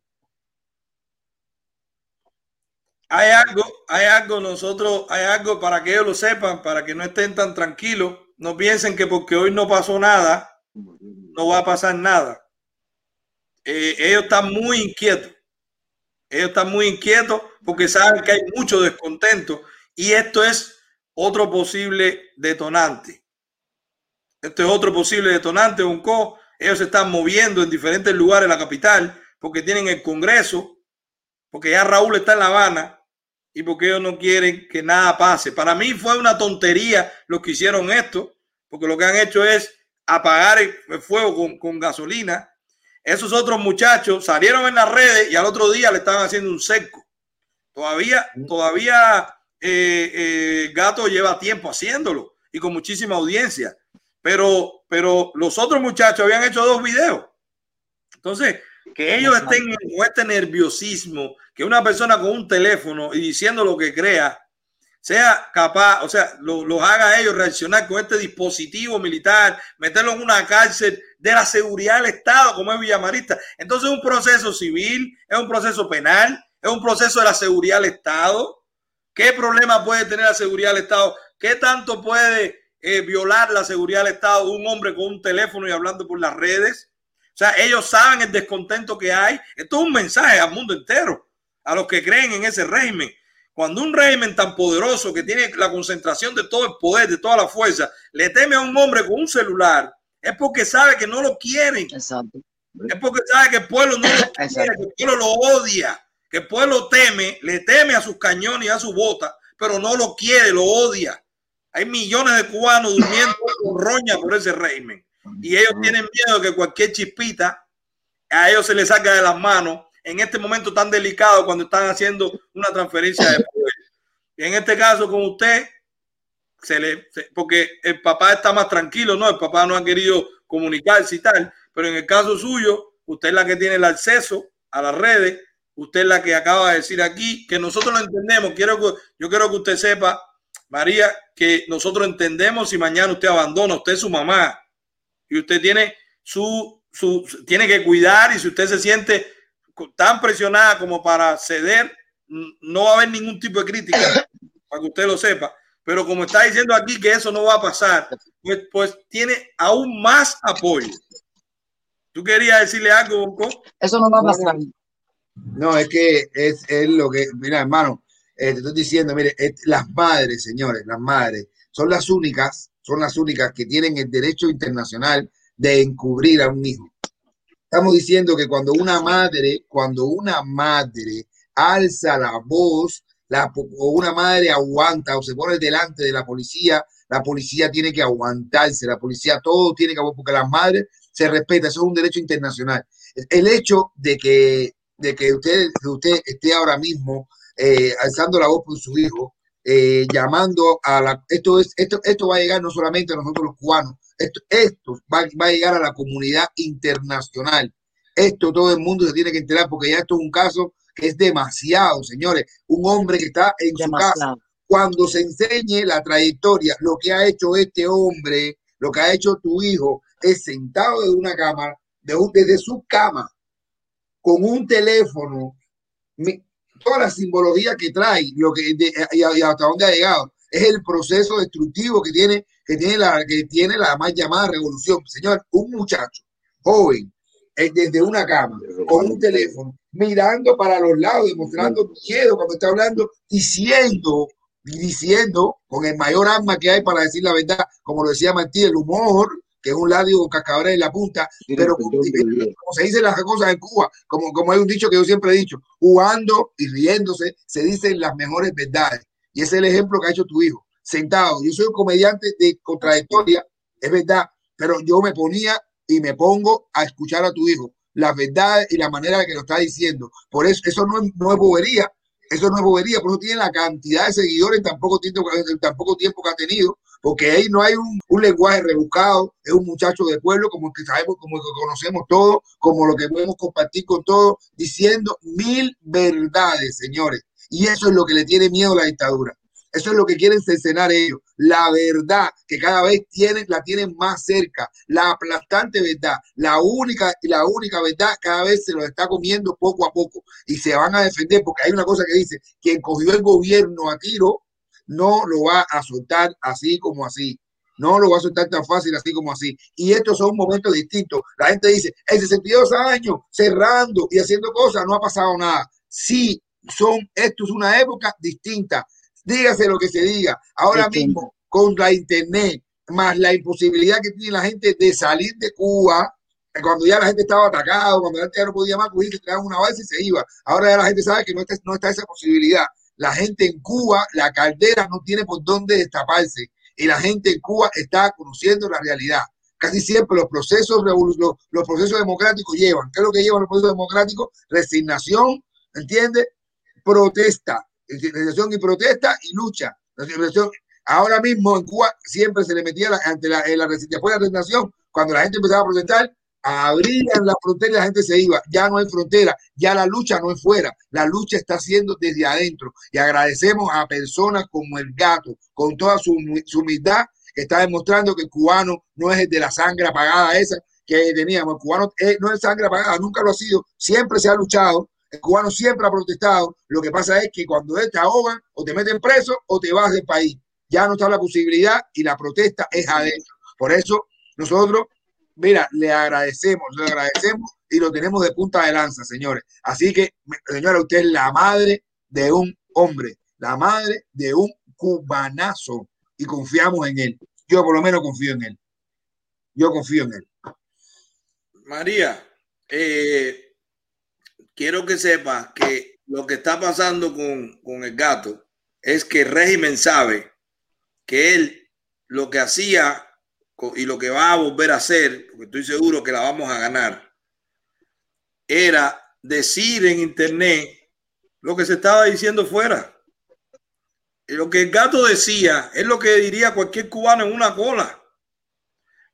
Hay algo, hay algo, nosotros, hay algo para que ellos lo sepan, para que no estén tan tranquilos. No piensen que porque hoy no pasó nada, no va a pasar nada. Eh, ellos están muy inquietos. Ellos están muy inquietos porque saben que hay mucho descontento y esto es otro posible detonante. Este es otro posible detonante, Bonco. Ellos se están moviendo en diferentes lugares de la capital porque tienen el Congreso, porque ya Raúl está en La Habana y porque ellos no quieren que nada pase. Para mí fue una tontería los que hicieron esto, porque lo que han hecho es apagar el, fuego con, con gasolina. Esos otros muchachos salieron en las redes y al otro día le estaban haciendo un seco. Todavía, todavía eh, eh, Gato lleva tiempo haciéndolo y con muchísima audiencia. Pero, pero los otros muchachos habían hecho dos videos. Entonces, que ellos estén con este nerviosismo, que una persona con un teléfono y diciendo lo que crea, sea capaz, o sea, lo- los haga a ellos reaccionar con este dispositivo militar, meterlo en una cárcel de la seguridad del Estado, como es Villamarista. Entonces, es un proceso civil, es un proceso penal, es un proceso de la seguridad del Estado. ¿Qué problema puede tener la seguridad del Estado? ¿Qué tanto puede eh, violar la seguridad del Estado un hombre con un teléfono y hablando por las redes? O sea, ellos saben el descontento que hay. Esto es un mensaje al mundo entero, a los que creen en ese régimen. Cuando un régimen tan poderoso que tiene la concentración de todo el poder, de toda la fuerza, le teme a un hombre con un celular, es porque sabe que no lo quieren. Exacto. Es porque sabe que el pueblo no lo [coughs] quiere, que el pueblo lo odia, que el pueblo teme, le teme a sus cañones y a su bota, pero no lo quiere, lo odia. Hay millones de cubanos durmiendo con roña por ese régimen. Y ellos tienen miedo que cualquier chispita a ellos se les salga de las manos en este momento tan delicado cuando están haciendo una transferencia de poder. Y en este caso con usted, se le, se- porque el papá está más tranquilo, ¿no? El papá no ha querido comunicarse y tal, pero en el caso suyo, usted es la que tiene el acceso a las redes, usted es la que acaba de decir aquí, que nosotros lo entendemos. Quiero que, yo quiero que usted sepa, María, que nosotros entendemos si mañana usted abandona, usted es su mamá y usted tiene su, su tiene que cuidar y si usted se siente tan presionada como para ceder, no va a haber ningún tipo de crítica, [coughs] para que usted lo sepa. Pero como está diciendo aquí que eso no va a pasar, pues, pues tiene aún más apoyo. ¿Tú querías decirle algo, Bonco? Eso no va a pasar. No, es que es, es lo que, mira, hermano, eh, te estoy diciendo, mire, es- las madres, señores, las madres, son las únicas son las únicas que tienen el derecho internacional de encubrir a un hijo. Estamos diciendo que cuando una madre, cuando una madre alza la voz, o una madre aguanta o se pone delante de la policía, la policía tiene que aguantarse, la policía todo tiene que porque las madres se respeta, eso es un derecho internacional. El hecho de que, de que usted, usted esté ahora mismo eh, alzando la voz por su hijo, eh, llamando a la, esto es, esto, esto va a llegar no solamente a nosotros los cubanos, esto, esto va, va, a llegar a la comunidad internacional. Esto todo el mundo se tiene que enterar porque ya esto es un caso que es demasiado, señores. Un hombre que está en demasiado. su casa. Cuando se enseñe la trayectoria, lo que ha hecho este hombre, lo que ha hecho tu hijo, es sentado de una de un, desde su cama, con un teléfono, toda la simbología que trae, lo que de, y hasta dónde ha llegado, es el proceso destructivo que tiene, que tiene la, que tiene la más llamada revolución. Señor, un muchacho joven, eh, desde una cama, con un teléfono, mirando para los lados, demostrando miedo cuando está hablando, diciendo, diciendo, con el mayor arma que hay para decir la verdad, como lo decía Martí, el humor, que es un látigo cascabel en la punta, pero como, como, se dicen las cosas en Cuba, como, como hay un dicho que yo siempre he dicho, jugando y riéndose, se dicen las mejores verdades. Y ese es el ejemplo que ha hecho tu hijo, sentado. Yo soy un comediante de contradictoria, es verdad, pero yo me ponía y me pongo a escuchar a tu hijo, la verdad y la manera que lo está diciendo. Por eso, eso no es, no es bobería, eso no es bobería, por eso tiene la cantidad de seguidores en tan poco tiempo, tiempo que ha tenido, porque ahí no hay un, un, lenguaje rebuscado, es un muchacho de pueblo, como el que sabemos, como el que conocemos todos, como lo que podemos compartir con todos, diciendo mil verdades, señores. Y eso es lo que le tiene miedo a la dictadura. Eso es lo que quieren cercenar ellos. La verdad que cada vez tienen, la tienen más cerca. La aplastante verdad. La única, la única verdad cada vez se lo está comiendo poco a poco. Y se van a defender porque hay una cosa que dice, quien cogió el gobierno a tiro no lo va a soltar así como así. No lo va a soltar tan fácil así como así. Y estos son momentos distintos. La gente dice, en 62 años, cerrando y haciendo cosas, no ha pasado nada. Sí, son, esto es una época distinta dígase lo que se diga. Ahora mismo, con la internet, más la imposibilidad que tiene la gente de salir de Cuba, cuando ya la gente estaba atacada, cuando la gente ya no podía más coger, se una base y se iba. Ahora ya la gente sabe que no está, no está esa posibilidad. La gente en Cuba, la caldera no tiene por dónde destaparse. Y la gente en Cuba está conociendo la realidad. Casi siempre los procesos, los, los procesos democráticos llevan. ¿Qué es lo que llevan los procesos democráticos? Resignación, ¿entiendes? Protesta, resignación y protesta y lucha. Ahora mismo en Cuba siempre se le metía la, ante la, en después de la resignación, cuando la gente empezaba a protestar, abrían la frontera y la gente se iba. Ya no hay frontera, ya la lucha no es fuera, la lucha está siendo desde adentro. Y agradecemos a personas como el gato, con toda su, su humildad, que está demostrando que el cubano no es el de la sangre apagada esa que teníamos. El cubano es, no es sangre apagada, nunca lo ha sido, siempre se ha luchado, el cubano siempre ha protestado. Lo que pasa es que cuando te ahogan o te meten preso o te vas del país. Ya no está la posibilidad y la protesta es adentro. Por eso nosotros, mira, le agradecemos, le agradecemos y lo tenemos de punta de lanza, señores. Así que, señora, usted es la madre de un hombre, la madre de un cubanazo y confiamos en él. Yo por lo menos confío en él. Yo confío en él. María, eh, quiero que sepas que lo que está pasando con, con, el gato es que el régimen sabe que él lo que hacía y lo que va a volver a hacer, porque estoy seguro que la vamos a ganar, era decir en internet lo que se estaba diciendo fuera. Lo que el gato decía es lo que diría cualquier cubano en una cola.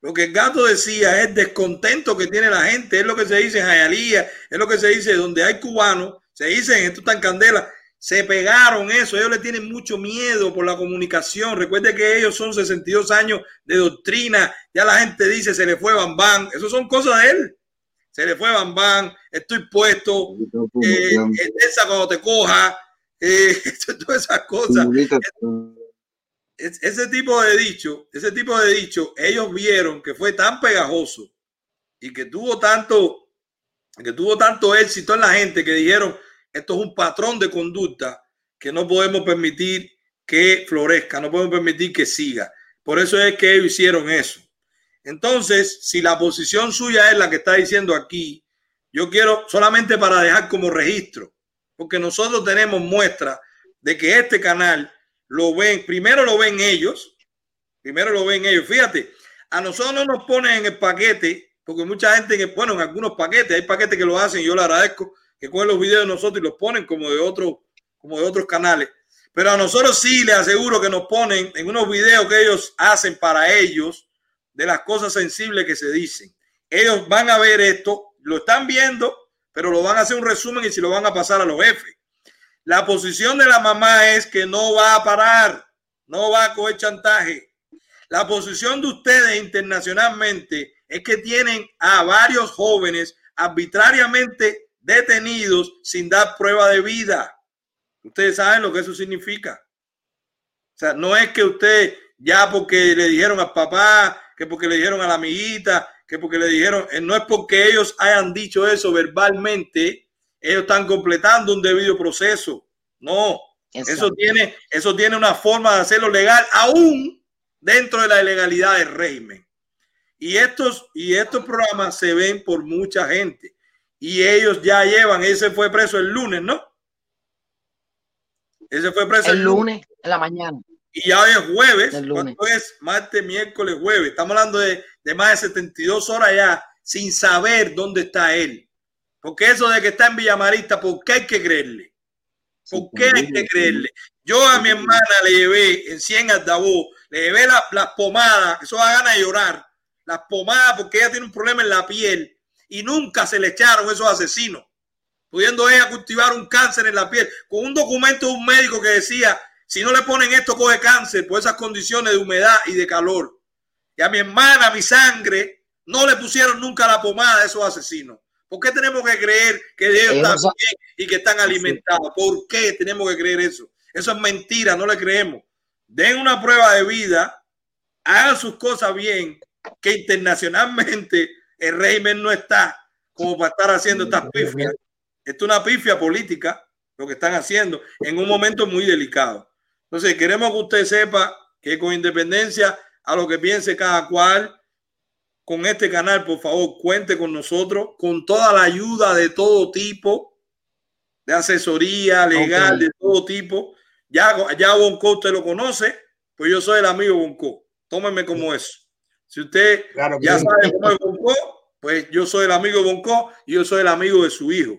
Lo que el gato decía es descontento que tiene la gente, es lo que se dice en Jayalía, es lo que se dice donde hay cubanos, se dice en esto en candela, se pegaron eso, ellos le tienen mucho miedo por la comunicación. Recuerde que ellos son 62 años de doctrina, ya la gente dice se le fue Bambán, eso son cosas de él. Se le fue Bambán, estoy puesto, eh, esa cuando te coja, [laughs] eh, [laughs] todas esas cosas ese tipo de dicho, ese tipo de dicho, ellos vieron que fue tan pegajoso y que tuvo tanto, que tuvo tanto éxito en la gente que dijeron esto es un patrón de conducta que no podemos permitir que florezca, no podemos permitir que siga. Por eso es que ellos hicieron eso. Entonces, si la posición suya es la que está diciendo aquí, yo quiero solamente para dejar como registro, porque nosotros tenemos muestra de que este canal lo ven, primero lo ven ellos, primero lo ven ellos. Fíjate, a nosotros no nos ponen en el paquete, porque mucha gente, bueno, en algunos paquetes, hay paquetes que lo hacen yo le agradezco, que cogen los videos de nosotros y los ponen como de otros, como de otros canales. Pero a nosotros sí les aseguro que nos ponen en unos videos que ellos hacen para ellos de las cosas sensibles que se dicen. Ellos van a ver esto, lo están viendo, pero lo van a hacer un resumen y si lo van a pasar a los jefes. La posición de la mamá es que no va a parar, no va a coger chantaje. La posición de ustedes internacionalmente es que tienen a varios jóvenes arbitrariamente detenidos sin dar prueba de vida. Ustedes saben lo que eso significa. O sea, no es que usted ya porque le dijeron al papá, que porque le dijeron a la amiguita, que porque le dijeron, eh, no es porque ellos hayan dicho eso verbalmente, ellos están completando un debido proceso. No, eso tiene, eso tiene una forma de hacerlo legal, aún dentro de la ilegalidad del régimen. Y estos, y estos programas se ven por mucha gente. Y ellos ya llevan, ese fue preso el lunes, ¿no? Ese fue preso el, lunes, en la mañana. Y ya hoy es jueves, ¿cuánto es? Martes, miércoles, jueves. Estamos hablando de, de más de 72 horas ya sin saber dónde está él. Porque eso de que está en Villamarista, ¿por qué hay que creerle? ¿Por qué hay que creerle? Yo a mi hermana le llevé en 100 altavoz, le llevé las la pomadas, eso da ganas de llorar, las pomadas porque ella tiene un problema en la piel y nunca se le echaron esos asesinos, pudiendo ella cultivar un cáncer en la piel, con un documento de un médico que decía, si no le ponen esto, coge cáncer por esas condiciones de humedad y de calor. Y a mi hermana, a mi sangre, no le pusieron nunca la pomada de esos asesinos. ¿Por qué tenemos que creer que Dios está bien y que están alimentados? ¿Por qué tenemos que creer eso? Eso es mentira, no le creemos. Den una prueba de vida, hagan sus cosas bien, que internacionalmente el régimen no está como para estar haciendo estas pifias. Esto es una pifia política, lo que están haciendo, en un momento muy delicado. Entonces, queremos que usted sepa que con independencia a lo que piense cada cual, con este canal, por favor, cuente con nosotros, con toda la ayuda de todo tipo, de asesoría legal, de todo tipo. Ya, ya Bonco usted lo conoce, pues yo soy el amigo Bonco. Tómeme como eso. Si usted ya sabe cómo es Bonco, pues yo soy el amigo Bonco y yo soy el amigo de su hijo.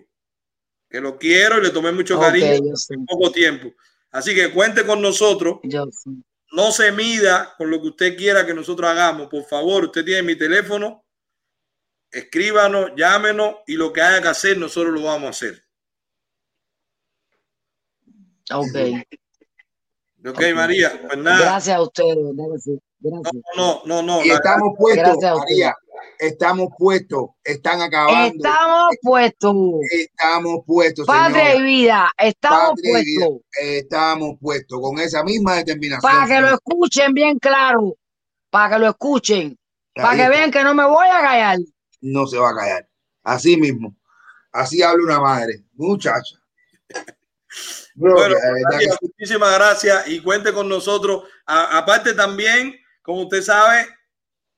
Que lo quiero y le tomé mucho cariño en poco tiempo. Así que cuente con nosotros. No se mida con lo que usted quiera que nosotros hagamos. Por favor, usted tiene mi teléfono. Escríbanos, llámenos y lo que haya que hacer, nosotros lo vamos a hacer. Ok. Ok, María. Pues nada. Gracias a ustedes. Gracias. No, no, no, no. Y estamos puestos, María. Estamos puestos. Están acabando. Estamos puestos. Estamos puestos. Padre y vida. Estamos puestos. Estamos puestos con esa misma determinación. Para que lo escuchen bien claro. Para que lo escuchen. para que vean que no me voy a callar. No se va a callar. Así mismo. Así habla una madre. Muchacha. bueno, muchísimas gracias y cuente con nosotros. aparte también, como usted sabe,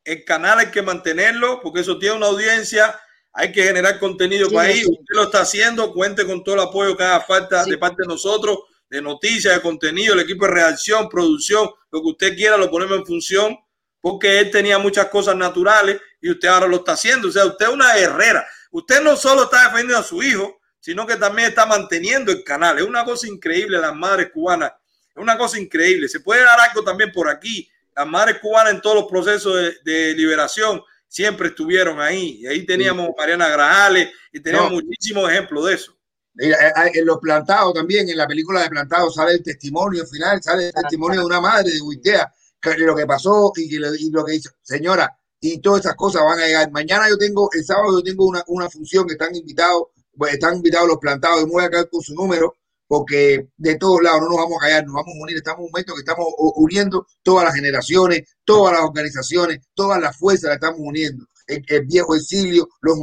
el canal hay que mantenerlo porque eso tiene una audiencia. Hay que generar contenido para ahí. Usted lo está haciendo. Cuente con todo el apoyo que haga falta de parte de nosotros, de noticias, de contenido, el equipo de reacción, producción, lo que usted quiera, lo ponemos en función porque él tenía muchas cosas naturales y usted ahora lo está haciendo. O sea, usted es una guerrera. Usted no solo está defendiendo a su hijo, sino que también está manteniendo el canal. Es una cosa increíble, las madres cubanas. Es una cosa increíble. Se puede dar algo también por aquí las madres cubanas en todos los procesos de, liberación siempre estuvieron ahí. Y ahí teníamos Mariana Grajales y tenemos muchísimos ejemplos de eso. Eh, eh, en los plantados también, en la película de plantados sale el testimonio final, sale el testimonio de una madre de Huitea, que lo que pasó y, que, y lo que hizo. Señora, y todas esas cosas van a llegar. Mañana yo tengo, el sábado yo tengo una, una función que están invitados, pues, están invitados los plantados, y me voy a quedar con su número porque de todos lados no nos vamos a callar, nos vamos a unir. Estamos en un momento que estamos uniendo todas las generaciones, todas las organizaciones, todas las fuerzas las estamos uniendo. El, viejo exilio, los,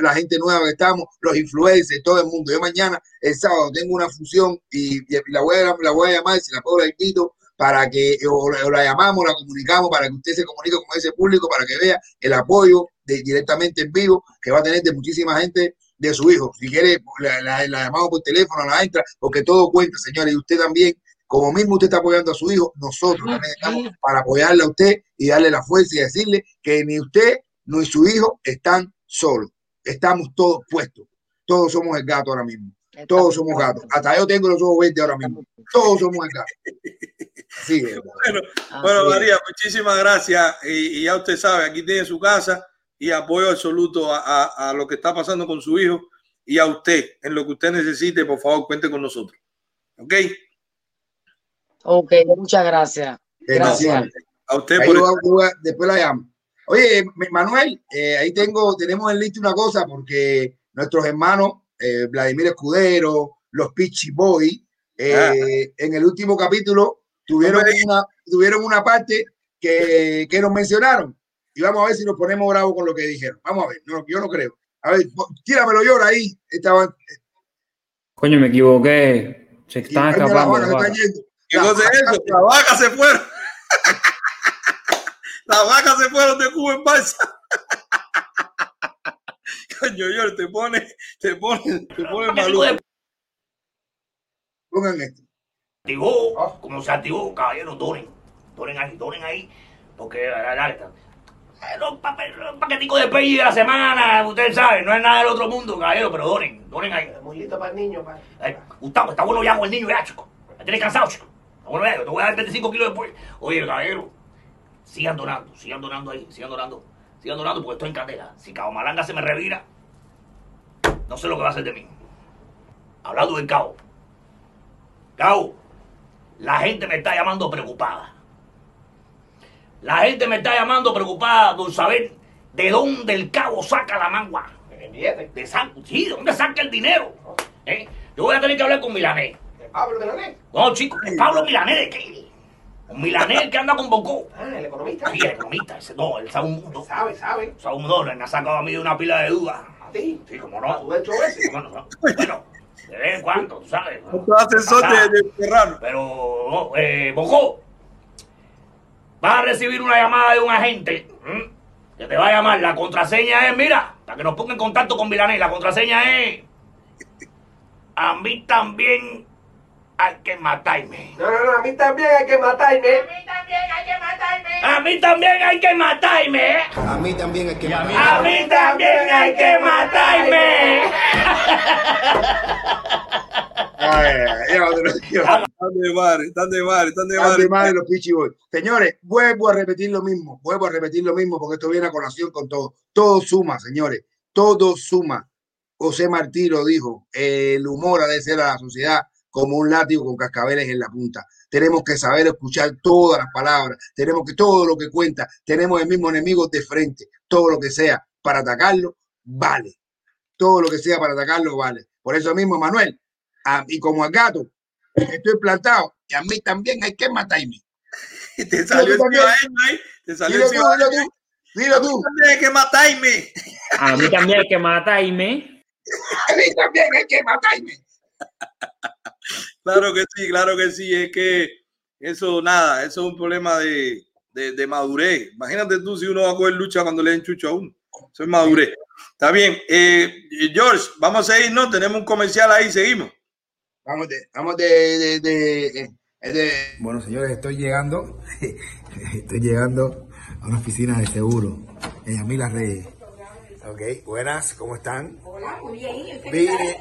la gente nueva que estamos, los influencers, todo el mundo. Yo mañana, el sábado, tengo una función y, la, voy a, la voy a llamar, si la puedo la invito, para que, o la llamamos, la comunicamos, para que usted se comunique con ese público, para que vea el apoyo de, directamente en vivo que va a tener de muchísima gente de su hijo. Si quiere, la, la- la llamamos por teléfono, la entra, porque todo cuenta, señores, y usted también, como mismo usted está apoyando a su hijo, nosotros también estamos para apoyarle a usted y darle la fuerza y decirle que ni usted ni su hijo están solos. Estamos todos puestos. Todos somos el gato ahora mismo. Todos somos gatos. Hasta yo tengo los ojos verdes ahora mismo. Todos somos el gato. Así es. [laughs] Bueno, bueno, María, muchísimas gracias. Y, y ya usted sabe, aquí tiene su casa y apoyo absoluto a, a- a lo que está pasando con su hijo y a usted. En lo que usted necesite, por favor, cuente con nosotros. ¿Ok? Ok, muchas gracias. Gracias. A usted Ahí por después la llamo. Oye, Manuel, eh, ahí tengo, tenemos en lista una cosa porque nuestros hermanos eh, Vladimir Escudero, los Pichi Boy, eh, en el último capítulo tuvieron una, tuvieron una parte que, que nos mencionaron. Y vamos a ver si nos ponemos bravos con lo que dijeron. Vamos a ver, no, yo no creo. A ver, tíramelo llora ahí. Estaban, Coño, me equivoqué. Se están escapando. ahora se las están vacas. yendo. ¿Qué cosa es eso? Las vacas se fueron. Las [laughs] vacas se fueron de Cuba en balsa. [laughs] Coño, yo te pone, te pone, te pone maluco. Pongan esto. activó, como se activó, caballero, donen, donen ahí, donen ahí, porque, dale, dale, eh, papel- los paqueticos de pay de la semana, ustedes saben, no es nada del otro mundo, caballero, pero donen, donen ahí. Muy listo para el niño, pa. Gustavo, está bueno ya con el niño ya, chico, me tienes cansado, chico, está bueno ya, yo te voy a dar 25 kilos después. Oye, caballero, sigan donando, sigan donando ahí, sigan donando, sigan donando, porque estoy en candela. Si Cabo Malanga se me revira, no sé lo que va a hacer de mí. Hablando del Cabo, Cabo, la gente me está llamando preocupada. La gente me está llamando preocupada por saber de dónde el cabo saca la mangua. De San, sí, ¿de dónde saca el dinero? ¿Eh? Yo voy a tener que hablar con Milanés. Pablo Milanés. No, chicos, ¿el Pablo Milanés de qué? Un Milanés el que anda con Bocó. Ah, el economista. Sí, el economista. Ese, no, él sabe un mundo. Sabe, sabe. Sabe un mundo. Me ha sacado a mí de una pila de dudas. ¿A ti? Sí, como no. ¿Tú hecho veces? Bueno, no. bueno, de vez en cuando, tú sabes. Hace sol de, de. Pero, no, eh, Bocó, vas a recibir una llamada de un agente ¿m? que te va a llamar. La contraseña es, mira, para que nos ponga en contacto con Milanés, la contraseña es. A mí también hay que matarme. No, no, no, a mí también hay que matarme. A mí también hay que matarme. A mí también hay que matarme. A mí también hay que matarme. Ay, ay, ay, ya, otro- ya. Están de madre, están de madre, están de Están madre. de los Pichi Boys. Señores, vuelvo a repetir lo mismo, vuelvo a repetir lo mismo porque esto viene a colación con todo. Todo suma, señores, todo suma. José Martí lo dijo, el humor ha de ser a la sociedad como un látigo con cascabeles en la punta. Tenemos que saber escuchar todas las palabras, tenemos que todo lo que cuenta, tenemos el mismo enemigo de frente, todo lo que sea para atacarlo, vale. Todo lo que sea para atacarlo, vale. Por eso mismo, Manuel, a- y como al gato, estoy plantado, y a mí también hay que matarme. [laughs] Te salió él, ahí. Te salió Dilo tú, encima de dilo él. tú, dilo tú. También hay que matarme. A mí también hay que matarme. [laughs] A mí también hay que matarme. Claro que sí, claro que sí. Es que eso, nada, eso es un problema de, de, de madurez. Imagínate tú si uno va a coger lucha cuando le den chucho a uno. Eso es madurez. Está bien. Eh, George, vamos a seguir, ¿no? Tenemos un comercial ahí, seguimos. Vamos de, vamos de, de, de- de- de- Bueno, señores, estoy llegando, [laughs] estoy llegando a una oficina de seguro en Yamila Reyes. Ok, buenas, ¿cómo están? Hola, muy bien.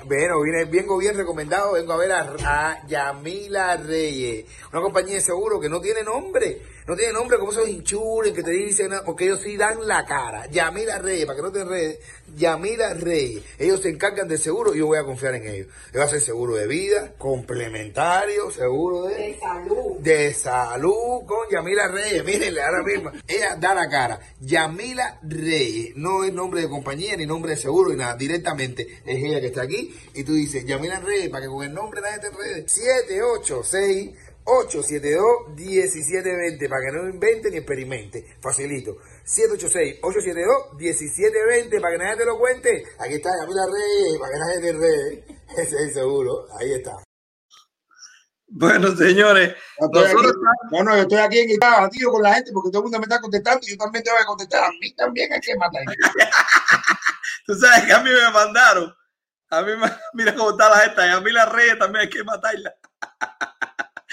bueno, vine, vengo bien recomendado, vengo a ver a, a Yamila Reyes, una compañía de seguro que no tiene nombre, no tiene nombre como esos insurance que te dicen, ah, porque ellos sí dan la cara. Yamila Reyes, para que no te enredes, Yamila Reyes, ellos se encargan del seguro y yo voy a confiar en ellos. Ellos hacen seguro de vida, complementario, seguro de... De salud. De salud con Yamila Reyes. [laughs] Mírenle ahora mismo. Ella da la cara. Yamila Reyes. No es nombre de compañía ni nombre de seguro ni nada. Directamente es ella que está aquí. Y tú dices, Yamila Reyes, para que con el nombre nadie te enrede. 786 872 1720 para que no invente ni experimente. Facilito. 786-872-1720 para que nadie te lo cuente. Aquí está Yamila Reyes, para que nadie te enrede. [laughs] Ese es el seguro. Ahí está. Bueno, señores, nosotros no, no, yo estoy aquí en Italia, tío, con la gente, porque todo el mundo me está contestando y yo también te voy a contestar. A mí también hay que matar. [laughs] Tú sabes que a mí me mandaron. A mí me, [laughs] mira cómo está la gente. A mí la reyes también hay que matarla.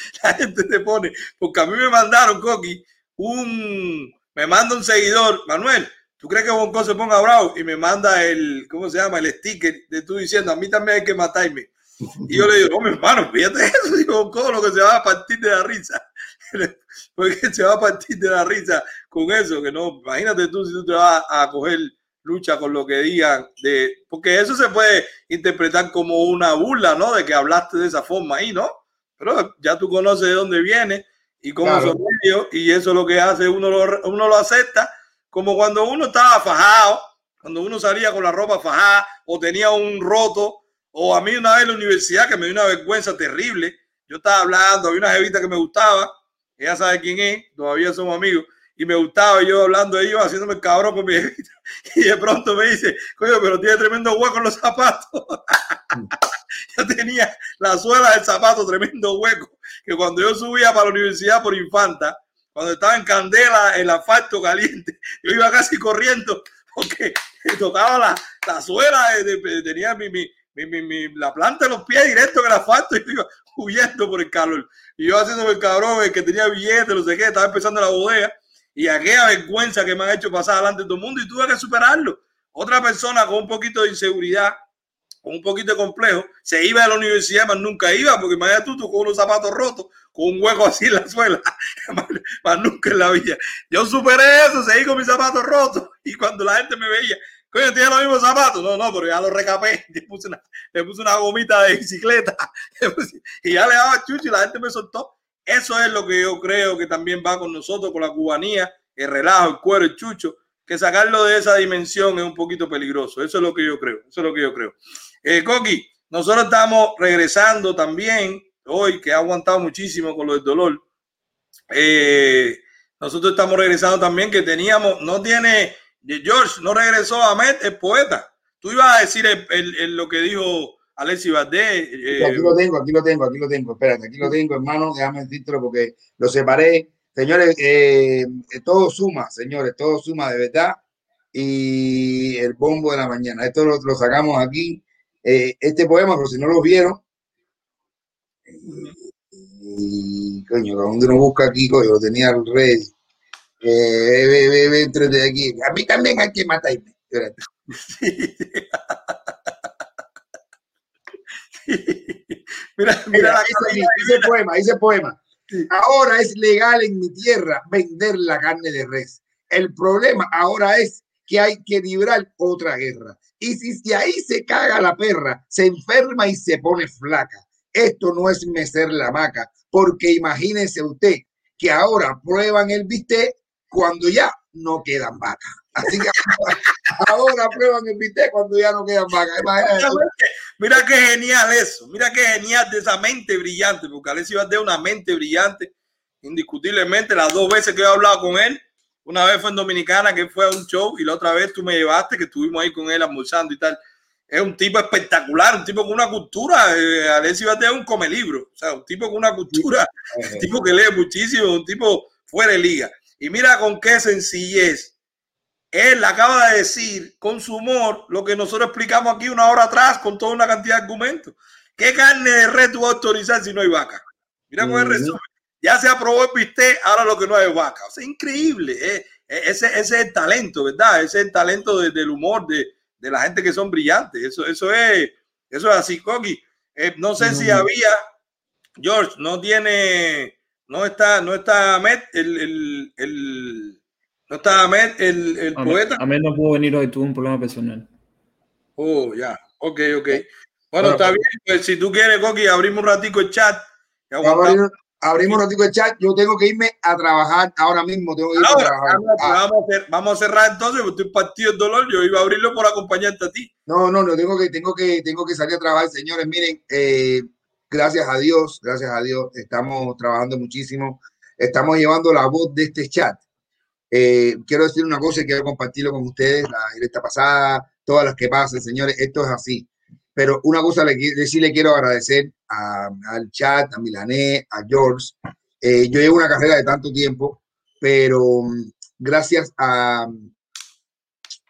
[laughs] La gente te pone. Porque a mí me mandaron, Coqui, un. Me manda un seguidor. Manuel, ¿tú crees que Bonco se ponga bravo? Y me manda el. ¿Cómo se llama? El sticker de tú diciendo, a mí también hay que matarme. Y yo le digo, no, mi hermano, fíjate [laughs] eso. Digo, Bonco, lo que se va a partir de la risa. [laughs] Porque se va a partir de la risa con eso. Que no, imagínate tú si tú te vas a coger lucha con lo que digan, de, porque eso se puede interpretar como una burla, ¿no? De que hablaste de esa forma ahí, ¿no? Pero ya tú conoces de dónde viene y cómo Claro. son ellos, y eso lo que hace, uno lo, uno lo acepta, como cuando uno estaba fajado, cuando uno salía con la ropa fajada o tenía un roto, o a mí una vez en la universidad que me dio una vergüenza terrible, yo estaba hablando, había una jevita que me gustaba, ella sabe quién es, todavía somos amigos, y me gustaba y yo hablando de ellos, haciéndome el cabrón con mi jevita, [laughs] y de pronto me dice, coño, pero tiene tremendo hueco en los zapatos. [laughs] yo tenía la suela del zapato tremendo hueco, que cuando yo subía para la universidad por Infanta, cuando estaba en Candela, el asfalto caliente, [laughs] yo iba casi corriendo porque tocaba la, la suela, de- de- tenía mi, mi, mi- la planta de los pies directo en el asfalto y yo iba huyendo por el calor. Y yo haciéndome el cabrón, el que tenía billetes, no sé qué, estaba empezando la bodega y aquella vergüenza que me han hecho pasar delante de todo el mundo y tuve que superarlo. Otra persona con un poquito de inseguridad, con un poquito de complejo, se iba a la universidad, más nunca iba, porque imagínate tú, tú con unos zapatos rotos, con un hueco así en la suela, [laughs] más, nunca en la vida. Yo superé eso, seguí con mis zapatos rotos [laughs] y cuando la gente me veía, coño, tiene los mismos zapatos. No, no, pero ya los recapé, [laughs] le puse una, le puse una gomita de bicicleta le puse- y ya le daba chucho y la gente me soltó. Eso es lo que yo creo que también va con nosotros, con la cubanía, el relajo, el cuero, el chucho, que sacarlo de esa dimensión es un poquito peligroso. Eso es lo que yo creo. Eso es lo que yo creo. Eh, Coqui, nosotros estamos regresando también hoy, que ha aguantado muchísimo con lo del dolor. Eh, nosotros estamos regresando también, que teníamos, no tiene, George, no regresó Ahmed, el poeta. Tú ibas a decir el- lo que dijo Alexi Valdés. eh, Aquí lo tengo, aquí lo tengo, aquí lo tengo. Espérate, aquí lo tengo, hermano. Déjame decírtelo porque lo separé. Señores, eh, eh, todo suma, señores, todo suma de verdad. Y el bombo de la mañana. Esto lo, lo sacamos aquí. Eh, este poema, por si no lo vieron. Y coño, cuando uno busca aquí, coño, lo tenía el rey. Eh, ve, ve, ve, de aquí. A mí también hay que matarme. Espérate. [laughs] Mira, Mira, la dice poema, dice poema. Ahora es legal en mi tierra vender la carne de res. El problema ahora es que hay que librar otra guerra. Y si, si ahí se caga la perra, se enferma y se pone flaca. Esto no es mecer la vaca, porque imagínese usted que ahora prueban el bistec cuando ya no quedan vacas. Así que [laughs] ahora prueban el bistec cuando ya no quedan vacas. Mira qué genial eso, mira qué genial de esa mente brillante, porque Alexis Valdés es una mente brillante, indiscutiblemente. Las dos veces que he hablado con él, una vez fue en Dominicana, que fue a un show, y la otra vez tú me llevaste, que estuvimos ahí con él almorzando y tal. Es un tipo espectacular, un tipo con una cultura. Eh, Alexis Valdés es un come libro, o sea, un tipo con una cultura, un tipo que lee muchísimo, un tipo fuera de liga. Y mira con qué sencillez él acaba de decir con su humor lo que nosotros explicamos aquí una hora atrás con toda una cantidad de argumentos. ¿Qué carne de res tú vas a autorizar si no hay vaca? Mira cómo es el resumen. Ya se aprobó el bistec, ahora lo que no hay vaca. O sea, increíble. eh. Eh, Ese, ese es el talento, ¿verdad? Ese es el talento de- del humor de, de la gente que son brillantes. Eso, eso, es, eso es así, Coqui. Eh, no sé si había, George, no tiene, no está, no está el, el- no está Ahmed, el, el Amén, poeta. Amén no pudo venir hoy, tuvo un problema personal. Oh, ya. Ok, ok. Bueno, Bueno, está bien. Pues si tú quieres, Coqui, abrimos un ratico el chat. y Vamos a aguantamos. abrir- abrimos un ratito el chat. Yo tengo que irme a trabajar ahora mismo. Tengo que irme Ahora, a trabajar. pues Ah, vamos, a vamos a cerrar entonces, porque estoy partido el dolor. Yo iba a abrirlo por acompañarte a ti. no, no, no, tengo que, tengo que, tengo que salir a trabajar, señores. Miren, eh, gracias a Dios, gracias a Dios, estamos trabajando muchísimo. Estamos llevando la voz de este chat. Eh, quiero decir una cosa y quiero compartirlo con ustedes, la directa pasada, todas las que pasen, señores. Esto es así. pero una cosa le, qui- sí le quiero agradecer a- al chat, a Milané, a George. Eh, yo llevo una carrera de tanto tiempo, pero mm, gracias a,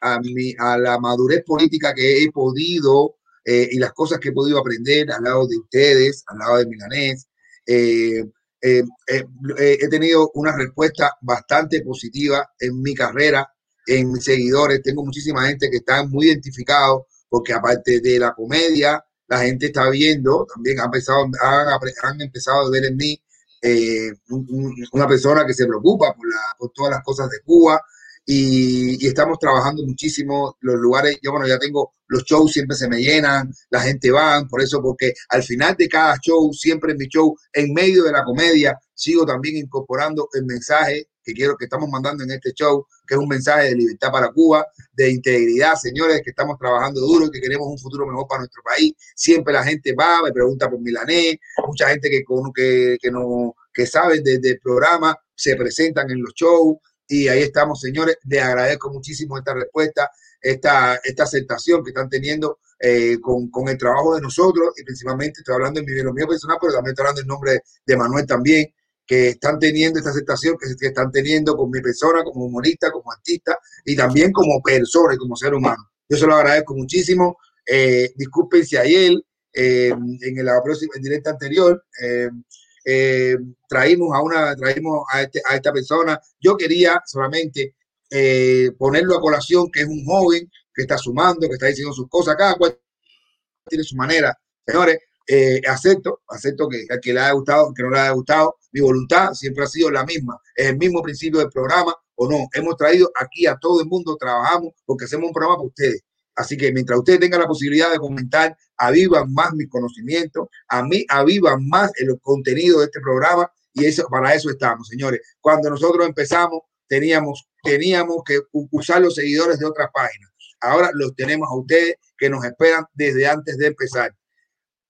a, mi, a la madurez política que he podido eh, y las cosas que he podido aprender al lado de ustedes, al lado de Milanés, eh, eh, eh, eh, he tenido una respuesta bastante positiva en mi carrera, en mis seguidores. Tengo muchísima gente que está muy identificado porque aparte de la comedia, la gente está viendo, también ha empezado, han, empezado a ver en mí eh, un- un- una persona que se preocupa por, la- por todas las cosas de Cuba y, y estamos trabajando muchísimo los lugares. Yo, bueno, ya tengo los shows, siempre se me llenan, la gente va, por eso, porque al final de cada show, siempre en mi show, en medio de la comedia, sigo también incorporando el mensaje que quiero que estamos mandando en este show, que es un mensaje de libertad para Cuba, de integridad, señores, que estamos trabajando duro que queremos un futuro mejor para nuestro país. Siempre la gente va, me pregunta por Milanés, mucha gente que, que, que, no, que sabe de- del programa se presentan en los shows y ahí estamos, señores. Les agradezco muchísimo esta respuesta, esta, esta aceptación que están teniendo eh, con, con el trabajo de nosotros y principalmente estoy hablando en mi mío personal, pero también estoy hablando en nombre de, Manuel también, que están teniendo esta aceptación que, que están teniendo con mi persona, como humorista, como artista y también como persona y como ser humano. Yo se lo agradezco muchísimo. Eh, disculpen si ayer, eh, en la próxima en directa anterior, eh, traímos a una, traímos a, este- a esta persona. Yo quería solamente eh, ponerlo a colación, que es un joven que está sumando, que está diciendo sus cosas, cada cual tiene su manera. Señores, eh, acepto, acepto que al que le haya gustado, que no le haya gustado, mi voluntad siempre ha sido la misma. Es el mismo principio del programa o no. Hemos traído aquí a todo el mundo, trabajamos porque hacemos un programa para ustedes. Así que mientras ustedes tengan la posibilidad de comentar, avivan más mis conocimientos, a mí avivan más el contenido de este programa y eso para eso estamos, señores. Cuando nosotros empezamos, teníamos, teníamos que usar los seguidores de otras páginas. Ahora los tenemos a ustedes que nos esperan desde antes de empezar.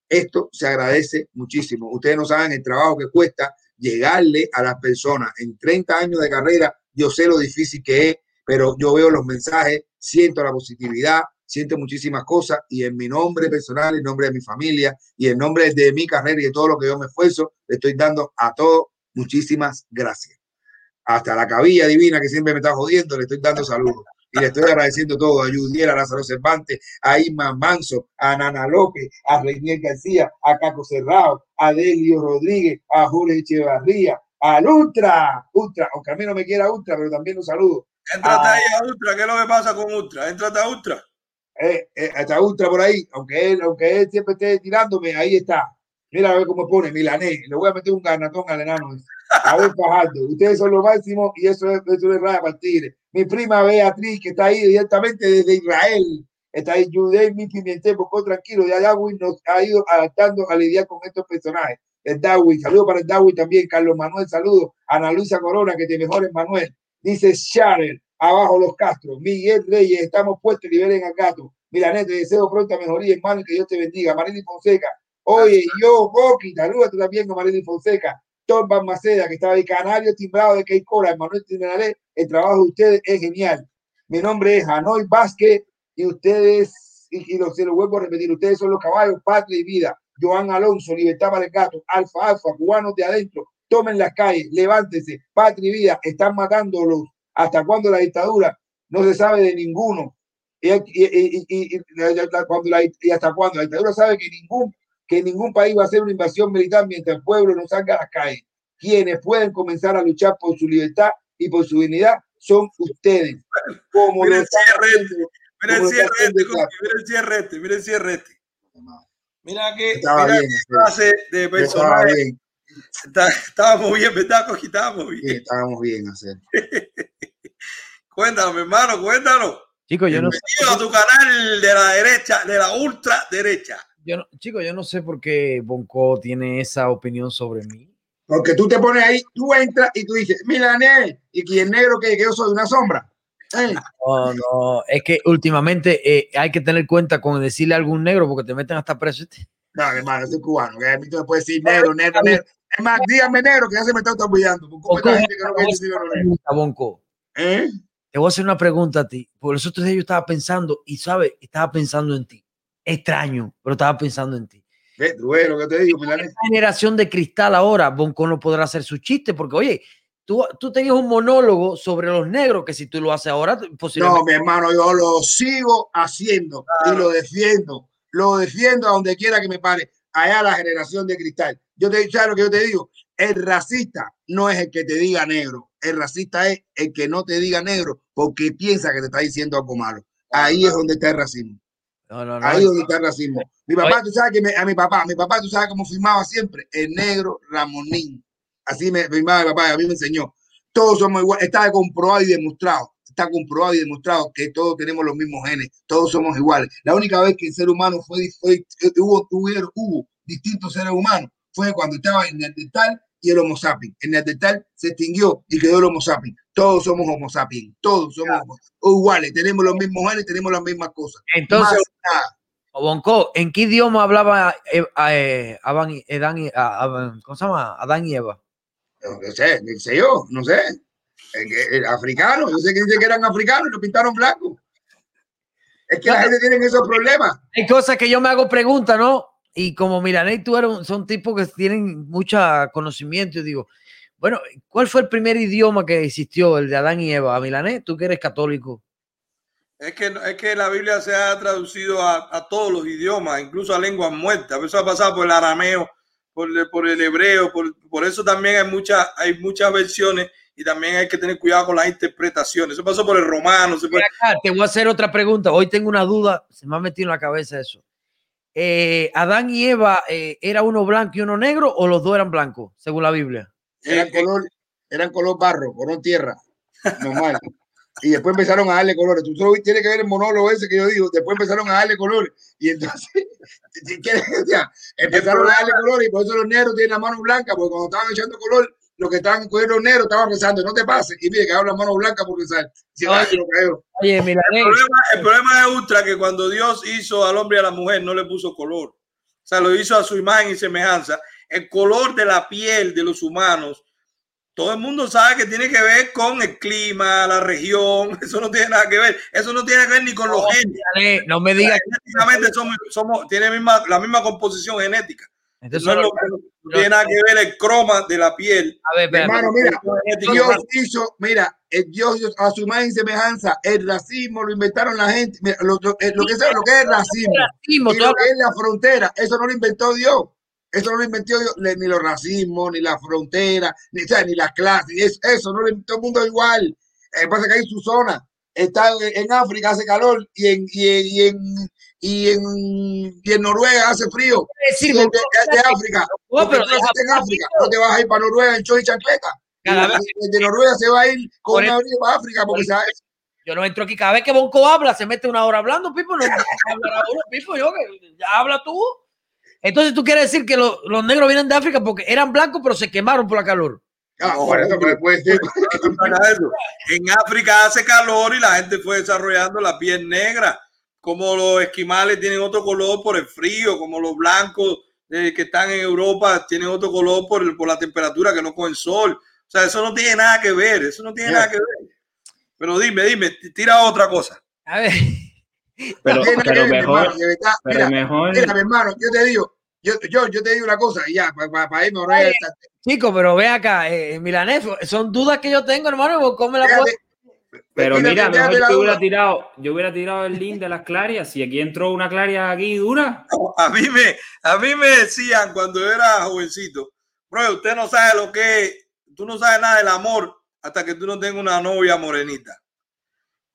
Esto se agradece muchísimo. Ustedes no saben el trabajo que cuesta llegarle a las personas. En 30 años de carrera, yo sé lo difícil que es, pero yo veo los mensajes, siento la positividad, siento muchísimas cosas y en mi nombre personal, en nombre de mi familia y en nombre de mi carrera y de todo lo que yo me esfuerzo, le estoy dando a todos muchísimas gracias. Hasta la cabilla divina que siempre me está jodiendo, le estoy dando saludos. Y le estoy agradeciendo todo a Yudiera, a Lázaro Cervantes, a Isma Manso, a Nana López, a Reinier García, a Caco Cerrado, a Delio Rodríguez, a Julio Echevarría, al Ultra, Ultra, aunque a mí no me quiera Ultra, pero también los saludo. Entrate A- ahí a Ultra, ¿qué es lo que pasa con Ultra? Entrate a Ultra. eh, eh, hasta Ultra por ahí, aunque él, aunque él siempre esté tirándome, ahí está. Mira a ver cómo pone Milanés. Le voy a meter un garnatón al enano. A ver, Fajardo. Ustedes son lo máximo y eso es, eso es raya para el tigre. Mi prima Beatriz, que está ahí directamente desde Israel. Está ahí Judey, mi Pimentel, Bocó tranquilo. Ya Darwin nos ha ido adaptando a lidiar con estos personajes. El Darwin, saludo para el Darwin también. Carlos Manuel, saludo. Ana Luisa Corona, que te mejores, Manuel. Dice Sharon, abajo los Castro. Miguel Reyes, estamos puestos, liberen al gato. Milanet, te deseo pronta mejoría, hermano, y que Dios te bendiga. Marily Fonseca, oye, yo, Boqui, saludos también con Marily Fonseca. Tom Maceda, que estaba ahí, Canario Timbrado de Keikora, Manuel Tinaré, el trabajo de ustedes es genial. Mi nombre es Hanoi Vázquez y ustedes, y, y lo, se lo vuelvo a repetir, ustedes son los caballos, patria y vida. Joan Alonso, Libertad para el Gato, Alfa Alfa, cubanos de adentro, tomen las calles, levántense, patria y vida, están matándolos. ¿Hasta cuándo la dictadura? No se sabe de ninguno. Y, y- y- cuando la- y hasta cuándo la dictadura sabe que ningún, que ningún país va a hacer una invasión militar mientras el pueblo no salga a las calles. Quienes pueden comenzar a luchar por su libertad y por su dignidad son ustedes. Como Mira el cierre haciendo- Mira el cierre este, mira el cierre este, mira el cierre este. Mira que, mira bien, qué clase de personaje. Está- estábamos bien, ¿verdad, Coqui? Estábamos bien. sí, estábamos [laughs] bien hacer. Cuéntanos, mi hermano, cuéntanos. Chicos, yo no sé. A tu canal de la derecha, de la ultra derecha. Yo no, chicos, yo no sé por qué Bonco tiene esa opinión sobre mí. Porque tú te pones ahí, tú entras y tú dices, Milanés, y que el negro que, que yo soy una sombra. Eh, No, no, es que últimamente eh, hay que tener cuenta con decirle a algún negro porque te meten hasta preso. No, hermano, soy cubano, que a mí tú me puedes decir negro, negro, negro. Es más, dígame negro, que ya se me está. Porque Bonco, no. ¿Eh? Te voy a hacer una pregunta a ti. Por los otros días yo estaba pensando, y sabes, estaba pensando en ti. extraño, pero estaba pensando en ti. Lo que te digo. Esta generación de cristal ahora, Bonco no podrá hacer su chiste, porque oye, tú, tú tenías un monólogo sobre los negros que si tú lo haces ahora, No, posiblemente... mi hermano, yo lo sigo haciendo y lo defiendo. Lo defiendo a donde quiera que me pare. Allá la generación de cristal. Yo te ¿sabes lo que yo te digo? El racista no es el que te diga negro. El racista es el que no te diga negro porque piensa que te está diciendo algo malo. Ahí es donde está el racismo. No, no, no. Ahí es donde está el racismo. Mi papá, tú sabes que me- a mi papá, mi papá, tú sabes cómo firmaba siempre, el negro Ramonín. Así me firmaba mi papá, a mí me enseñó. Todos somos iguales, está comprobado y demostrado, está comprobado y demostrado que todos tenemos los mismos genes, todos somos iguales. La única vez que el ser humano fue, fue hubo, hubo, hubo distintos seres humanos fue cuando estaba el Neandertal y el Homo sapiens. El Neandertal se extinguió y quedó el Homo sapiens. Todos somos Homo sapiens, todos somos iguales, tenemos los mismos genes, tenemos las mismas cosas. Entonces, Más nada. Bonco, ¿en qué idioma hablaba eh, eh. Adán y Eva? No sé, no sé yo, no sé. El, que- el africano, yo sé que dice que eran africanos y lo pintaron blanco. Es que la gente tiene esos problemas. Hay cosas que yo me hago preguntas, ¿no? Y como Milanés y tú eres un- son tipos que tienen mucho conocimiento, y digo, bueno, ¿cuál fue el primer idioma que existió, el de Adán y Eva? Milanés, tú que eres católico. Es que, es que la Biblia se ha traducido a, a todos los idiomas, incluso a lenguas muertas. Eso ha pasado por el arameo, por, el- por el hebreo, por, por eso también hay, muchas hay muchas versiones y también hay que tener cuidado con las interpretaciones. Eso pasó por el romano. se fue- Ah, te voy a hacer otra pregunta. Hoy tengo una duda, se me ha metido en la cabeza eso. Eh, ¿Adán y Eva eh, era uno blanco y uno negro o los dos eran blancos, según la Biblia? Eran color, eran color barro, color tierra, normal. Y después empezaron a darle colores. Tú solo tienes que ver el monólogo ese que yo digo. Después empezaron a darle colores. Y entonces, [laughs] si quieres, o sea, empezaron a darle colores. Y por eso los negros tienen la mano blanca. Porque cuando estaban echando color, los que estaban cogiendo los negros estaban rezando. No te pases. Y mire, quedaron la mano blanca por rezar. Si Oye. lo. Oye, El Milanés, problema, el problema es ultra que cuando Dios hizo al hombre y a la mujer no le puso color. O sea, lo hizo a su imagen y semejanza. El color de la piel de los humanos, todo el mundo sabe que tiene que ver con el clima, la región. [laughs] Eso no tiene nada que ver. Eso no tiene que ver ni con los genes. No me digas. Genéticamente somos, somos, tiene misma, la misma composición genética. Entonces, No, es lo que- no tiene nada que ver el croma de la piel. a ver, Mi espérate. hermano, mira, Genética Dios hizo, mira, el Dios hizo a su imagen y semejanza, el racismo lo inventaron la gente. Mira, lo, lo- eh, lo que, es, lo que es el racismo Racismo, y lo que es la frontera, eso no lo inventó Dios. Eso no lo inventó Dios, ni los racismos, ni la frontera, ni, o sea, ni las clases. es- eso no lo inventó el mundo igual. Eh, pasa que hay su zona. Está en, en África hace calor y en, y en, y en, y en, y en Noruega hace frío. decir, de, de- de África. No, pero tú naciste en África, no te vas a ir para Noruega en y chancleta. Cada Y vez de Noruega se va a ir con una abrigo para África porque se va- Yo no entro aquí. Cada vez que Bonco habla, se mete una hora hablando, Pipo. No, no Pipo, yo que ya habla tú. Entonces tú quieres decir que lo- los negros vienen de África porque eran blancos, pero se quemaron por la calor. Ah, No, por eso puede ser. [laughs] En África hace calor y la gente fue desarrollando la piel negra. Como los esquimales tienen otro color por el frío, como los blancos eh, que están en Europa tienen otro color por, el- por la temperatura que no cogen sol. O sea, eso no tiene nada que ver. Eso no tiene Yeah. nada que ver. Pero dime, dime, tira otra cosa. A ver. [laughs] Pero, pero ver, mejor, hermano, de verdad. pero Mira, mejor. mira, mi hermano, yo te digo, yo, yo, yo te digo una cosa y ya, para irme a Noruega, está- Chicos, pero ve acá, eh, Milanés, son dudas que yo tengo, hermano. Bonco me la puede- Pero mira, mejor que hubiera tirado, yo hubiera tirado el link de las clarias. Si aquí entró una claria aquí dura, A mí me, a mí me decían cuando era jovencito, bro, usted no sabe lo que es, tú no sabes nada del amor hasta que tú no tengas una novia morenita.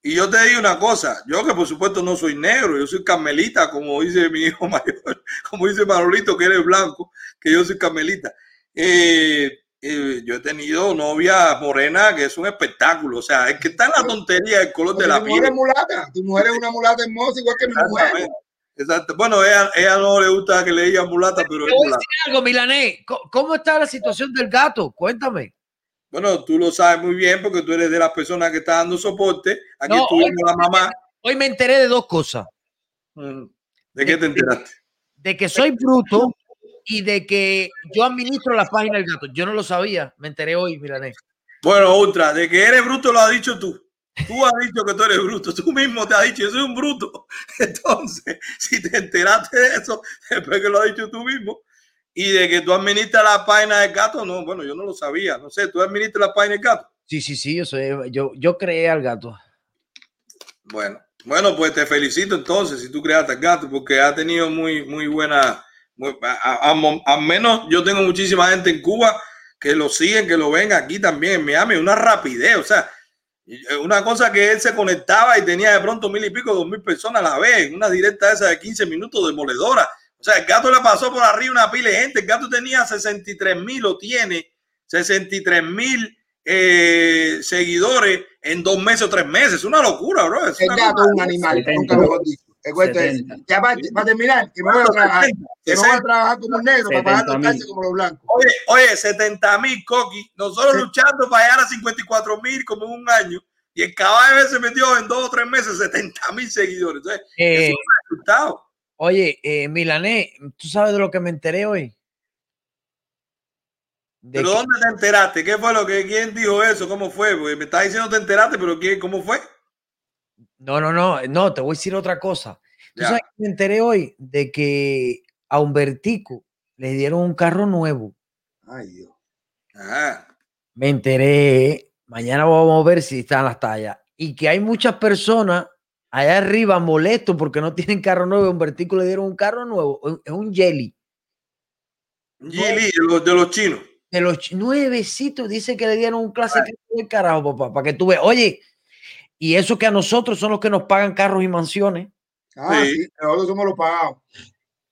Y yo te digo una cosa, yo que por supuesto no soy negro, yo soy carmelita, como dice mi hijo [laughs] mayor, como dice Manolito, que eres blanco, que yo soy carmelita. Eh, eh, yo he tenido novia morena que es un espectáculo, o sea, es que está en la tontería el color de la tu mujer piel. es mulata, tu mujer es una mulata hermosa igual que mi mujer. Exacto. Bueno, ella, ella no le gusta que le digan mulata, pero Te es voy a mulata. decir algo, Milanés. Co- ¿Cómo está la situación del gato? Cuéntame. Bueno, tú lo sabes muy bien porque tú eres de las personas que está dando soporte. Aquí No, estuvimos hoy- la mamá. Hoy me enteré de dos cosas. ¿De qué te enteraste? De que soy bruto y de que yo administro la página del gato. Yo no lo sabía. Me enteré hoy, Milanés. Bueno, otra, de que eres bruto lo has dicho tú. Tú has dicho que tú eres bruto, tú mismo te has dicho, yo soy un bruto. [laughs] Entonces, si te enteraste de eso, después que lo has dicho tú mismo, y de que tú administras la página del gato, no, bueno, yo no lo sabía, no sé, tú administras la página del gato. Sí, sí, sí, yo soy, yo, yo creé al gato. Bueno, bueno, pues te felicito entonces si tú creaste el gato, porque ha tenido muy, muy buena, a- a- a- al menos yo tengo muchísima gente en Cuba que lo siguen, que lo ven aquí también en Miami, una rapidez, o sea, una cosa que él se conectaba y tenía de pronto mil y pico, dos mil personas a la vez, una directa esa de 15 minutos demoledora. O sea, el gato le pasó por arriba una pila de gente. El gato tenía 63 mil o tiene 63 mil eh, seguidores en dos meses o tres meses. Es una locura, bro. Es El una gato es un animal, nunca mejor dicho. Cuento es, ya para, para terminar, que me voy a trabajar, que me voy a trabajar como un negro para pagar los 70,000. taxis como los blancos. Oye, oye, 70 mil coqui. Nosotros luchando para llegar a 54 mil como en un año. Y el caballo se metió en dos o tres meses 70 mil seguidores. Entonces, Eh, eso es un resultado. Oye, eh, Milané, ¿tú sabes de lo que me enteré hoy? De ¿Pero que- dónde te enteraste? ¿Qué fue lo que, quién dijo eso? ¿Cómo fue? Porque me estás diciendo te enteraste, pero ¿quién, ¿cómo fue? No, no, no, no, te voy a decir otra cosa. ¿Tú sabes que me enteré hoy de que a Humbertico le dieron un carro nuevo? Ay, Dios. Ajá. Me enteré, mañana vamos a ver si están las tallas. Y que hay muchas personas allá arriba molestos porque no tienen carro nuevo. Humbertico le dieron un carro nuevo, un- es un jelly. De los, de los chinos. De los nuevecitos, dice que le dieron un clase de carajo, papá, para que tú veas. Oye, y eso que a nosotros son los que nos pagan carros y mansiones. Ah, sí, nosotros somos los pagados.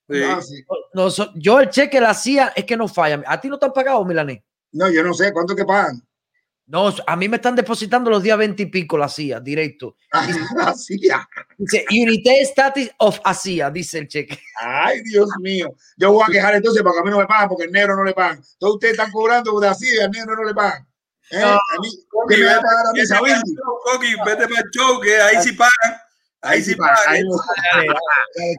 Ah, sí. Noso- yo el cheque la hacía es que no falla. ¿A ti no te han pagado, Milané? No, yo no sé cuánto que pagan. No, a mí me están depositando los días 20 y pico la CIA, directo. [laughs] CIA. Dice Unité Status of ASIA, dice el cheque. Ay, Dios mío. Yo voy a quejar entonces para que a mí no me pagan porque el negro no le pagan. Todos ustedes están cobrando de así, al negro no le pagan. ¿Eh? No, a mí, ¿qué me va a pagar a mí, Vete Sabino? pa'l show, Coqui, vete para el show, que ahí sí pagan. Ahí sí pagan, pagan. ahí no-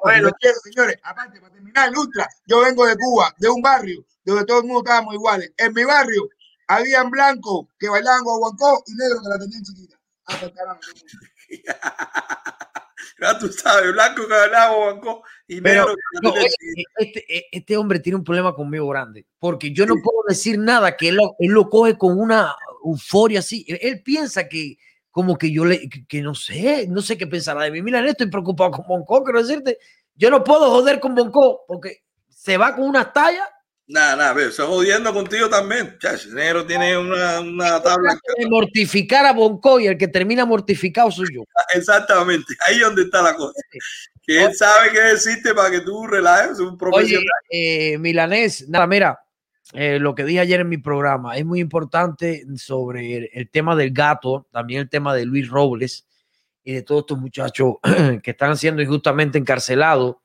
Bueno, los quiero, señores. Aparte, para terminar, el ultra, yo vengo de Cuba, de un barrio donde todo el mundo estábamos iguales. En mi barrio habían blancos que bailaban guaguancó y negros que la tenían chiquita. Ah, pues, [laughs] tú sabes, blanco que hablaba banco y Pero no, este, este hombre tiene un problema conmigo grande, porque yo no puedo decir nada que él lo, él lo coge con una euforia así. Él, él piensa que como que yo le, que, que no sé, no sé qué pensará de mí. Mira, estoy preocupado con Bonco, quiero decirte, yo no puedo joder con Bonco porque se va con unas tallas. Nada, nada, ve, estoy jodiendo contigo también. Chacho, negro tiene una, una tabla. de mortificar a Bonco y el que termina mortificado soy yo. [laughs] Exactamente, ahí es donde está la cosa. Que él sabe qué decirte para que tú relajes, es un Oye, profesional. eh, Milanés, nada, mira, eh, lo que dije ayer en mi programa es muy importante sobre el, el tema del gato, también el tema de Luis Robles y de todos estos muchachos [clears throat] que están siendo injustamente encarcelados,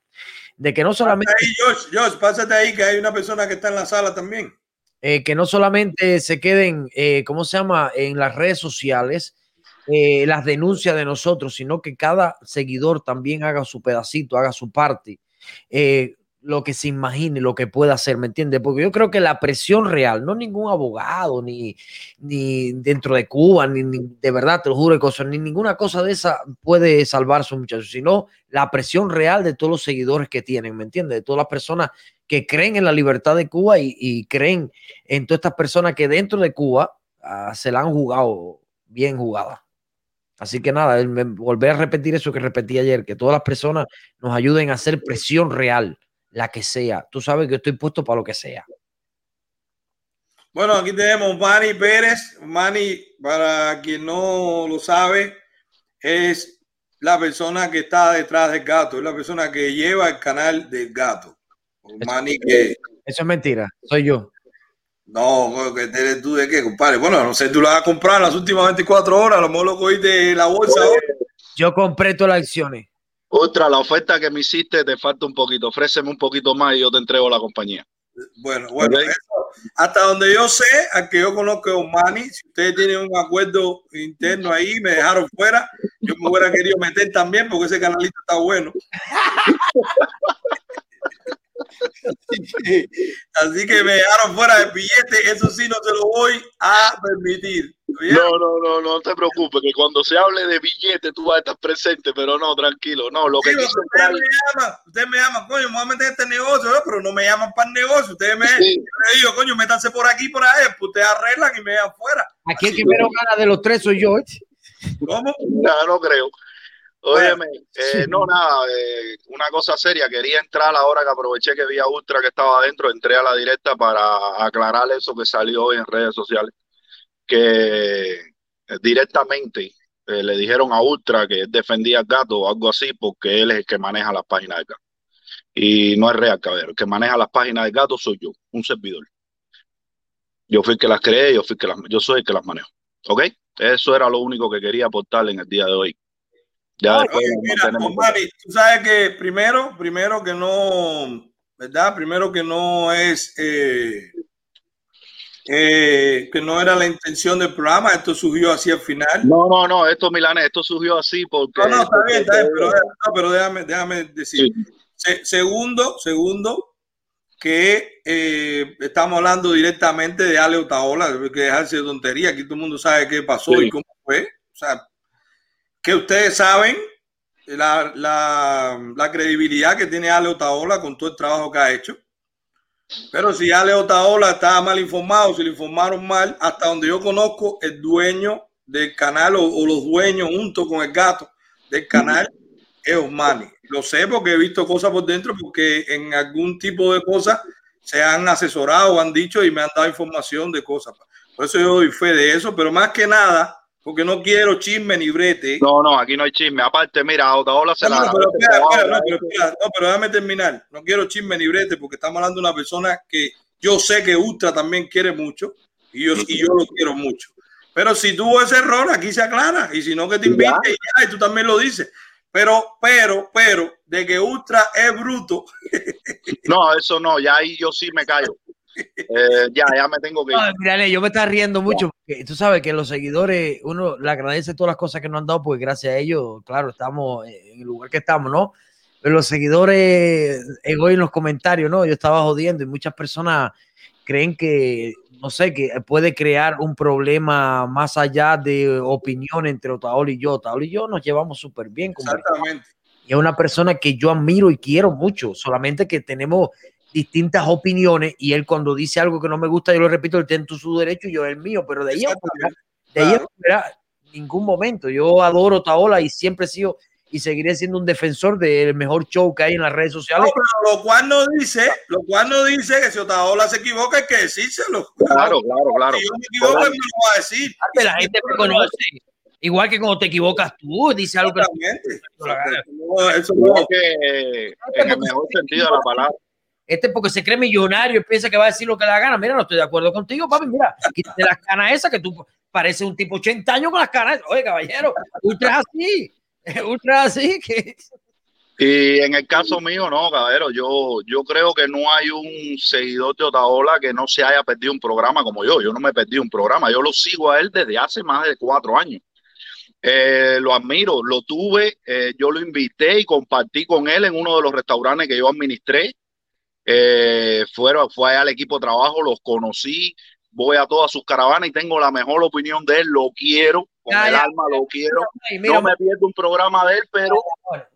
de que no solamente, Ahí, Josh, Josh, pásate ahí que hay una persona que está en la sala también. eh, que no solamente se queden, eh, ¿cómo se llama?, en las redes sociales eh, las denuncias de nosotros, sino que cada seguidor también haga su pedacito, haga su parte. Eh, lo que se imagine, lo que pueda hacer, ¿me entiendes? Porque yo creo que la presión real, no ningún abogado, ni, ni dentro de Cuba, ni, de verdad, te lo juro, ni ninguna cosa de esa puede salvar a esos muchachos, sino la presión real de todos los seguidores que tienen, ¿me entiendes? De todas las personas que creen en la libertad de Cuba y, y creen en todas estas personas que dentro de Cuba ah, se la han jugado bien jugada. Así que nada, volver a repetir eso que repetí ayer, que todas las personas nos ayuden a hacer presión real, la que sea. Tú sabes que estoy puesto para lo que sea. Bueno, aquí tenemos Manny Pérez. Manny, para quien no lo sabe, es la persona que está detrás del gato, es la persona que lleva el canal del gato. Manny que... Eso es mentira, soy yo. No, que eres tú de qué, compadre. Bueno, no sé, tú lo vas a comprar en las últimas 24 horas, a lo mejor lo cogiste de la bolsa ahora. Yo compré todas las acciones. Otra, la oferta que me hiciste te falta un poquito. Ofréceme un poquito más y yo te entrego la compañía. Bueno, bueno, eso, hasta donde yo sé, al que yo conozco es Manny, si ustedes tienen un acuerdo interno ahí, me dejaron fuera, yo me hubiera querido meter también porque ese canalito está bueno. [laughs] Así que, así que me dejaron fuera del billete, eso sí no se lo voy a permitir. No, no, no, no te preocupes, que cuando se hable de billete tú vas a estar presente, pero no, tranquilo, no, lo que ustedes entrar- me llaman, ustedes me llaman, coño, me voy a meter en este negocio, ¿no? pero no me llaman para el negocio. Ustedes me, Sí. yo les digo, coño, métanse por aquí, por ahí, pues ustedes arreglan y me dejan fuera. Aquí el que menos gana de los tres soy yo. ¿eh? ¿Cómo? No, no creo. Óyeme, eh, no, nada, eh, una cosa seria, quería entrar ahora que aproveché que vi a Ultra que estaba adentro, entré a la directa para aclarar eso que salió hoy en redes sociales, que eh, directamente eh, le dijeron a Ultra que él defendía al gato o algo así porque él es el que maneja las páginas del gato. Y no es real, cabrón, el que maneja las páginas del gato soy yo, un servidor. Yo fui el que las creé, yo fui el que las, yo soy el que las manejo. ¿Ok? Eso era lo único que quería aportarle en el día de hoy. Ya Oye, mira. Omari, tú sabes que primero, primero que no, ¿verdad? Primero que no es, eh, eh, que no era la intención del programa, esto surgió así al final. No, no, no, esto Milanes, esto surgió así porque. No, no, está bien, está bien, pero, no, pero déjame, déjame decir. Se- segundo, segundo, que eh, estamos hablando directamente de Ale Otaola, que dejarse de tontería, aquí todo el mundo sabe qué pasó Sí. y cómo fue. O sea, que ustedes saben la, la, la credibilidad que tiene Ale Otaola con todo el trabajo que ha hecho. Pero si Ale Otaola estaba mal informado, si lo informaron mal, hasta donde yo conozco, el dueño del canal o, o los dueños junto con el gato del canal es Osmani. Lo sé porque he visto cosas por dentro, porque en algún tipo de cosas se han asesorado, han dicho y me han dado información de cosas. Por eso yo doy fe de eso, pero más que nada, porque no quiero chisme ni brete. No, no, aquí no hay chisme. Aparte, mira, Otaola se No, la no, pero espera, espera, no, pero espera, no, pero déjame terminar. No quiero chisme ni brete porque estamos hablando de una persona que yo sé que Ultra también quiere mucho y yo, y yo lo quiero mucho. Pero si tuvo ese error, aquí se aclara. Y si no, que te invite y ya, y tú también lo dices. Pero, pero, pero, de que Ultra es bruto. No, eso no, ya ahí yo sí me callo. Eh, ya, ya me tengo que ir. No, mírale, yo me estaba riendo mucho porque tú sabes que los seguidores, uno le agradece todas las cosas que nos han dado, porque gracias a ellos, claro, estamos en el lugar que estamos, ¿no? Pero los seguidores, eh, hoy en los comentarios, ¿no? Yo estaba jodiendo y muchas personas creen que, no sé, que puede crear un problema más allá de opinión entre Otaola y yo. Otaola y yo nos llevamos súper bien. Exactamente. y es una persona que yo admiro y quiero mucho, solamente que tenemos distintas opiniones y él cuando dice algo que no me gusta, yo lo repito, él tiene su derecho y yo el mío, pero de ahí, de ahí fuera, ningún momento. Yo adoro Taola y siempre he sido y seguiré siendo un defensor del mejor show que hay en las redes No, sociales. pero lo cual no dice, lo cual no dice que si Otaola se equivoca hay que decírselo. Claro, claro, claro. Si yo me equivoco, él me lo va a decir. Que la gente me conoce. Igual que cuando te equivocas tú, dice algo que No, eso Creo no. que en el mejor sentido de la palabra. Este porque se cree millonario y piensa que va a decir lo que le da gana. Mira, no estoy de acuerdo contigo, papi. Mira, quítate las canas esas que tú pareces un tipo 80 años con las canas. Oye, caballero, ultra así. Ultra así que. Y en el caso mío, no, caballero, yo, yo creo que no hay un seguidor de Otaola que no se haya perdido un programa como yo. Yo no me he perdido un programa, yo lo sigo a él desde hace más de cuatro años. Eh, lo admiro, lo tuve, eh, yo lo invité y compartí con él en uno de los restaurantes que yo administré. Eh, fueron, fue allá al equipo de trabajo, los conocí, voy a todas sus caravanas y tengo la mejor opinión de él, lo quiero, con Ya, el ya. alma lo quiero. No me pierdo un programa de él, pero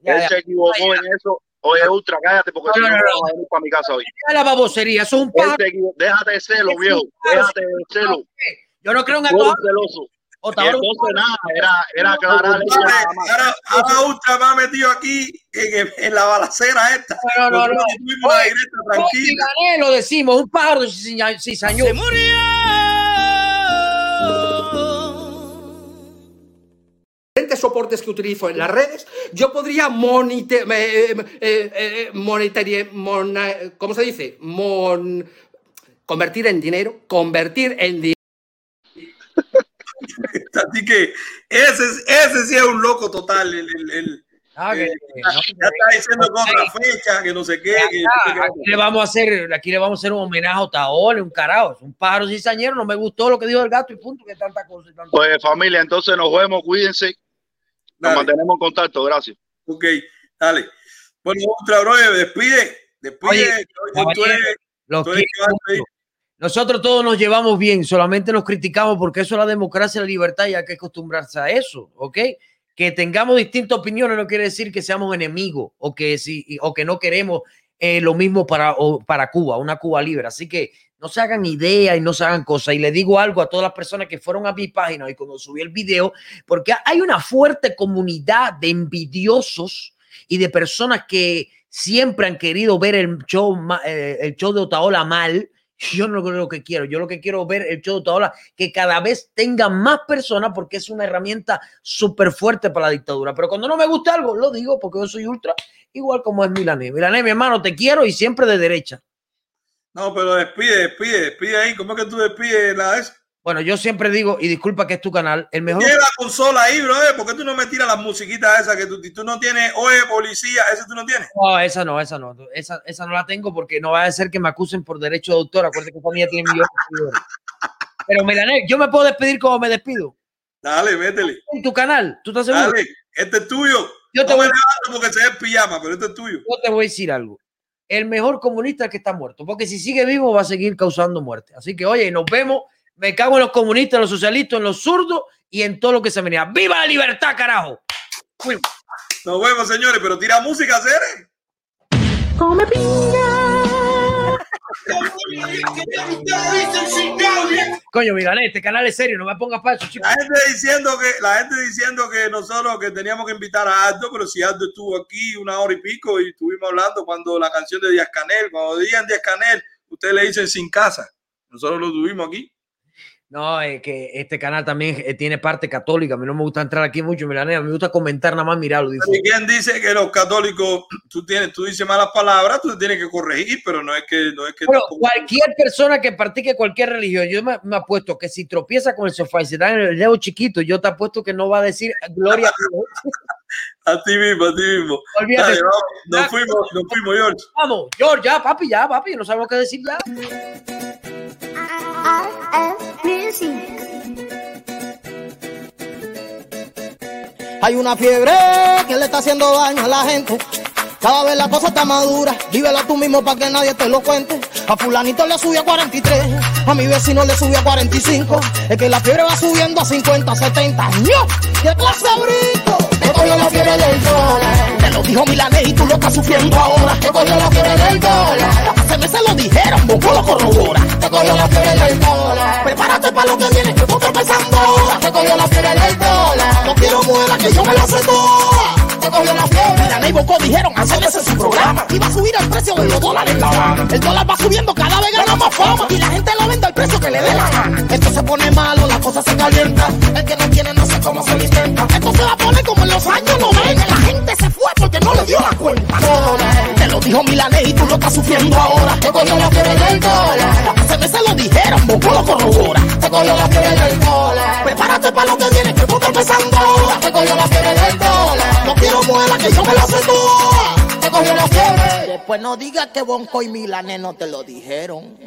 él se equivocó en eso. Oye, Ultra, cállate porque si no, no, no, no, vas a venir para mi casa hoy. La babosería, eso es un pájaro. Déjate de celo, viejo. Déjate de celo. Yo no creo en un celoso. Pájaro. nada, era, era aclarar eso Ahora, ahora, ahora Ultra me ha metido aquí en, en la balacera esta. No, no, no, Oye, directa Oye, tranquila. gané, lo decimos, un pájaro de cizaña- cizañoso. diferentes soportes que utilizo en las redes, yo podría monite, eh, eh, eh, mona- ¿cómo se dice? Mon- convertir en dinero, convertir en dinero. [laughs] Así que ese, es- ese sí es un loco total. El, el- el- Ah, que- eh, ya, ya está diciendo con otra fecha, que no sé qué. que- aquí le vamos a hacer, aquí le vamos a hacer un homenaje a Otaola, un carajo, es un pájaro cizañero, no me gustó lo que dijo el gato y punto, que tanta cosa y tanta Pues familia, entonces nos vemos, cuídense. Nos Dale. mantenemos en contacto, gracias. Ok, dale. Bueno, Ultra, bro, despide. Despide. Oye, Tú- tú eres- Los tú eres Nosotros todos nos llevamos bien, solamente nos criticamos porque eso es la democracia, la libertad y hay que acostumbrarse a eso, ¿ok? Que tengamos distintas opiniones no quiere decir que seamos enemigos o que, si, o que no queremos eh, lo mismo para, para Cuba, una Cuba libre. Así que no se hagan ideas y no se hagan cosas. Y le digo algo a todas las personas que fueron a mi página y cuando subí el video, porque hay una fuerte comunidad de envidiosos y de personas que siempre han querido ver el show, eh, el show de Otaola mal. Yo no es lo que quiero, yo lo que quiero ver el show de Otaola que cada vez tenga más personas porque es una herramienta súper fuerte para la dictadura. Pero cuando no me gusta algo, lo digo porque yo soy ultra, igual como es Milané. Milané, mi hermano, te quiero y siempre de derecha. No, pero despide, despide, despide ahí. ¿Cómo es que tú despides la esa? Bueno, yo siempre digo, y disculpa que es tu canal, el mejor. La consola ahí, brother. ¿Por qué tú no me tiras las musiquitas esas que tú, tú no tienes? Oye, policía, ese tú no tienes. No, esa no, esa no. Esa, esa no la tengo porque no va a ser que me acusen por derecho de autor. Acuérdate que esa niña tiene millones de seguidores. Pero Milané, yo me puedo despedir como me despido. Dale, métele. En tu canal, ¿tú estás seguro? Dale, este es tuyo. Yo te no voy- levanto porque se ve pijama, pero este es tuyo. Yo te voy a decir algo. El mejor comunista que está muerto, porque si sigue vivo va a seguir causando muerte. Así que, oye, nos vemos. Me cago en los comunistas, en los socialistas, en los zurdos y en todo lo que se venía. ¡Viva la libertad, carajo! Nos vemos, señores, pero tira música, Cere. Come Coño, Milané, este canal es serio, no me pongas para eso, chico. La gente diciendo que, la gente diciendo que nosotros que teníamos que invitar a Aldo, pero si Aldo estuvo aquí una hora y pico y estuvimos hablando cuando la canción de Díaz Canel, cuando digan Díaz Canel, ustedes le dicen sin casa. Nosotros lo tuvimos aquí. No, es que este canal también eh, tiene parte católica. A mí no me gusta entrar aquí mucho, Milané. A mí me gusta comentar nada más, mirarlo. Dice. ¿Y quién dice que los católicos, tú tienes, tú dices malas palabras, tú te tienes que corregir, pero no es que, no es que Bueno, tampoco- cualquier persona que practique cualquier religión, yo me, me apuesto que si tropieza con el sofá y se da en el dedo chiquito, yo te apuesto que no va a decir gloria a [laughs] Dios. a ti mismo, a ti mismo. Olvídate. Dale, vamos, nos fuimos, nos fuimos, George. Vamos, George, ya, papi, ya, papi, no sabemos qué decir ya. Hay una fiebre que le está haciendo daño a la gente. Cada vez la cosa está madura, vívela tú mismo para que nadie te lo cuente. A fulanito le subió a 43, a mi vecino le subió a 45. Es que la fiebre va subiendo a 50, 70. ¡Ño! ¡Qué clase brinco! Te cogió la fiebre del dólar. Te lo dijo Milané y tú lo estás sufriendo ahora. Te cogió la fiebre del dólar. Hace meses lo dijeron, Bonco lo corrobora. Te cogió la fiebre del dólar. Prepárate para lo que viene, que tú estás pensando ahora. Te cogió la fiebre del dólar. No quiero muela que yo me la sé toda. Cogió la fiebre. Y dijeron su programa. Iba a subir el precio de los dólares. El dólar va subiendo, cada vez gana más fama. Y la gente lo vende al precio que le dé la gana. Esto se pone malo, la cosa se calienta. El que no tiene no sé cómo se lo inventa. Esto se va a poner como en los años 90. La gente se fue porque no le dio la cuenta. Te lo dijo Milané y tú lo estás sufriendo ahora. Te cogió la fiebre del dólar. Hace meses lo dijeron, Bonco lo corrobora. Te cogió la fiebre del dólar. Prepárate para lo que viene, que tú estás empezando. Te cogió la fiebre del dólar. Muela que yo me la sé toda. Te cogió la fiebre. Después no digas que Bonco y Milané no te lo dijeron.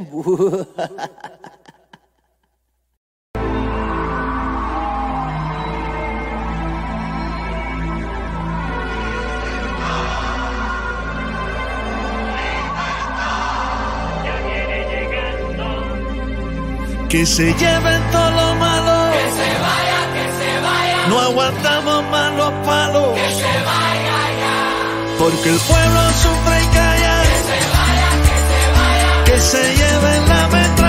Que se lleven todo lo malo. Que se vaya, que se vaya. No aguantamos más los palos. Que se vaya ya. Porque el pueblo sufre y calla. Que se vaya, que se vaya. Que se lleven la metralla.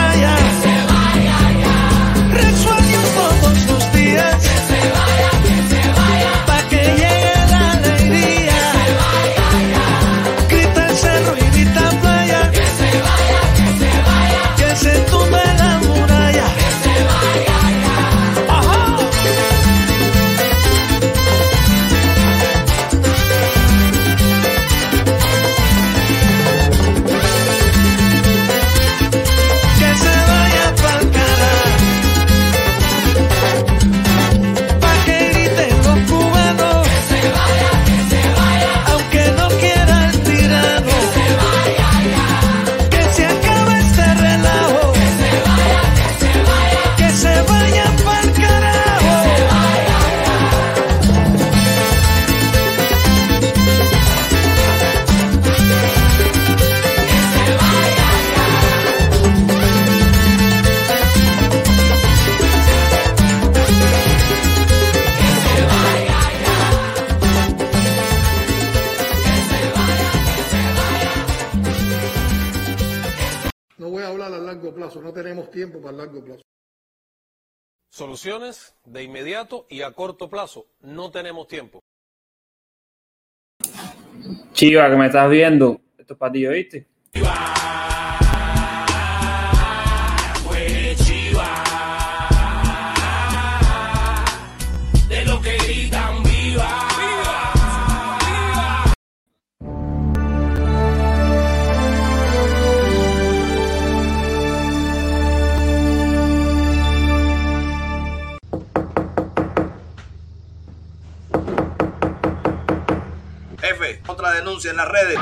No tenemos tiempo para el largo plazo. Soluciones de inmediato y a corto plazo. No tenemos tiempo. Chiva, que me estás viendo. Esto es para ti, ¿oíste? de otra denuncia en las redes.